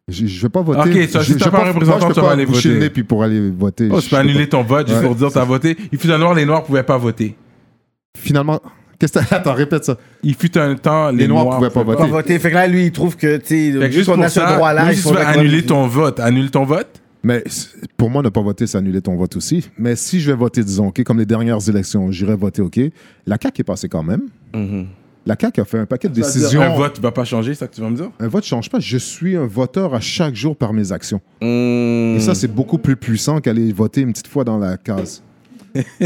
Speaker 3: Je je vais pas voter.
Speaker 2: Ok, ça, si
Speaker 3: Je-
Speaker 2: t'as
Speaker 3: je
Speaker 2: pas un représentant,
Speaker 3: moi, je
Speaker 2: tu
Speaker 3: peux
Speaker 2: vas
Speaker 3: pas
Speaker 2: aller
Speaker 3: boucher
Speaker 2: voter.
Speaker 3: le nez puis pour aller voter.
Speaker 2: Oh,
Speaker 3: Je
Speaker 2: tu peux annuler ton vote juste
Speaker 3: Ouais.
Speaker 2: pour dire que t'as voté. Il fut un noir, les noirs pouvaient pas voter.
Speaker 3: Finalement, qu'est-ce que Attends, répète ça.
Speaker 2: Il fut un temps, les,
Speaker 3: Les Noirs pouvaient pas
Speaker 4: Pas
Speaker 3: voter.
Speaker 4: voter. Fait que là, lui, il trouve que, tu sais,
Speaker 2: Fait que
Speaker 4: juste qu'on a ce droit-là,
Speaker 2: si tu veux annuler ton vote, annule ton vote?
Speaker 3: Mais pour moi, ne pas voter, c'est annuler ton vote aussi. Mais si je vais voter, disons, OK, comme les dernières élections, j'irai voter, OK. La CAQ est passée quand même.
Speaker 4: Mhm.
Speaker 3: La CAQ a fait un paquet de
Speaker 2: Ça
Speaker 3: décisions.
Speaker 2: Un vote va pas changer, c'est ça que tu vas me dire?
Speaker 3: Un vote ne change pas. Je suis un voteur à chaque jour par mes actions.
Speaker 4: Mm.
Speaker 3: Et ça, c'est beaucoup plus puissant qu'aller voter une petite fois dans la case.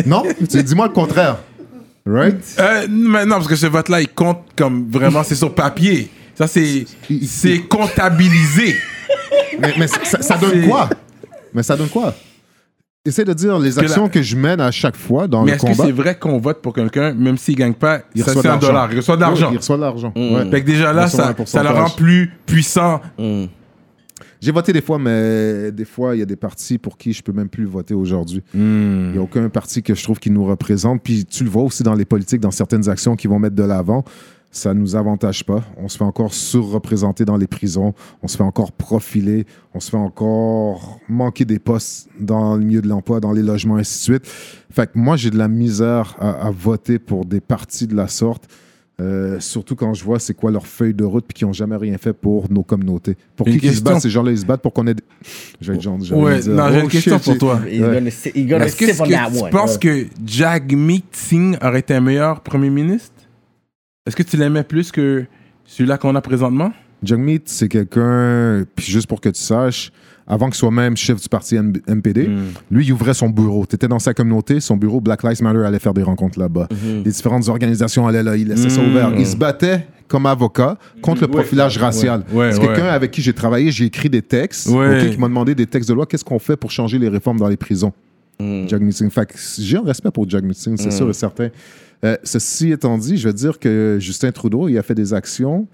Speaker 3: non? Tu- Dis-moi le contraire. Right?
Speaker 2: Euh, mais non, parce que ce vote-là, il compte comme vraiment, c'est sur papier. Ça, c'est c'est comptabilisé.
Speaker 3: Mais, mais ça, ça donne quoi? Mais ça donne quoi? Essaie de dire les
Speaker 2: que la-
Speaker 3: actions que je mène à chaque fois dans
Speaker 2: Mais
Speaker 3: le
Speaker 2: est-ce que
Speaker 3: combat.
Speaker 2: c'est vrai qu'on vote pour quelqu'un, même s'il gagne pas,
Speaker 3: Il
Speaker 2: ça
Speaker 3: reçoit de
Speaker 2: un
Speaker 3: l'argent.
Speaker 2: dollar, il reçoit de l'argent.
Speaker 3: Oui, il reçoit de l'argent.
Speaker 4: Mm.
Speaker 3: ouais.
Speaker 2: Fait que déjà là, ça, ça le rend plus puissant.
Speaker 4: Mm.
Speaker 3: J'ai voté des fois, mais des fois, il y a des partis pour qui je peux même plus voter aujourd'hui. Il n'y a aucun parti que je trouve qui nous représente. Puis tu le vois aussi dans les politiques, dans certaines actions qui vont mettre de l'avant. Ça ne nous avantage pas. On se fait encore surreprésenter dans les prisons. On se fait encore profiler. On se fait encore manquer des postes dans le milieu de l'emploi, dans les logements, ainsi de suite. Fait que moi, j'ai de la misère à, à voter pour des partis de la sorte. Euh, surtout quand je vois c'est quoi leur feuille de route puis qui n'ont jamais rien fait pour nos communautés. Pour
Speaker 2: Une
Speaker 3: qui qu'ils se
Speaker 2: question.
Speaker 3: battent, ces gens-là, ils se battent pour qu'on ait... dire- j'allais
Speaker 2: Ouais,
Speaker 3: dire,
Speaker 2: non, j'ai
Speaker 3: oh
Speaker 2: une question
Speaker 3: shit,
Speaker 2: pour toi.
Speaker 3: Ouais.
Speaker 2: Est-ce que,
Speaker 4: on
Speaker 2: que tu
Speaker 4: one.
Speaker 2: penses que Jagmeet Singh aurait été un meilleur premier ministre? Est-ce que tu l'aimais plus que celui-là qu'on a présentement?
Speaker 3: Jagmeet, c'est quelqu'un, puis juste pour que tu saches, avant qu'il soit même chef du parti MPD,
Speaker 2: Hmm.
Speaker 3: lui, il ouvrait son bureau. Tu étais dans sa communauté, son bureau, Black Lives Matter allait faire des rencontres là-bas. Les différentes organisations allaient là, il laissait ça
Speaker 2: Mhm.
Speaker 3: ouvert. Il se battait comme avocat contre le profilage
Speaker 2: ouais,
Speaker 3: racial.
Speaker 2: ouais,
Speaker 3: c'est
Speaker 2: ouais.
Speaker 3: quelqu'un avec qui j'ai travaillé, j'ai écrit des textes,
Speaker 2: Ouais.
Speaker 3: ok, qui m'a demandé des textes de loi, qu'est-ce qu'on fait pour changer les réformes dans les prisons?
Speaker 4: Mm.
Speaker 3: Fait que j'ai un respect pour Jagmeet Singh, c'est sûr et certain. Euh, ceci étant dit, je veux dire que Justin Trudeau, il a fait des actions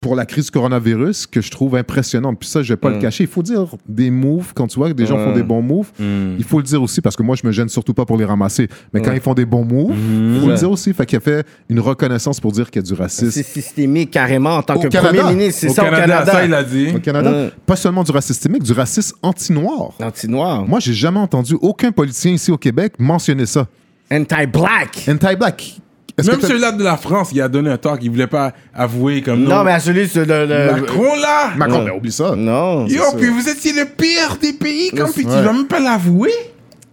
Speaker 3: pour la crise du coronavirus que je trouve impressionnantes. Puis ça, je vais pas le cacher. Il faut dire des moves, quand tu vois que des gens font des bons moves, il faut le dire aussi, parce que moi, je me gêne surtout pas pour les ramasser. Mais quand ils font des bons moves, il faut le dire aussi. Fait qu'il a fait une reconnaissance pour dire qu'il y a du
Speaker 4: C'est
Speaker 3: racisme.
Speaker 4: systémique carrément en tant
Speaker 3: Au
Speaker 4: que
Speaker 3: Canada.
Speaker 4: premier ministre. C'est ça
Speaker 2: Canada,
Speaker 4: au Canada.
Speaker 2: ça, il a dit.
Speaker 3: Au Canada, pas seulement du racisme systémique, du racisme anti-noir.
Speaker 4: Anti-noir.
Speaker 3: Moi, j'ai jamais entendu aucun politicien ici au Québec mentionner ça.
Speaker 4: Anti-black.
Speaker 3: Anti-black.
Speaker 2: Même celui-là de la France, il a donné un talk, il voulait pas avouer comme
Speaker 4: Non,
Speaker 2: nous.
Speaker 4: mais à celui le. le-
Speaker 2: Macron là!
Speaker 3: Macron,
Speaker 4: Ouais.
Speaker 3: mais oublie ça.
Speaker 4: Non.
Speaker 2: Yo, puis vous étiez le pire des pays, comme puis tu vas même pas l'avouer?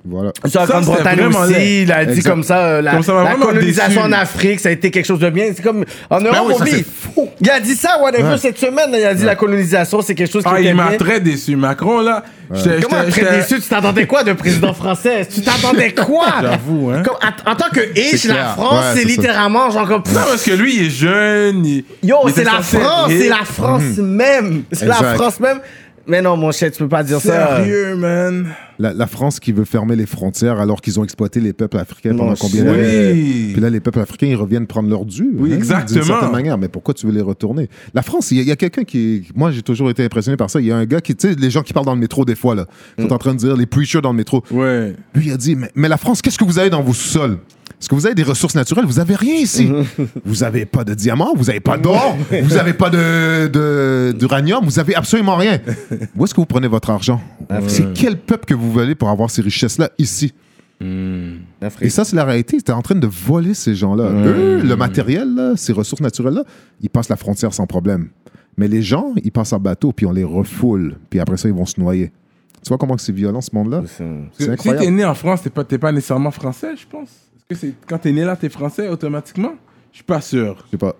Speaker 3: Voilà.
Speaker 2: Ça,
Speaker 4: Grande-Bretagne
Speaker 2: c'était vraiment
Speaker 4: aussi,
Speaker 2: laid.
Speaker 4: il a dit
Speaker 3: Exact.
Speaker 4: comme ça, euh, la,
Speaker 2: Comme ça
Speaker 4: colonisation
Speaker 2: déçu.
Speaker 4: en Afrique, ça a été quelque chose de bien. C'est comme en Europe,
Speaker 3: oui, ça,
Speaker 4: oublie.
Speaker 3: c'est fou.
Speaker 4: Il a dit ça, whatever,
Speaker 3: Ouais.
Speaker 4: cette semaine. Il a dit la colonisation, c'est quelque chose qui
Speaker 2: Ah,
Speaker 4: était
Speaker 2: il m'a très déçu. Macron là, j'étais-
Speaker 4: Comment très déçu? Tu t'attendais quoi d'un président français? Tu t'attendais quoi?
Speaker 2: J'avoue, hein.
Speaker 4: Comme, en, en tant que H,
Speaker 3: C'est
Speaker 4: la. France,
Speaker 3: Ouais,
Speaker 4: c'est
Speaker 3: ça.
Speaker 4: littéralement genre comme.
Speaker 2: Non, parce que lui, il est jeune. il-
Speaker 4: Yo, c'est la France, c'est la France même. C'est la. France même. Mais non, mon cher, tu peux pas dire ça.
Speaker 2: Sérieux, man.
Speaker 3: La, la France qui veut fermer les frontières alors qu'ils ont exploité les peuples africains pendant
Speaker 4: Mon
Speaker 3: combien
Speaker 4: cher.
Speaker 3: d'années?
Speaker 2: Oui.
Speaker 3: Puis là, les peuples africains, ils reviennent prendre leur dû.
Speaker 2: Oui,
Speaker 3: hein,
Speaker 2: exactement.
Speaker 3: D'une certaine manière. Mais pourquoi tu veux les retourner? La France, il y a, il y a quelqu'un qui. Moi, j'ai toujours été impressionné par ça. Il y a un gars qui. Tu sais, les gens qui parlent dans le métro des fois, là. Ils
Speaker 2: Mm.
Speaker 3: sont en train de dire, les preachers dans le métro.
Speaker 2: Ouais.
Speaker 3: Lui, il a dit mais, mais la France, qu'est-ce que vous avez dans vos sous-sols? Est-ce que vous avez des ressources naturelles Vous avez rien ici. vous avez pas de diamants, vous avez pas d'or, vous avez pas de de- d'uranium, vous avez absolument rien. Où est-ce que vous prenez votre argent? C'est quel peuple que vous voulez pour avoir ces richesses-là ici? Et ça, c'est la réalité. T'es en train de voler ces gens-là. Eux, le matériel, là, ces ressources naturelles-là, ils passent la frontière sans problème. Mais les gens, ils passent en bateau, puis on les refoule, puis après ça, ils vont se noyer. Tu vois comment c'est violent ce monde-là?
Speaker 4: C'est-
Speaker 3: C'est
Speaker 2: Si
Speaker 3: incroyable.
Speaker 2: t'es né en France, t'es pas, t'es pas nécessairement français, je pense. Est-ce que c'est quand t'es né là, t'es français automatiquement? Je suis pas sûr.
Speaker 3: Je sais pas.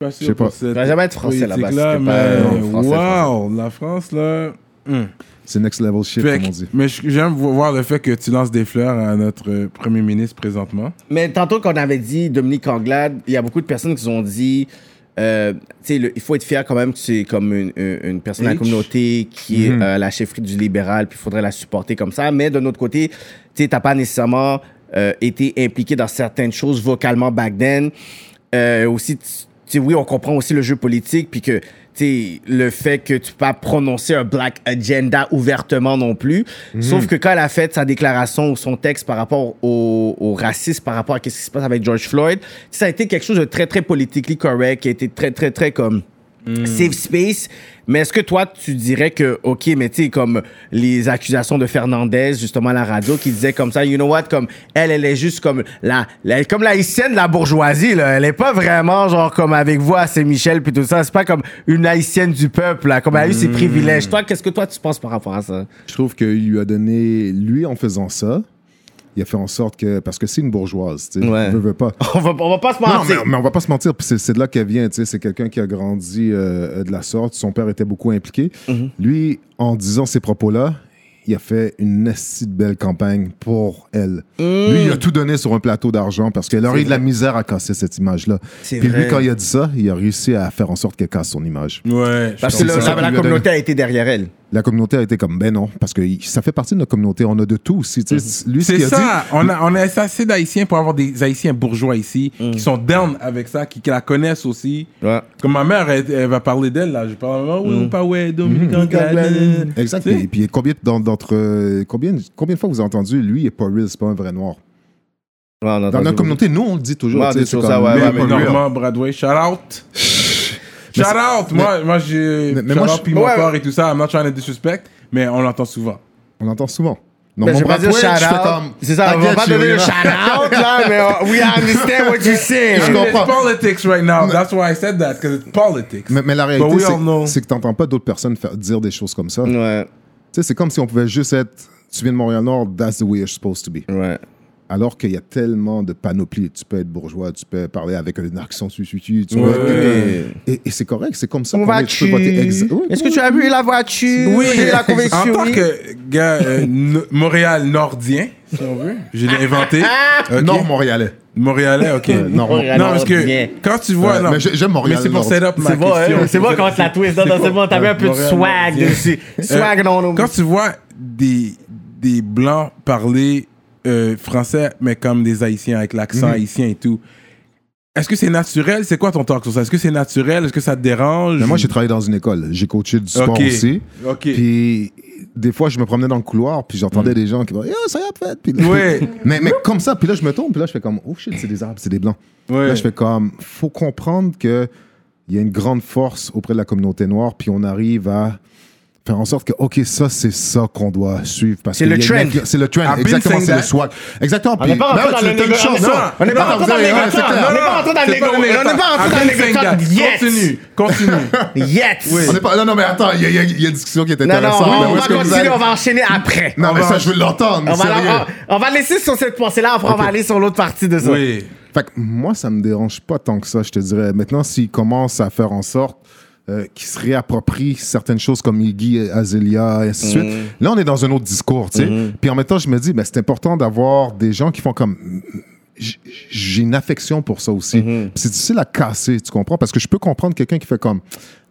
Speaker 2: Pas sûr
Speaker 3: Je sais pas.
Speaker 2: pour cette
Speaker 4: Tu vas jamais être français là-bas, pas, français,
Speaker 2: wow, la France là. hum.
Speaker 3: C'est next level shit,
Speaker 2: Fait
Speaker 3: comme on dit.
Speaker 2: mais j'aime vo- voir le fait que tu lances des fleurs à notre euh, premier ministre présentement.
Speaker 4: Mais tantôt qu'on avait dit Dominique Anglade, il y a beaucoup de personnes qui ont dit, euh, tu sais, le- il faut être fier quand même que c'est comme une, personne de la communauté qui est
Speaker 3: Mhm.
Speaker 4: euh, la chefferie du libéral, puis il faudrait la supporter comme ça. Mais d'un autre côté, tu sais, t'as pas nécessairement euh, été impliqué dans certaines choses vocalement back then. Euh, aussi, tu oui, on comprend aussi le jeu politique, puis que, tu sais, le fait que tu peux pas prononcer un black agenda ouvertement non plus. Sauf que quand elle a fait sa déclaration ou son texte par rapport au, au racisme, par rapport à ce qui se passe avec George Floyd, ça a été quelque chose de très, très politically correct, qui a été très, très, très comme safe space. Mais est-ce que toi, tu dirais que, OK, mais tu sais, comme les accusations de Fernandez, justement, à la radio, qui disait comme ça, you know what, comme elle, elle est juste comme la, la- comme la haïtienne de la bourgeoisie, là. Elle est pas vraiment, genre, comme avec vous à Saint-Michel, puis tout ça. C'est pas comme une haïtienne du peuple, là, comme elle a eu ses privilèges. Toi, qu'est-ce que toi, tu penses par rapport à ça?
Speaker 3: Je trouve qu'il lui a donné, lui, en faisant ça, il a fait en sorte que, parce que c'est une bourgeoise, tu sais,
Speaker 4: Ouais.
Speaker 3: veut, veut pas.
Speaker 4: On va, on va pas se
Speaker 3: Non, mais,
Speaker 4: mentir.
Speaker 3: mais on va pas se mentir, puis c'est, c'est de là qu'elle vient, tu sais, c'est quelqu'un qui a grandi euh, de la sorte, son père était beaucoup impliqué.
Speaker 4: Mhm.
Speaker 3: Lui, en disant ces propos-là, il a fait une assez belle campagne pour elle. Lui, il a tout donné sur un plateau d'argent parce qu'elle aurait eu de la misère à casser cette image-là. Puis lui, quand il a dit ça, il a réussi à faire en sorte qu'elle casse son image.
Speaker 2: Ouais.
Speaker 4: Parce
Speaker 2: je
Speaker 4: que la, communauté a été derrière elle.
Speaker 3: La communauté a été comme, ben non, parce que ça fait partie de notre communauté, on a de tout aussi. sais. Lui, ce
Speaker 2: C'est
Speaker 3: dit,
Speaker 2: ça. On a, on a assez d'Haïtiens pour avoir des Haïtiens bourgeois ici qui sont down avec ça, qui, qui la connaissent aussi.
Speaker 4: Ouais.
Speaker 2: Comme ma mère, elle, elle va parler d'elle, là. Je parle, oh, oui, ou pas, ouais, Dominique Anglade.
Speaker 3: Exact. Et puis combien d'en- d'entre euh, combien combien de fois vous avez entendu lui est pas real, c'est pas un vrai noir?
Speaker 4: Ouais,
Speaker 3: Dans notre communauté, nous on le dit toujours.
Speaker 4: Ouais,
Speaker 3: c'est
Speaker 4: ça, ouais, mais
Speaker 3: pas real.
Speaker 2: Normand Bradway, shout out. Shout out. Moi, moi j'ai.
Speaker 3: Mais- mais
Speaker 2: shout
Speaker 3: moi,
Speaker 2: out
Speaker 3: je-
Speaker 2: Piment
Speaker 4: Ouais.
Speaker 2: Et tout ça. I'm not trying to disrespect, mais on l'entend souvent.
Speaker 3: On l'entend souvent. Non,
Speaker 4: Ben,
Speaker 3: mon
Speaker 4: je vais pas dire shout out.
Speaker 3: comme,
Speaker 4: C'est ça, on va pas
Speaker 3: you,
Speaker 4: donner
Speaker 3: you
Speaker 4: le shout out, là, mais uh, we understand what you're saying.
Speaker 3: Je comprends.
Speaker 2: It's politics right now. That's why I said that, because it's politics.
Speaker 3: Mais, mais la
Speaker 2: But
Speaker 3: réalité,
Speaker 2: we all know.
Speaker 3: c'est- c'est que tu n'entends pas d'autres personnes faire, dire des choses comme ça. Tu
Speaker 4: Ouais,
Speaker 3: sais, c'est comme si on pouvait juste être. Tu viens de Montréal-Nord, that's the way you're supposed to be.
Speaker 4: ouais.
Speaker 3: Alors qu'il y a tellement de panoplies. Tu peux être bourgeois, tu peux parler avec un accent su, su, su, tu
Speaker 2: Ouais.
Speaker 3: vois. Et, et c'est correct, c'est comme ça. Qu'on est- tu peux
Speaker 4: vas-tu?
Speaker 3: voter exa- Oui,
Speaker 4: Est-ce que tu as vu la voiture?
Speaker 2: Oui,
Speaker 4: la
Speaker 2: en
Speaker 4: conviction,
Speaker 2: tant que gars euh, Montréal nordien, si on veut, je l'ai inventé. Ok.
Speaker 3: Nord-Montréalais.
Speaker 2: Montréalais, ok.
Speaker 3: Nord-
Speaker 4: Montréal
Speaker 2: non, parce que quand tu vois.
Speaker 3: Ouais,
Speaker 2: non,
Speaker 3: mais j'ai- j'aime Montréal
Speaker 2: Mais c'est pour
Speaker 3: Nord.
Speaker 2: set up ma
Speaker 4: C'est bon,
Speaker 2: question.
Speaker 4: hein? C'est bon quand tu la twist. Non, c'est bon, t'as mis un peu de swag dessus. Swag,
Speaker 2: Euh,
Speaker 4: non, non.
Speaker 2: Quand tu vois des, des blancs parler euh, français, mais comme des haïtiens, avec l'accent
Speaker 3: Mhm.
Speaker 2: haïtien et tout, est-ce que c'est naturel? C'est quoi ton talk sur ça? Est-ce que c'est naturel? Est-ce que ça te dérange?
Speaker 3: Mais moi, j'ai travaillé dans une école. J'ai coaché du sport
Speaker 2: Ok.
Speaker 3: aussi. Puis des fois, je me promenais dans le couloir, puis j'entendais des gens qui disaient Yo, ça y a fait. Puis là-
Speaker 2: Ouais.
Speaker 3: mais, mais comme ça, puis là, je me tourne, puis là, je fais comme Oh shit, c'est des arabes, c'est des blancs.
Speaker 2: Ouais.
Speaker 3: Là, je fais comme Faut comprendre que il y a une grande force auprès de la communauté noire, puis on arrive à faire en sorte que, OK, ça, c'est ça qu'on doit suivre. parce
Speaker 4: C'est le trend.
Speaker 3: C'est le trend, exactement, c'est le swag. Exactement.
Speaker 4: On n'est pas rentré dans. On n'est pas rentré dans. On n'est pas rentré dans. On n'est pas rentré dans.
Speaker 2: Continue, continue.
Speaker 4: Yes.
Speaker 3: On est pas- Non, non, mais attends, il y, a- une discussion qui est intéressante.
Speaker 4: on, va continuer, on va enchaîner après.
Speaker 3: Non,
Speaker 4: On
Speaker 3: mais ça, je veux l'entendre.
Speaker 4: on va, laisser sur cette pensée-là, après on va aller sur l'autre partie de ça.
Speaker 2: Oui.
Speaker 3: Fait que moi, ça me dérange pas tant que ça, je te dirais. Maintenant, s'ils commencent à faire en sorte euh, qu'ils se réapproprient certaines choses comme Iggy Azalea, et ainsi de suite, là, on est dans un autre discours, tu sais. Puis en même temps, je me dis, ben, c'est important d'avoir des gens qui font comme. J'ai une affection pour ça aussi. Puis C'est difficile à casser, tu comprends? Parce que je peux comprendre quelqu'un qui fait comme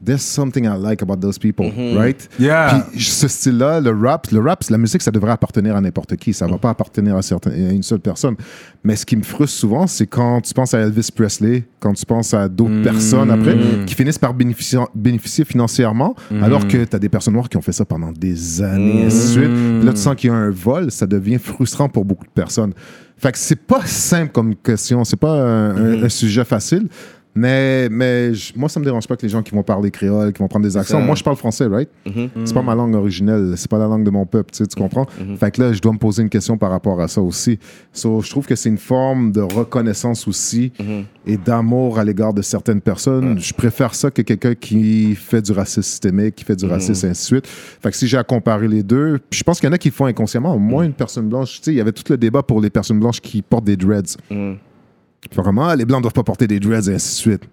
Speaker 3: There's something I like about those people, right?
Speaker 2: Yeah.
Speaker 3: Puis ce style-là, le rap, le rap, la musique, ça devrait appartenir à n'importe qui. Ça va pas appartenir à, certains, à une seule personne. Mais ce qui me frustre souvent, c'est quand tu penses à Elvis Presley, quand tu penses à d'autres personnes après, qui finissent par bénéficier, bénéficier financièrement, alors que tu as des personnes noires qui ont fait ça pendant des années, et ainsi de suite. Puis là, tu sens qu'il y a un vol, ça devient frustrant pour beaucoup de personnes. Fait que c'est pas simple comme question, c'est pas un, un- un sujet facile. Mais, mais moi, ça me dérange pas que les gens qui vont parler créole, qui vont prendre des accents.
Speaker 4: ça.
Speaker 3: Moi, je parle français, right? C'est pas ma langue originelle, c'est pas la langue de mon peuple, tu, sais, tu comprends? Fait que là, je dois me poser une question par rapport à ça aussi. So, je trouve que c'est une forme de reconnaissance aussi et d'amour à l'égard de certaines personnes. Je préfère ça que quelqu'un qui fait du racisme systémique, qui fait du racisme, et ainsi de suite. Fait que si j'ai à comparer les deux, puis je pense qu'il y en a qui le font inconsciemment. Moi, une personne blanche, tu sais, il y avait tout le débat pour les personnes blanches qui portent des dreads. Ah, les blancs doivent pas porter des dreads et ainsi de suite.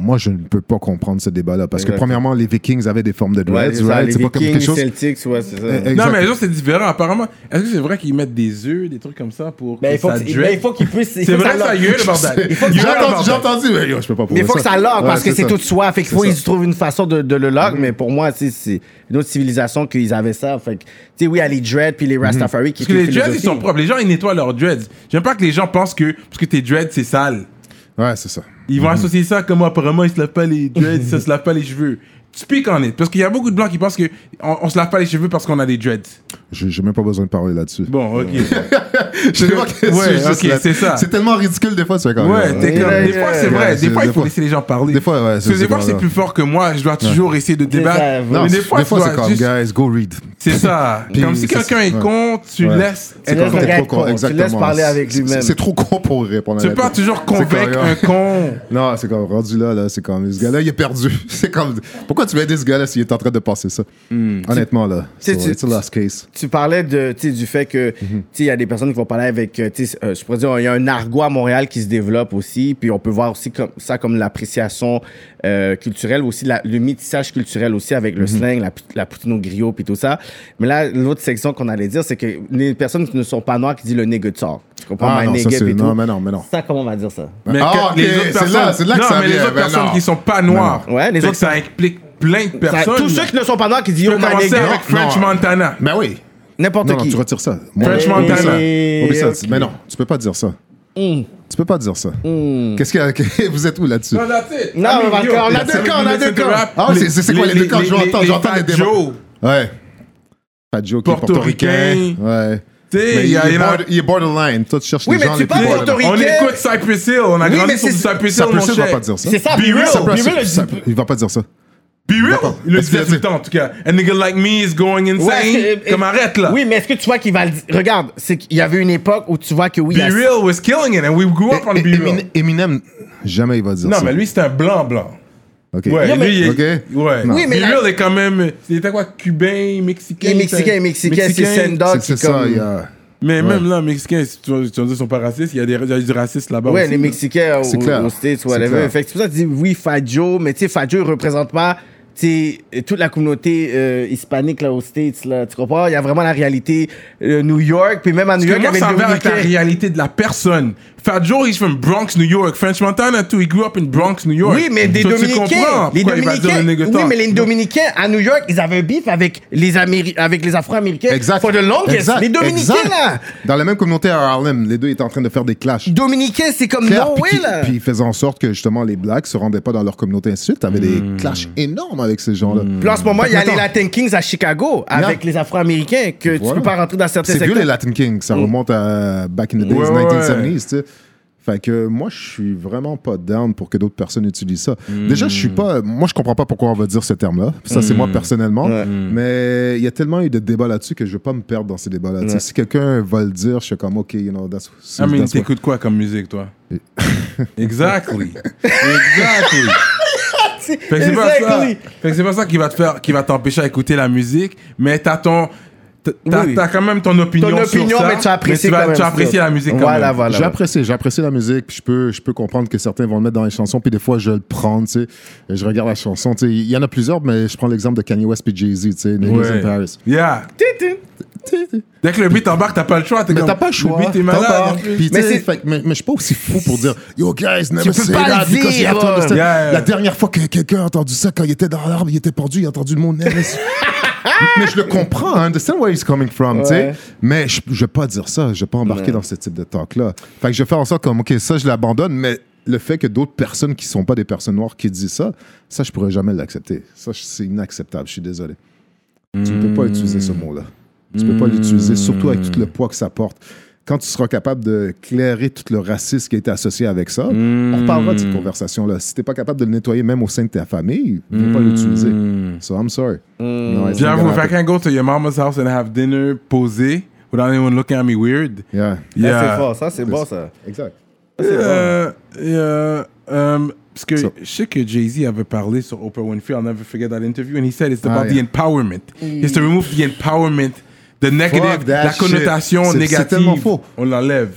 Speaker 3: Moi, je ne peux pas comprendre ce débat-là. Parce que, premièrement, les Vikings avaient des formes de dreads, right? C'est pas comme quelque chose.
Speaker 4: Celtics, ouais, c'est ça.
Speaker 3: Eh,
Speaker 2: Non, mais les autres, c'est différent. Apparemment, est-ce que c'est vrai qu'ils mettent des œufs, des trucs comme ça pour
Speaker 4: Ben,
Speaker 2: que
Speaker 4: il faut
Speaker 2: ça
Speaker 4: que-
Speaker 2: dread?
Speaker 4: ben, il faut qu'il puisse. il
Speaker 2: C'est
Speaker 4: faut que
Speaker 2: vrai, ça y est, le bordel.
Speaker 4: Il faut que
Speaker 3: J'ai
Speaker 4: ça
Speaker 3: entendu,
Speaker 4: lock.
Speaker 3: j'ai entendu, mais yo, je peux pas
Speaker 4: Mais il faut que ça lock parce que c'est tout soi. Fait qu'il faut qu'ils trouvent une façon de, de le lock. Mais pour moi, c'est- une autre civilisation qu'ils avaient ça. Fait que, tu sais, oui, il y a les dreads puis les Rastafari qui
Speaker 2: Parce que les dreads, ils sont propres. Les gens, ils nettoient leurs dreads. J'aime pas que les gens pensent que parce que tes dreads, c'est sale.
Speaker 3: Ouais, c'est ça.
Speaker 2: Ils vont associer ça comme apparemment ils se lavent pas les dreads, ça se lave pas les cheveux. Speak on it. Parce qu'il y a beaucoup de blancs qui pensent que on, se lave pas les cheveux parce qu'on a des dreads.
Speaker 3: J'ai j'ai même pas besoin de parler là-dessus.
Speaker 2: Bon, ok.
Speaker 3: Je sais pas
Speaker 2: Ouais,
Speaker 3: c'est
Speaker 2: c'est ça.
Speaker 3: C'est tellement ridicule des fois, tu fais comme
Speaker 2: Ouais, t'es
Speaker 4: Yeah,
Speaker 2: comme. Des fois, c'est vrai. Des
Speaker 3: c'est-
Speaker 2: fois, il faut laisser les gens parler.
Speaker 3: Des fois, ouais,
Speaker 2: Parce que des fois,
Speaker 3: comme
Speaker 2: c'est
Speaker 3: ça.
Speaker 2: plus fort que moi. Je dois toujours essayer de débattre.
Speaker 3: Non,
Speaker 2: Mais des
Speaker 3: c'est-
Speaker 2: fois,
Speaker 3: des
Speaker 2: tu
Speaker 3: fois,
Speaker 2: dois
Speaker 3: c'est comme,
Speaker 2: juste-
Speaker 3: guys, go read.
Speaker 2: C'est ça.
Speaker 3: Puis
Speaker 2: Comme si
Speaker 3: c'est-
Speaker 2: quelqu'un est
Speaker 3: ouais.
Speaker 2: con, tu
Speaker 3: Ouais.
Speaker 2: laisses
Speaker 4: C'est
Speaker 2: être
Speaker 4: comme
Speaker 2: con.
Speaker 4: le gars
Speaker 3: trop
Speaker 4: con,
Speaker 3: con,
Speaker 4: tu laisses parler avec
Speaker 3: C'est-
Speaker 4: lui-même.
Speaker 3: C'est trop con pour répondre à
Speaker 2: Tu
Speaker 3: la
Speaker 2: peux pas
Speaker 3: question.
Speaker 2: toujours
Speaker 3: C'est
Speaker 2: convaincre un con.
Speaker 3: Non, c'est comme rendu là, là, c'est comme ce gars-là, il est perdu. C'est comme pourquoi tu veux aider ce gars-là s'il est en train de passer ça? Honnêtement là,
Speaker 4: Tu
Speaker 3: so,
Speaker 4: tu-
Speaker 3: it's a lost case.
Speaker 4: tu parlais de, tu sais, du fait que tu sais, il y a des personnes qui vont parler avec, euh, tu sais, euh, je pourrais dire, il y a un argot à Montréal qui se développe aussi, puis on peut voir aussi comme, ça comme l'appréciation euh, culturelle, aussi la- le métissage culturel aussi avec le slang, la, la poutine au griot, puis tout ça. Mais là, l'autre section qu'on allait dire, c'est que les personnes qui ne sont pas noires qui disent le nigga talk. Tu comprends?
Speaker 3: Ah non, ça c'est
Speaker 4: puis
Speaker 3: non,
Speaker 4: tout.
Speaker 3: mais non, mais non.
Speaker 4: Ça, comment on va dire ça?
Speaker 2: Mais
Speaker 3: Ah,
Speaker 2: que
Speaker 3: ok,
Speaker 2: les autres
Speaker 3: c'est
Speaker 2: personnes,
Speaker 3: là- c'est là que
Speaker 2: non,
Speaker 3: ça
Speaker 2: mais les
Speaker 3: vient,
Speaker 2: autres
Speaker 3: ben
Speaker 2: personnes
Speaker 3: non.
Speaker 2: qui sont pas noires,
Speaker 4: Ouais, les
Speaker 2: Fait que
Speaker 4: autres-
Speaker 2: ça implique plein de
Speaker 4: Ça,
Speaker 2: personnes.
Speaker 4: tous ceux qui ne sont pas noirs qui disent
Speaker 2: Tu
Speaker 4: yo,
Speaker 2: peux
Speaker 4: my
Speaker 2: commencer
Speaker 4: nigga,
Speaker 2: avec French
Speaker 3: non.
Speaker 2: Montana.
Speaker 3: Ben oui.
Speaker 4: n'importe
Speaker 3: Non, non,
Speaker 4: qui.
Speaker 3: tu retires ça. Moi,
Speaker 2: French
Speaker 3: oublie
Speaker 2: Montana.
Speaker 3: ça. Oublie ça.
Speaker 4: Ok.
Speaker 3: Mais non, tu peux pas dire ça. Tu peux pas dire ça. Qu'est-ce qu'il y a? Vous êtes où là-dessus?
Speaker 2: Non, that's it.
Speaker 4: Non,
Speaker 2: I mean,
Speaker 4: on va-
Speaker 2: yo,
Speaker 4: on a deux cas, on a deux
Speaker 2: rap.
Speaker 3: Ah, c'est- c'est quoi les deux cas? Je vais entendre- j'entends
Speaker 2: Fat
Speaker 3: les débats.
Speaker 2: Joe,
Speaker 3: Ouais. Fat Joe qui est
Speaker 2: Portoricain.
Speaker 3: Ouais.
Speaker 2: tu sais,
Speaker 3: Mais
Speaker 2: il
Speaker 3: est border- il est borderline. Toi, tu cherches
Speaker 4: Oui,
Speaker 3: les
Speaker 4: mais
Speaker 3: gens
Speaker 4: tu
Speaker 3: les plus
Speaker 4: parles
Speaker 3: borderline.
Speaker 2: On écoute Cypress Hill, on a
Speaker 4: Oui,
Speaker 2: grandi
Speaker 4: mais
Speaker 2: sur du
Speaker 4: c'est-
Speaker 2: Cypress Hill,
Speaker 3: Cypress
Speaker 2: mon
Speaker 3: Hill va
Speaker 2: cher.
Speaker 3: pas dire ça.
Speaker 4: C'est ça,
Speaker 2: Be
Speaker 4: Be Real.
Speaker 3: Cypress Hill, Il va pas dire ça.
Speaker 2: Be real? Il le
Speaker 3: Est-ce qu'il
Speaker 2: disait
Speaker 3: a
Speaker 2: tout le
Speaker 3: dit-
Speaker 2: temps, en tout cas. A nigga like me is going insane.
Speaker 4: Ouais,
Speaker 2: Comme arrête là.
Speaker 4: Oui, mais est-ce que tu vois qu'il va le dire? Regarde, c'est qu'il y avait une époque où tu vois que oui.
Speaker 2: Be
Speaker 4: il y a-
Speaker 2: real was killing it and we grew up on Be real.
Speaker 3: Eminem, jamais il va dire
Speaker 2: Non,
Speaker 3: ça.
Speaker 2: mais lui, c'est un blanc blanc.
Speaker 3: Ok.
Speaker 2: Ouais,
Speaker 4: Non, mais-
Speaker 2: lui, il est-
Speaker 3: Ok.
Speaker 2: Ouais.
Speaker 3: Non.
Speaker 4: Oui, mais
Speaker 2: Be
Speaker 4: la-
Speaker 2: real est quand même. C'était quoi, cubain, mexicain?
Speaker 4: Les Mexicains, Mexicains, c'est Senda
Speaker 3: C'est
Speaker 4: qui
Speaker 3: c'est ça,
Speaker 4: comme...
Speaker 3: il y a.
Speaker 2: Mais même là, Mexicains, si tu vas tu vas dire, sont pas racistes. Il y a des, il y a du racisme là-bas.
Speaker 4: Ouais,
Speaker 2: aussi,
Speaker 4: les
Speaker 2: là.
Speaker 4: Mexicains au-
Speaker 3: C'est clair.
Speaker 4: aux States,
Speaker 3: C'est
Speaker 4: whatever.
Speaker 3: clair.
Speaker 4: Fait que c'est pour ça que tu dis oui, Fat Joe, mais tu sais, Fat Joe, il représente pas tu sais, toute la communauté euh, hispanique là, aux States. Là, tu comprends? Il y a vraiment la réalité euh, New York, puis même à New
Speaker 2: Parce que
Speaker 4: York, il y
Speaker 2: moi,
Speaker 4: avait
Speaker 2: ça
Speaker 4: des
Speaker 2: va avec la
Speaker 4: Dominicains.
Speaker 2: réalité de la personne. Fat Joe, he's from Bronx, New York. French Montana, too. He grew up in Bronx, New York.
Speaker 4: Oui, mais des Dominicains. les Dominicains. À New York, ils avaient un bif avec les, les Afro-Américains.
Speaker 3: Exact.
Speaker 4: For the longest.
Speaker 3: Exact.
Speaker 4: Les Dominicains, là.
Speaker 3: Dans la même communauté à Harlem, les deux étaient en train de faire des clashs.
Speaker 4: Dominicains, c'est comme
Speaker 3: Claire,
Speaker 4: là.
Speaker 3: Puis ils faisaient en sorte que, justement, les Blacks se rendaient pas dans leur communauté ensuite. T'avais mm. des hmm. clashs énormes avec ces gens-là. Mm.
Speaker 4: Puis en ce moment, il y a les Latin Kings à Chicago avec les Afro-Américains que
Speaker 3: voilà.
Speaker 4: tu peux pas rentrer dans certains secteurs.
Speaker 3: C'est vieux, les Latin Kings. Ça hmm. remonte à back in the days, 1970s, tu sais. Fait que moi, je suis vraiment pas down pour que d'autres personnes utilisent ça. Déjà, je suis pas. Moi, je comprends pas pourquoi on va dire ce terme-là. Ça, c'est moi personnellement.
Speaker 4: Ouais.
Speaker 3: Mais il y a tellement eu de débats là-dessus que je veux pas me perdre dans ces débats-là.
Speaker 4: Ouais.
Speaker 3: Si quelqu'un va le dire, je suis comme, OK, you know, that's.
Speaker 2: Ah, mais t'écoutes quoi comme musique, toi? exactly. exactly. Fait que c'est pas ça.
Speaker 4: Exactly.
Speaker 2: Fait que c'est pas ça qui va te faire, qui va t'empêcher à écouter la musique, mais t'as ton, t'as,
Speaker 4: Oui.
Speaker 2: quand même ton opinion,
Speaker 4: Ton
Speaker 2: sur
Speaker 4: opinion,
Speaker 2: ça,
Speaker 4: mais tu apprécies
Speaker 2: tu vas-
Speaker 4: quand même
Speaker 2: tu apprécies la musique quand
Speaker 4: Voilà,
Speaker 2: même.
Speaker 4: voilà.
Speaker 3: J'ai apprécié, j'ai apprécié la musique, puis je peux, je peux comprendre que certains vont le mettre dans les chansons, puis des fois je le prends, tu sais, et je regarde la chanson, tu sais, il y en a plusieurs, mais je prends l'exemple de Kanye West et Jay-Z, tu sais,
Speaker 2: Ouais.
Speaker 3: in Paris.
Speaker 2: Yeah. Dès que le beat embarque, t'as pas le choix. T'es
Speaker 3: Mais t'as pas le choix.
Speaker 2: beat est
Speaker 3: T'as
Speaker 2: malade.
Speaker 3: pas. Puis, tu
Speaker 4: Mais c'est-
Speaker 3: fait que- mais, mais je suis pas aussi fou pour dire Yo, guys, never
Speaker 4: peux
Speaker 3: say
Speaker 4: pas
Speaker 3: that
Speaker 4: le
Speaker 3: because you have to
Speaker 4: dire,
Speaker 3: understand.
Speaker 2: yeah.
Speaker 3: La dernière fois que quelqu'un a entendu ça, quand il était dans l'arbre, il était perdu, il a entendu le mot Nemesis. mais je le comprends, I understand where he's coming from, tu sais.
Speaker 4: Ouais.
Speaker 3: Mais je, je vais pas dire ça, je vais pas embarquer dans ce type de talk-là. Fait que je vais faire en sorte comme, OK, ça, je l'abandonne, mais le fait que d'autres personnes qui sont pas des personnes noires qui disent ça, ça, je pourrais jamais l'accepter. Ça, c'est inacceptable, je suis désolé. Tu ne peux pas utiliser ce mot-là. Tu peux pas l'utiliser, surtout avec tout le poids que ça porte. quand tu seras capable de clairer tout le racisme qui a été associé avec ça, on reparlera de cette conversation-là. Si t'es pas capable de le nettoyer même au sein de ta famille, viens pas l'utiliser. So I'm sorry. No,
Speaker 2: if I can't go to your mama's house and have dinner posé without anyone looking at me weird.
Speaker 3: Yeah.
Speaker 4: C'est
Speaker 2: Yeah.
Speaker 4: fort, ça, c'est bon, ça.
Speaker 3: Exact.
Speaker 2: Yeah, um, parce que
Speaker 3: So-
Speaker 2: je sais que Jay-Z avait parlé sur Oprah Winfrey, I'll never forget that interview, and he said it's
Speaker 3: Ah,
Speaker 2: about
Speaker 3: yeah.
Speaker 2: the empowerment. It's to remove the empowerment, the negative, la connotation
Speaker 3: shit.
Speaker 2: Négative.
Speaker 3: c'est tellement faux.
Speaker 2: On l'enlève.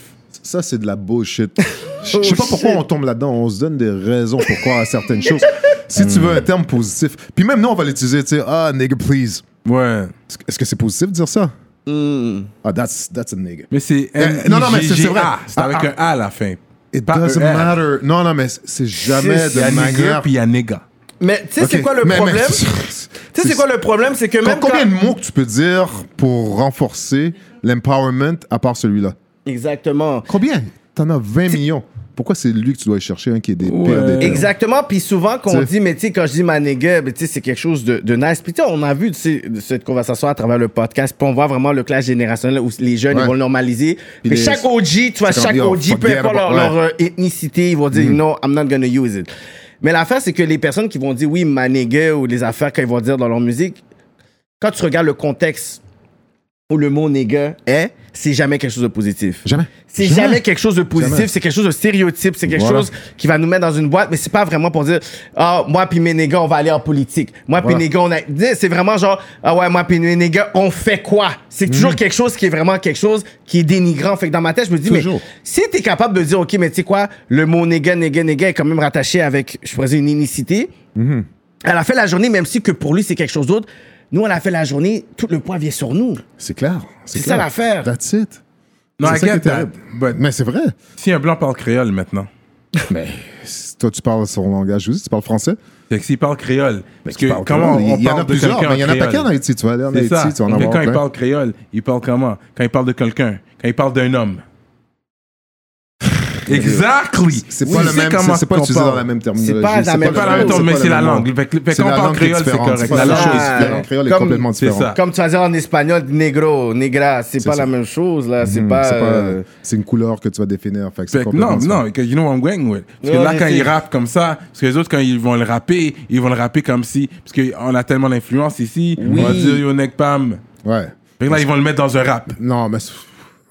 Speaker 3: Ça, c'est de la bullshit. Je sais pas pourquoi on tombe là-dedans. On se donne des raisons pour croire à certaines choses. Si tu veux un terme positif, puis même nous, on va l'utiliser, tu sais, ah, nigga, please.
Speaker 2: Ouais.
Speaker 3: Est-ce que- c'est positif de dire ça? Ah, that's, that's a nigga.
Speaker 2: Mais c'est
Speaker 3: Euh, non, non, mais c'est- vrai.
Speaker 2: N-I-G-G-A. C'est avec
Speaker 3: Ah,
Speaker 2: un A à la fin.
Speaker 3: It
Speaker 2: Pas
Speaker 3: doesn't
Speaker 2: R.
Speaker 3: matter. Non, non, mais c'est jamais
Speaker 2: Il y a
Speaker 3: de
Speaker 2: nigger
Speaker 3: manière.
Speaker 2: puis il y a nigga.
Speaker 4: Mais tu sais, c'est quoi le
Speaker 3: mais- mais-
Speaker 4: problème? Tu sais, c'est quoi le problème? C'est que même
Speaker 3: Combien
Speaker 4: quand...
Speaker 3: de mots que tu peux dire pour renforcer l'empowerment à part celui-là?
Speaker 4: Exactement.
Speaker 3: Combien? T'en as 20 millions. Pourquoi c'est lui que tu dois aller chercher un qui est des
Speaker 2: Ouais.
Speaker 3: pires des?
Speaker 4: Exactement, puis souvent quand on
Speaker 3: T'sais.
Speaker 4: dit, mais tu sais, quand je dis ma nigga, ben, tu sais, c'est quelque chose de, de nice. Puis tu sais, on a vu tu sais, cette conversation à travers le podcast, puis on voit vraiment le clash générationnel où les jeunes,
Speaker 3: Ouais.
Speaker 4: ils vont le normaliser.
Speaker 3: Puis les-
Speaker 4: chaque OG, tu vois, chaque OG, peu importe leur, leur,
Speaker 3: ouais.
Speaker 4: Euh, ethnicité, ils vont dire, no, I'm not gonna use it. Mais l'affaire, c'est que les personnes qui vont dire, oui, ma nigga, ou les affaires qu'ils vont dire dans leur musique, quand tu regardes le contexte où le mot nigga est, c'est jamais quelque chose de positif.
Speaker 3: Jamais.
Speaker 4: C'est jamais. quelque chose de positif, c'est quelque chose de stéréotype, c'est quelque
Speaker 3: Voilà.
Speaker 4: chose qui va nous mettre dans une boîte, mais c'est pas vraiment pour dire ah moi puis mes nègres on va aller en politique. Moi puis
Speaker 3: Voilà.
Speaker 4: mes nègres on a c'est vraiment genre ah ouais moi puis mes nègres on fait quoi C'est toujours
Speaker 3: Mm.
Speaker 4: quelque chose qui est vraiment quelque chose qui est dénigrant. Fait que dans ma tête je me dis
Speaker 3: Toujours.
Speaker 4: mais si t'es capable de dire ok mais tu sais quoi? Le mot nègre nègre nègre est quand même rattaché avec je pourrais dire une unicité.
Speaker 3: Mm-hmm.
Speaker 4: Elle a fait la journée même si que pour lui c'est quelque chose d'autre. Nous on a fait la journée tout le poids vient sur nous.
Speaker 3: C'est clair.
Speaker 4: C'est ça l'affaire.
Speaker 3: That's it.
Speaker 2: Non,
Speaker 3: C'est ça qui
Speaker 2: that. But
Speaker 3: Mais c'est vrai.
Speaker 2: si un blanc parle créole maintenant,
Speaker 3: Mais toi, tu parles son langage aussi, tu parles français.
Speaker 2: c'est que s'il parle créole. Parce que comment
Speaker 3: créole?
Speaker 2: on
Speaker 3: Il y en
Speaker 2: parle
Speaker 3: a
Speaker 2: de
Speaker 3: plusieurs,
Speaker 2: quelqu'un
Speaker 3: mais il y en a pas qu'un en Haïti. Tu vas aller en Haïti,
Speaker 2: ça.
Speaker 3: tu vas en
Speaker 2: Mais
Speaker 3: avoir
Speaker 2: quand il parle créole, il parle comment? Quand il parle de quelqu'un, quand il parle d'un homme. Exactly.
Speaker 3: C'est
Speaker 2: Oui,
Speaker 3: pas le
Speaker 2: c'est
Speaker 3: même, c'est- c'est pas utilisé dans la même terminologie.
Speaker 4: C'est pas la même
Speaker 2: C'est pas la même mais c'est la
Speaker 3: le
Speaker 2: langue. Fait que- fait quand on
Speaker 3: la
Speaker 2: parle créole, c'est correct. La
Speaker 3: la
Speaker 2: langue
Speaker 3: créole est complètement
Speaker 2: C'est
Speaker 3: différente.
Speaker 4: Comme tu vas dire en espagnol, negro, negra, c'est
Speaker 3: C'est
Speaker 4: pas la même chose, là. C'est
Speaker 3: Hmm,
Speaker 4: pas.
Speaker 3: c'est
Speaker 4: euh,
Speaker 3: C'est une couleur que tu vas définir.
Speaker 2: Non, non, que you know what I'm going with. Parce que là, quand ils rappent comme ça, parce que les autres, quand ils vont le rapper, ils vont le rapper comme si. Parce qu'on a tellement d'influence ici, on va
Speaker 4: Oui.
Speaker 2: dire yo, neck pam.
Speaker 3: Ouais.
Speaker 2: Fait que là, ils vont le mettre dans un rap.
Speaker 3: Non, mais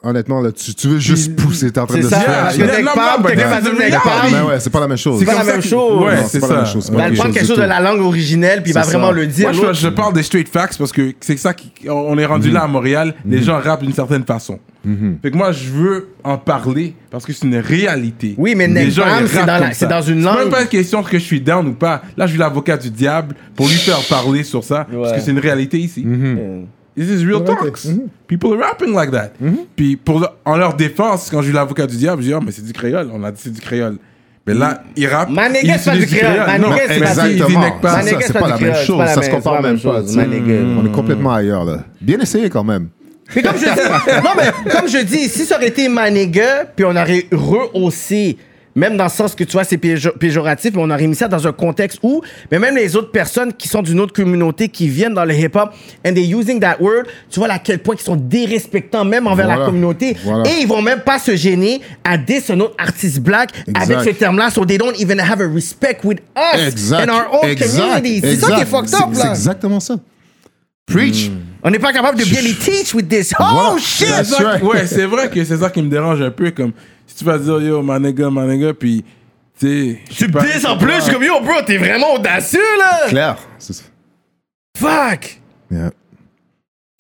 Speaker 3: honnêtement, là, tu, tu veux juste pousser. T'es en train
Speaker 4: C'est
Speaker 3: de
Speaker 4: ça,
Speaker 3: se faire.
Speaker 2: the
Speaker 4: palm.
Speaker 2: reality.
Speaker 3: Mais ouais, c'est pas la même chose.
Speaker 4: C'est pas la
Speaker 2: ça
Speaker 4: même chose.
Speaker 2: Ouais, c'est
Speaker 3: pas la même
Speaker 2: ça.
Speaker 3: c'est
Speaker 4: va prendre quelque chose de la langue originelle, puis il va
Speaker 3: C'est
Speaker 4: vraiment
Speaker 3: ça.
Speaker 4: le dire.
Speaker 2: Moi, je, parle des straight facts parce que c'est ça qu'on est rendu là à Montréal. Les gens rappent d'une certaine façon. Fait que moi, je veux en parler parce que c'est une réalité.
Speaker 4: Oui, mais
Speaker 2: Les gens,
Speaker 4: c'est
Speaker 2: rappent
Speaker 4: dans c'est
Speaker 2: ça.
Speaker 4: une
Speaker 2: C'est
Speaker 4: langue.
Speaker 2: même pas une question que je suis down ou pas. Là, je suis l'avocat du diable pour lui faire parler sur ça parce que c'est une réalité ici. This is real talks.
Speaker 3: ok.
Speaker 2: People are rapping like that. Puis pour le- en leur défense, quand je suis l'avocat du diable, je dis, oh, mais c'est du créole. On a dit c'est du créole. Mais là, ils rappent.
Speaker 4: Ma nigga,
Speaker 2: ils
Speaker 4: c'est pas du créole. Ma
Speaker 2: Non,
Speaker 4: nigga, c'est pas du- nigga,
Speaker 3: c'est pas
Speaker 4: pas
Speaker 3: la même
Speaker 4: créole,
Speaker 3: chose. Ça se compare
Speaker 4: c'est pas la
Speaker 3: même pas.
Speaker 4: nigga.
Speaker 3: On est complètement ailleurs, là. Bien essayé quand même.
Speaker 4: Mais comme je dis, non, mais comme je dis, si ça aurait été ma nigga, puis on aurait rehaussé, même dans le sens que tu vois, c'est péjo- péjoratif, mais on aurait mis ça dans un contexte où, mais même les autres personnes qui sont d'une autre communauté, qui viennent dans le hip-hop, and they using that word, tu vois à quel point ils sont dérespectants même envers la communauté.
Speaker 3: Voilà.
Speaker 4: Et ils vont même pas se gêner à diss un autre artiste black avec ce terme-là, so they don't even have a respect with us
Speaker 3: Exact.
Speaker 4: and our own
Speaker 3: exact.
Speaker 4: community. C'est ça qui est fucked
Speaker 3: C'est-
Speaker 4: up,
Speaker 3: C'est
Speaker 4: là.
Speaker 3: exactement ça. Preach.
Speaker 4: On n'est pas capable de bien les teach with this. Oh
Speaker 3: Voilà.
Speaker 4: shit!
Speaker 2: C'est
Speaker 3: right.
Speaker 2: Ouais, c'est vrai que c'est ça qui me dérange un peu. Comme tu vas dire yo, my nigga, my nigga, puis tu sais.
Speaker 4: en plus comme yo, bro, t'es vraiment audacieux là!
Speaker 3: Claire. C'est ça.
Speaker 4: Fuck!
Speaker 3: Yeah.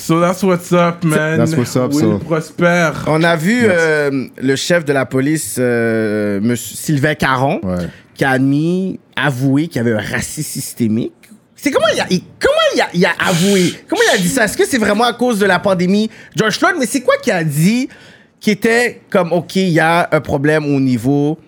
Speaker 2: So that's what's up, man.
Speaker 3: That's what's up,
Speaker 2: Will
Speaker 3: so.
Speaker 2: Prosper.
Speaker 4: On a vu euh, le chef de la police, euh, monsieur Sylvain Caron,
Speaker 3: Ouais.
Speaker 4: qui a admis, avoué qu'il y avait un racisme systémique. C'est comment il a, il- comment il a, il a avoué? Comment il a dit ça? Est-ce que c'est vraiment à cause de la pandémie George Floyd? Mais c'est quoi qu'il a dit qui était comme, OK, il y a un problème au niveau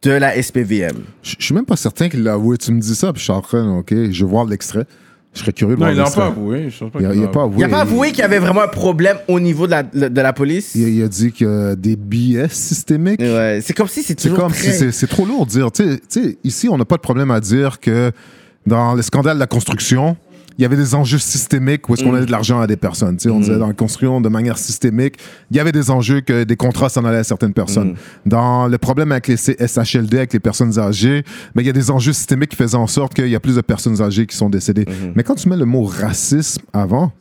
Speaker 4: de la SPVM?
Speaker 3: Je suis même pas certain qu'il l'a avoué. Tu me dis ça, puis je suis en train, OK, je vais voir l'extrait. Je serais curieux de
Speaker 2: Non,
Speaker 3: voir
Speaker 2: il n'a pas avoué.
Speaker 3: Il a,
Speaker 2: qu'il
Speaker 3: il a
Speaker 2: l'a
Speaker 3: pas
Speaker 2: avoué.
Speaker 3: avoué.
Speaker 4: Il a pas avoué qu'il y avait vraiment un problème au niveau de la, de la police?
Speaker 3: Il, il a dit qu'il y a des biais systémiques.
Speaker 4: Ouais, c'est comme si c'est
Speaker 3: C'est
Speaker 4: toujours
Speaker 3: comme
Speaker 4: très...
Speaker 3: si c'est- c'est trop lourd de dire. Tu sais- tu sais, ici, on n'a pas de problème à dire que dans le scandale de la construction, il y avait des enjeux systémiques où est-ce qu'on allait de l'argent à des personnes. Tu sais, on disait dans la construction de manière systémique, il y avait des enjeux que des contrats s'en allaient à certaines personnes. Dans le problème avec les SHLD, avec les personnes âgées, mais il y a des enjeux systémiques qui faisaient en sorte qu'il y a plus de personnes âgées qui sont décédées. Mais quand tu mets le mot racisme avant,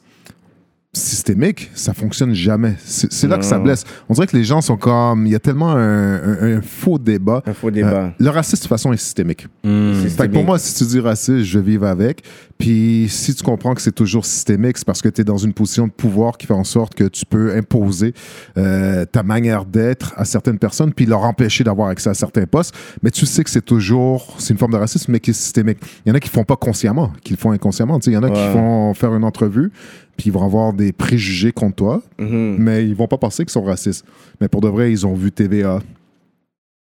Speaker 3: systémique, ça fonctionne jamais. C'est là que ça blesse. On dirait que les gens sont comme... Il y a tellement un, un- un faux débat.
Speaker 4: Un faux débat.
Speaker 3: Euh, le racisme, de toute façon, est systémique.
Speaker 4: C'est
Speaker 3: Fait que pour moi, si tu dis raciste, je vais vivre avec. Puis si tu comprends que c'est toujours systémique, c'est parce que tu es dans une position de pouvoir qui fait en sorte que tu peux imposer euh, ta manière d'être à certaines personnes, puis leur empêcher d'avoir accès à certains postes. Mais tu sais que c'est toujours, c'est une forme de racisme, mais qui est systémique. Il y en a qui font pas consciemment, qui le font inconsciemment. Il y en a qui font faire une entrevue, puis ils vont avoir des préjugés contre toi,
Speaker 4: Mhm.
Speaker 3: mais ils vont pas penser qu'ils sont racistes. Mais pour de vrai, ils ont vu TVA.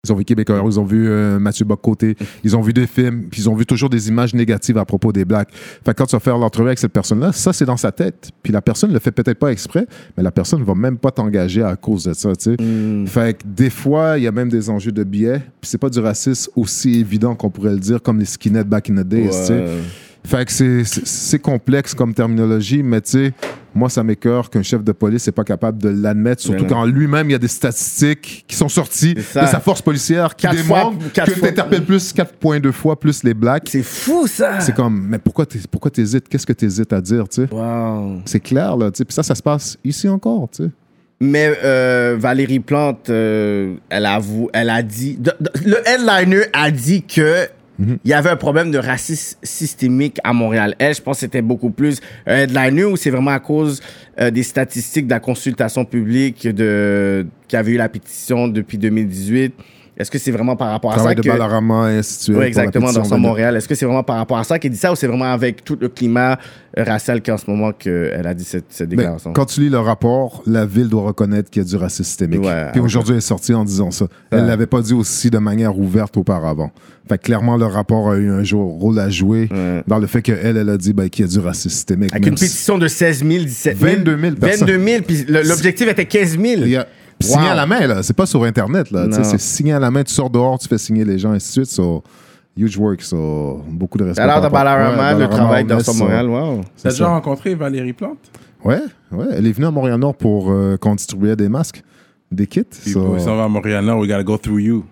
Speaker 3: Ils ont vu Québécois, ils ont vu euh, Mathieu Bock-Côté, ils ont vu des films, puis ils ont vu toujours des images négatives à propos des Blacks. Fait que quand tu vas faire l'entrevue avec cette personne-là, ça, c'est dans sa tête. Puis la personne le fait peut-être pas exprès, mais la personne va même pas t'engager à cause de ça, tu sais.
Speaker 4: Mm.
Speaker 3: Fait que des fois, il y a même des enjeux de biais, puis c'est pas du racisme aussi évident qu'on pourrait le dire, comme les skinheads back in the days, tu sais. Fait que c'est- complexe comme terminologie, mais tu sais, moi, ça m'écœure qu'un chef de police n'est pas capable de l'admettre, surtout
Speaker 4: non.
Speaker 3: quand lui-même, il y a des statistiques qui sont sorties de sa force policière qui
Speaker 4: Quatre
Speaker 3: démontrent que t'interpelles plus 4,2 fois plus les blacks.
Speaker 4: C'est fou, ça!
Speaker 3: C'est comme, mais pourquoi t'hésites? Qu'est-ce que t'hésites à dire, tu sais?
Speaker 4: Wow.
Speaker 3: C'est clair, là, tu sais. Puis ça, ça se passe ici encore, tu sais.
Speaker 4: Mais euh, Valérie Plante, euh, elle avoue, elle a dit, de- de- le headliner a dit que
Speaker 3: Mhm.
Speaker 4: il y avait un problème de racisme systémique à Montréal. Elle, je pense que c'était beaucoup plus un headliner ou c'est vraiment à cause euh, des statistiques de la consultation publique de qui avait eu la pétition depuis 2018. Est-ce que c'est vraiment par rapport à
Speaker 3: Travail
Speaker 4: ça
Speaker 3: de
Speaker 4: que
Speaker 3: Balarama et ainsi de suite.
Speaker 4: Oui, exactement, dans son Montréal. Est-ce que c'est vraiment par rapport à ça qu'elle dit ça ou c'est vraiment avec tout le climat racial qu'en ce moment qu'elle a dit cette, cette
Speaker 3: Mais
Speaker 4: déclaration?
Speaker 3: quand tu lis le rapport, la ville doit reconnaître qu'il y a du racisme systémique.
Speaker 4: Ouais,
Speaker 3: Puis
Speaker 4: ouais.
Speaker 3: aujourd'hui, elle est sortie en disant ça. Elle
Speaker 4: Ouais.
Speaker 3: l'avait pas dit aussi de manière ouverte auparavant. Fait que clairement, le rapport a eu un jour rôle à jouer dans le fait qu'elle, elle a dit ben, qu'il y a du racisme systémique.
Speaker 4: Avec une
Speaker 3: si-
Speaker 4: pétition de 16 000, 17 000.
Speaker 3: 22 000 personnes.
Speaker 4: 22 000, puis l'objectif était 15 000.
Speaker 3: Il a signé
Speaker 4: Wow.
Speaker 3: à la main, là. C'est pas sur Internet, là. Tu sais,
Speaker 4: Non.
Speaker 3: C'est signé à la main. Tu sors dehors, tu fais signer les gens, et ainsi de suite. So, huge work. So, beaucoup de respect.
Speaker 4: Alors,
Speaker 3: par
Speaker 4: de
Speaker 3: Ouais,
Speaker 4: le travail dans son Montréal, wow.
Speaker 2: T'as déjà rencontré Valérie Plante?
Speaker 3: Ouais, ouais. Elle est venue à Montréal-Nord pour euh, qu'on distribuait des masques, des kits.
Speaker 2: Puis
Speaker 3: So,
Speaker 2: s'en va à Montréal-Nord, we gotta go through you.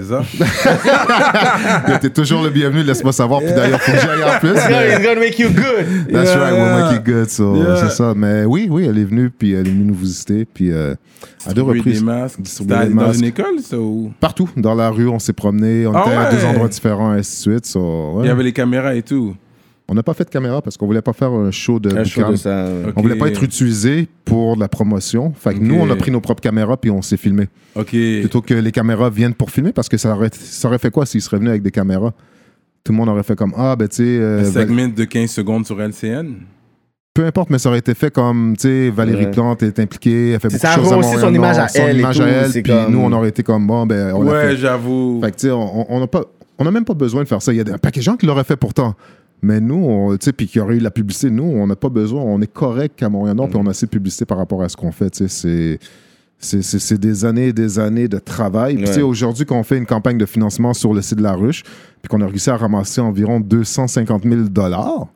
Speaker 2: C'est ça?
Speaker 3: T'es toujours le bienvenu, laisse-moi savoir. Puis d'ailleurs, faut que j'aille en plus.
Speaker 4: It's gonna,
Speaker 3: mais-
Speaker 4: it's gonna make you good.
Speaker 3: That's
Speaker 2: Yeah.
Speaker 3: right, we'll make it good. So,
Speaker 2: Yeah.
Speaker 3: C'est ça. Mais oui, oui, elle est venue, puis elle est venue nous visiter. Puis euh, à deux reprises.
Speaker 2: des masques.
Speaker 3: Distribuer des
Speaker 2: dans
Speaker 3: masques.
Speaker 2: une école, ça? ou-
Speaker 3: Partout, dans la rue, on s'est promené. On
Speaker 2: Ah
Speaker 3: était à deux endroits différents, et ainsi de suite. So, ouais.
Speaker 2: Il y avait les caméras et tout.
Speaker 3: On n'a pas fait de caméra parce qu'on voulait pas faire un show de
Speaker 4: Un show de ça.
Speaker 3: On voulait pas être utilisé pour de la promotion. Fait que nous, on a pris nos propres caméras puis on s'est filmé.
Speaker 2: OK.
Speaker 3: Plutôt que les caméras viennent pour filmer parce que ça aurait, ça aurait fait quoi s'ils seraient venus avec des caméras? Tout le monde aurait fait comme Ah, ben tu sais. euh,
Speaker 2: Un segment de 15 secondes sur LCN.
Speaker 3: peu importe, mais ça aurait été fait comme, tu sais, Valérie
Speaker 4: Ouais.
Speaker 3: Plante est impliquée, elle fait beaucoup
Speaker 4: ça,
Speaker 3: de choses à
Speaker 4: son image à elle et
Speaker 3: image
Speaker 4: tout,
Speaker 3: à elle, puis
Speaker 4: comme-
Speaker 3: nous, on aurait été comme, bon, ben, on
Speaker 2: Ouais, j'avoue.
Speaker 3: Fait que, tu sais, n'a on n'a même pas besoin de faire ça. Il y a un paquet de gens qui l'auraient fait pourtant. Mais nous, tu sais, puis qui aurait eu la publicité, nous, on n'a pas besoin. On est correct à Montréal-Nord, puis on a assez de publicité par rapport à ce qu'on fait. Tu sais, c'est. C'est- des années et des années de travail. Puis, tu sais,
Speaker 4: Ouais.
Speaker 3: aujourd'hui, qu'on fait une campagne de financement sur le site de la ruche, puis qu'on a réussi à ramasser environ 250 000 dollars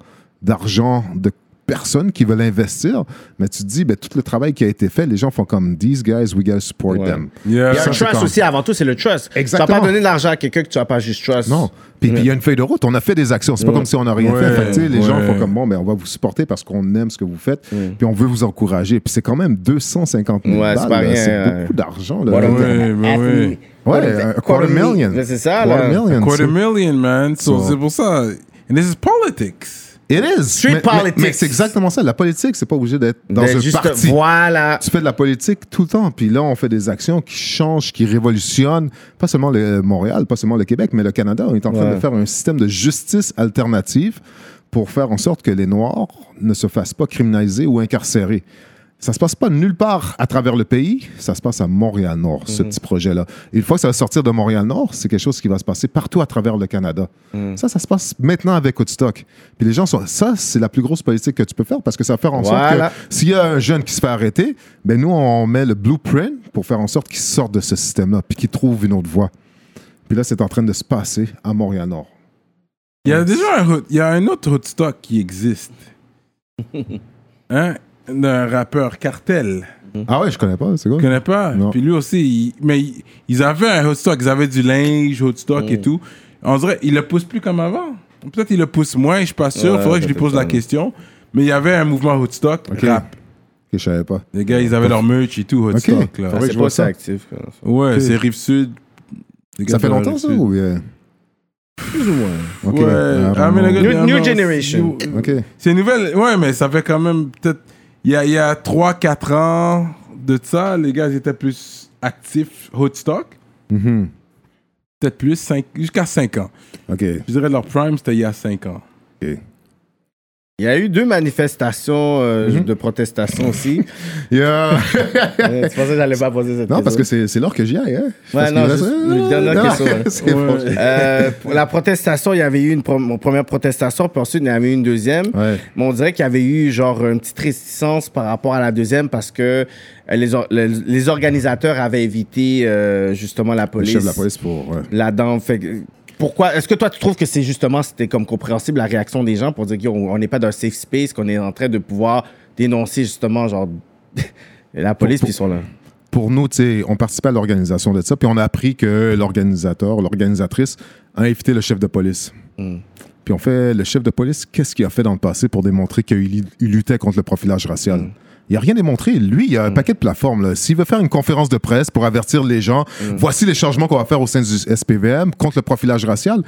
Speaker 3: d'argent de personnes qui veulent investir, mais tu te dis, ben, tout le travail qui a été fait, les gens font comme, these guys, we gotta support
Speaker 4: Ouais.
Speaker 3: them.
Speaker 4: Il y a
Speaker 2: Yeah.
Speaker 4: Un trust
Speaker 3: comme-
Speaker 4: aussi, avant tout, c'est le trust. Tu
Speaker 3: Exactement.
Speaker 4: vas pas donner de l'argent à quelqu'un que tu vas pas juste trust.
Speaker 3: Non. Puis puis il y a une feuille de route. On a fait des actions. C'est pas
Speaker 4: Ouais.
Speaker 3: comme si on n'a rien
Speaker 2: Ouais,
Speaker 3: fait. Fait tu les gens font comme bon, ben, on va vous supporter parce qu'on aime ce que vous faites. Puis on veut vous encourager. Puis c'est quand même 250 000
Speaker 4: Ouais, c'est ouais.
Speaker 3: beaucoup d'argent.
Speaker 2: Ouais, ouais.
Speaker 3: Ouais, un quarter million.
Speaker 4: C'est ça,
Speaker 3: Quarter
Speaker 4: là.
Speaker 3: million,
Speaker 2: Quarter million, man. So- c'est pour ça. And this is politics.
Speaker 3: It is.
Speaker 4: Street
Speaker 3: Mais-
Speaker 4: politics.
Speaker 3: Mais, c'est exactement ça. La politique, c'est pas obligé d'être dans
Speaker 4: Ben,
Speaker 3: un
Speaker 4: juste,
Speaker 3: parti.
Speaker 4: Voilà.
Speaker 3: Tu fais de la politique tout le temps. Puis là, on fait des actions qui changent, qui révolutionnent, pas seulement le Montréal, pas seulement le Québec, mais le Canada. On est en train
Speaker 4: Ouais.
Speaker 3: de faire un système de justice alternative pour faire en sorte que les Noirs ne se fassent pas criminaliser ou incarcérer. Ça se passe pas nulle part à travers le pays, ça se passe à Montréal-Nord, ce petit projet-là. Et une fois que ça va sortir de Montréal-Nord, c'est quelque chose qui va se passer partout à travers le Canada. Ça, ça se passe maintenant avec Woodstock. Puis les gens sont... Ça, c'est la plus grosse politique que tu peux faire parce que ça va faire en
Speaker 4: Voilà.
Speaker 3: sorte que s'il y a un jeune qui se fait arrêter, ben nous, on met le blueprint pour faire en sorte qu'il sorte de ce système-là puis qu'il trouve une autre voie. Puis là, c'est en train de se passer à Montréal-Nord.
Speaker 2: Il y a déjà un, hood- il y a un autre Woodstock qui existe. hein? D'un rappeur Cartel.
Speaker 3: Ah ouais, je connais pas, c'est quoi?
Speaker 2: Tu connais pas?
Speaker 3: Non.
Speaker 2: Puis lui aussi, il- mais il- ils avaient un Woodstock, ils avaient du linge, Woodstock
Speaker 4: Mm.
Speaker 2: et tout. On dirait, il le pousse plus comme avant. Peut-être il le pousse moins, je suis pas sûr.
Speaker 4: Ouais,
Speaker 2: Faudrait que je lui pose la question. Mais il y avait un mouvement Woodstock,
Speaker 3: Ok.
Speaker 2: rap.
Speaker 3: Ok, je savais pas.
Speaker 2: Les gars, ils avaient leur merch et tout, Woodstock.
Speaker 3: Ok.
Speaker 2: Là.
Speaker 3: Faudrait que
Speaker 4: C'est
Speaker 3: je vois ça.
Speaker 4: actif. quoi.
Speaker 2: Ouais, c'est Rive-Sud.
Speaker 3: Ça fait longtemps, ça, ou bien?
Speaker 4: Plus ou moins.
Speaker 2: Ouais.
Speaker 3: Ah,
Speaker 2: mais gars,
Speaker 4: New- new generation.
Speaker 2: c'est-
Speaker 3: Ok.
Speaker 2: C'est une nouvelle. Ouais, mais ça fait quand même peut-être. Il y a, y a 3-4 ans de ça, les gars ils étaient plus actifs, Woodstock.
Speaker 3: Mhm.
Speaker 2: Peut-être plus, jusqu'à 5 ans.
Speaker 3: Ok.
Speaker 2: Je dirais leur prime, c'était il y a 5 ans.
Speaker 3: Ok.
Speaker 4: Il y a eu deux manifestations euh,
Speaker 3: Mhm.
Speaker 4: de protestation aussi.
Speaker 3: Yeah.
Speaker 4: Euh, tu pensais que j'allais pas poser cette
Speaker 3: non, parce
Speaker 4: question?
Speaker 3: que c'est l'heure que j'y aille, hein?
Speaker 4: Ouais,
Speaker 3: Parce
Speaker 4: non, dernière question, ouais.
Speaker 3: bon.
Speaker 4: Euh, pour la protestation, il y avait eu une, pro- première protestation, puis ensuite il y avait eu une deuxième.
Speaker 3: Ouais.
Speaker 4: Mais on dirait qu'il y avait eu genre une petite réticence par rapport à la deuxième parce que euh, les, or- le- les organisateurs avaient évité justement la
Speaker 3: Le
Speaker 4: police,
Speaker 3: chef de la police pour. ouais.
Speaker 4: là-dedans. Fait que, pourquoi Est-ce que toi tu trouves que c'est justement c'était comme compréhensible la réaction des gens pour dire qu'on n'est pas dans un safe space, qu'on est en train de pouvoir dénoncer justement genre la police puis ils sont là?
Speaker 3: pour nous, tu sais, on participait à l'organisation de ça, puis on a appris que l'organisateur, l'organisatrice, a invité le chef de police.
Speaker 4: Mm.
Speaker 3: Puis on fait, le chef de police, qu'est-ce qu'il a fait dans le passé pour démontrer qu'il il luttait contre le profilage racial?
Speaker 4: Mm.
Speaker 3: Il a rien démontré. Lui, il a un paquet de plateformes. S'il veut faire une conférence de presse pour avertir les gens,
Speaker 4: Mm.
Speaker 3: voici les changements qu'on va faire au sein du SPVM contre le profilage racial,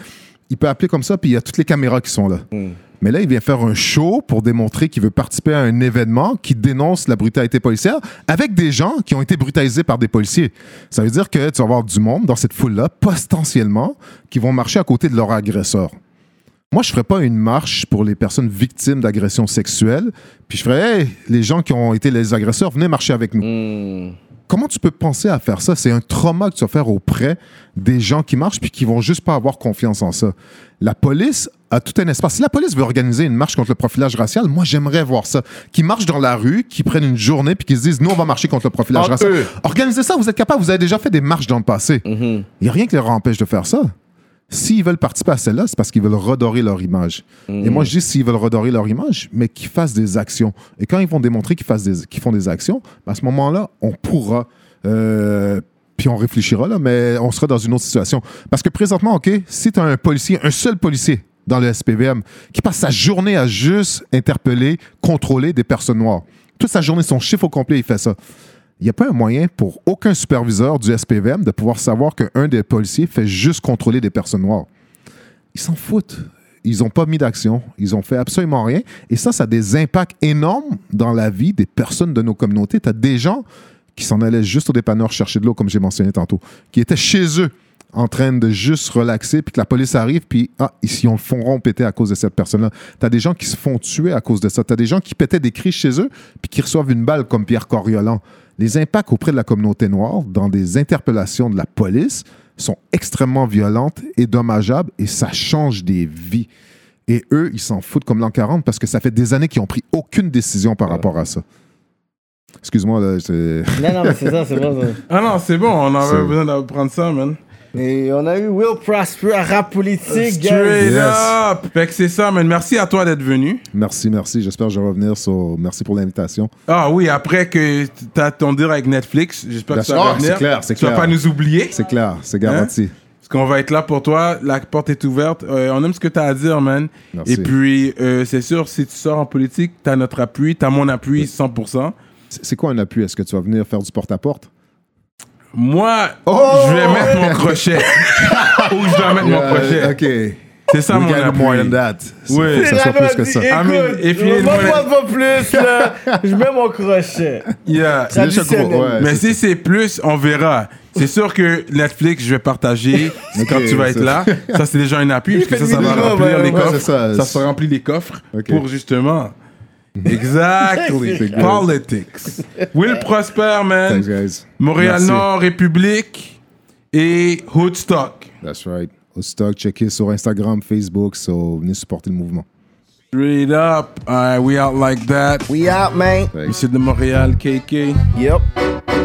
Speaker 3: il peut appeler comme ça, puis il y a toutes les caméras qui sont là.
Speaker 4: Mm.
Speaker 3: Mais là, il vient faire un show pour démontrer qu'il veut participer à un événement qui dénonce la brutalité policière avec des gens qui ont été brutalisés par des policiers. Ça veut dire que tu vas avoir du monde dans cette foule-là, potentiellement, qui vont marcher à côté de leur agresseur. Moi, je ferais pas une marche pour les personnes victimes d'agressions sexuelles, puis je ferais, hey, les gens qui ont été les agresseurs, venez marcher avec nous.
Speaker 4: Mm.
Speaker 3: Comment tu peux penser à faire ça? C'est un trauma que tu vas faire auprès des gens qui marchent puis qui vont juste pas avoir confiance en ça. La police a tout un espace. Si la police veut organiser une marche contre le profilage racial, moi, j'aimerais voir ça. Qui marchent dans la rue, qui prennent une journée puis qui se disent, nous, on va marcher contre le profilage racial.
Speaker 4: eux.
Speaker 3: Organisez ça, vous êtes capable. Vous avez déjà fait des marches dans le passé. Il n'y a rien qui leur empêche de faire ça. S'ils veulent participer à celle-là, c'est parce qu'ils veulent redorer leur image. Et moi, je dis s'ils veulent redorer leur image, mais qu'ils fassent des actions. Et quand ils vont démontrer qu'ils font des actions, ben, à ce moment-là, on pourra. euh, puis on réfléchira, là, mais on sera dans une autre situation. Parce que présentement, OK, si tu as un policier, un seul policier dans le SPVM, qui passe sa journée à juste interpeller, contrôler des personnes noires, toute sa journée, son chiffre au complet, il fait ça. Il n'y a pas un moyen pour aucun superviseur du SPVM de pouvoir savoir qu'un des policiers fait juste contrôler des personnes noires. Ils s'en foutent. Ils n'ont pas mis d'action. Ils ont fait absolument rien. Et ça, ça a des impacts énormes dans la vie des personnes de nos communautés. Tu as des gens qui s'en allaient juste au dépanneur chercher de l'eau, comme j'ai mentionné tantôt, qui étaient chez eux en train de juste relaxer, puis que la police arrive, puis ah, ici, on le font péter à cause de cette personne-là. Tu as des gens qui se font tuer à cause de ça. Tu as des gens qui pétaient des cris chez eux, puis qui reçoivent une balle comme Pierre Coriolan. Les impacts auprès de la communauté noire dans des interpellations de la police sont extrêmement violentes et dommageables, et ça change des vies. Et eux, ils s'en foutent comme l'an 40 parce que ça fait des années qu'ils n'ont pris aucune décision par rapport à ça. Excuse-moi, là, c'est...
Speaker 4: Non, non, mais c'est ça, c'est bon. ça.
Speaker 2: Ah non, c'est bon, on avait
Speaker 3: C'est-
Speaker 2: besoin d'apprendre ça, man.
Speaker 4: Et on a eu Will Prosper, rap politique.
Speaker 2: Straight
Speaker 3: Yes.
Speaker 2: up! Fait que c'est ça, man. Merci à toi d'être venu.
Speaker 3: Merci, merci. J'espère que je vais revenir. sur- Merci pour l'invitation.
Speaker 2: Ah oui, après que t'as ton deal avec Netflix, j'espère que tu
Speaker 3: sûr. Ah,
Speaker 2: revenir.
Speaker 3: c'est clair, c'est
Speaker 2: Tu vas
Speaker 3: clair.
Speaker 2: pas nous oublier.
Speaker 3: C'est clair, c'est garanti.
Speaker 2: Parce qu'on va être là pour toi. La porte est ouverte. Euh, on aime ce que tu as à dire, man.
Speaker 3: Merci.
Speaker 2: Et puis, euh, c'est sûr, si tu sors en politique, tu as notre appui, tu as mon appui 100%.
Speaker 3: C'est c'est quoi un appui? Est-ce que tu vas venir faire du porte-à-porte?
Speaker 2: Moi,
Speaker 3: Oh!
Speaker 2: je vais mettre mon crochet. Où je dois mettre mon crochet.
Speaker 3: OK.
Speaker 2: C'est ça
Speaker 3: We
Speaker 2: mon
Speaker 3: gotta do more than
Speaker 2: appui.
Speaker 3: that.
Speaker 2: Oui.
Speaker 3: Faut que ça soit plus que ça.
Speaker 2: Mais- et puis,
Speaker 4: Écoute,
Speaker 2: moi,
Speaker 4: moi, pas plus, là. Je mets mon crochet.
Speaker 2: Yeah.
Speaker 3: Gros, ouais,
Speaker 2: Mais si c'est plus, on verra. C'est sûr que Netflix, je vais partager quand tu vas être
Speaker 3: ça-
Speaker 2: là. Ça, c'est déjà un appui, parce que ça, ça va remplir les coffres.
Speaker 3: ça.
Speaker 2: Ça, se remplit les coffres pour justement. Exactly. Politics. Will Prosper, man.
Speaker 3: Thanks, guys.
Speaker 2: Montréal-Nord, République et Hoodstock.
Speaker 3: That's right. Au stock, checker sur Instagram, Facebook. So, venez supporter le mouvement.
Speaker 2: Straight up. Alright, we out like that.
Speaker 4: We out, man.
Speaker 3: Thanks.
Speaker 2: Monsieur de Montréal, KK.
Speaker 4: Yep.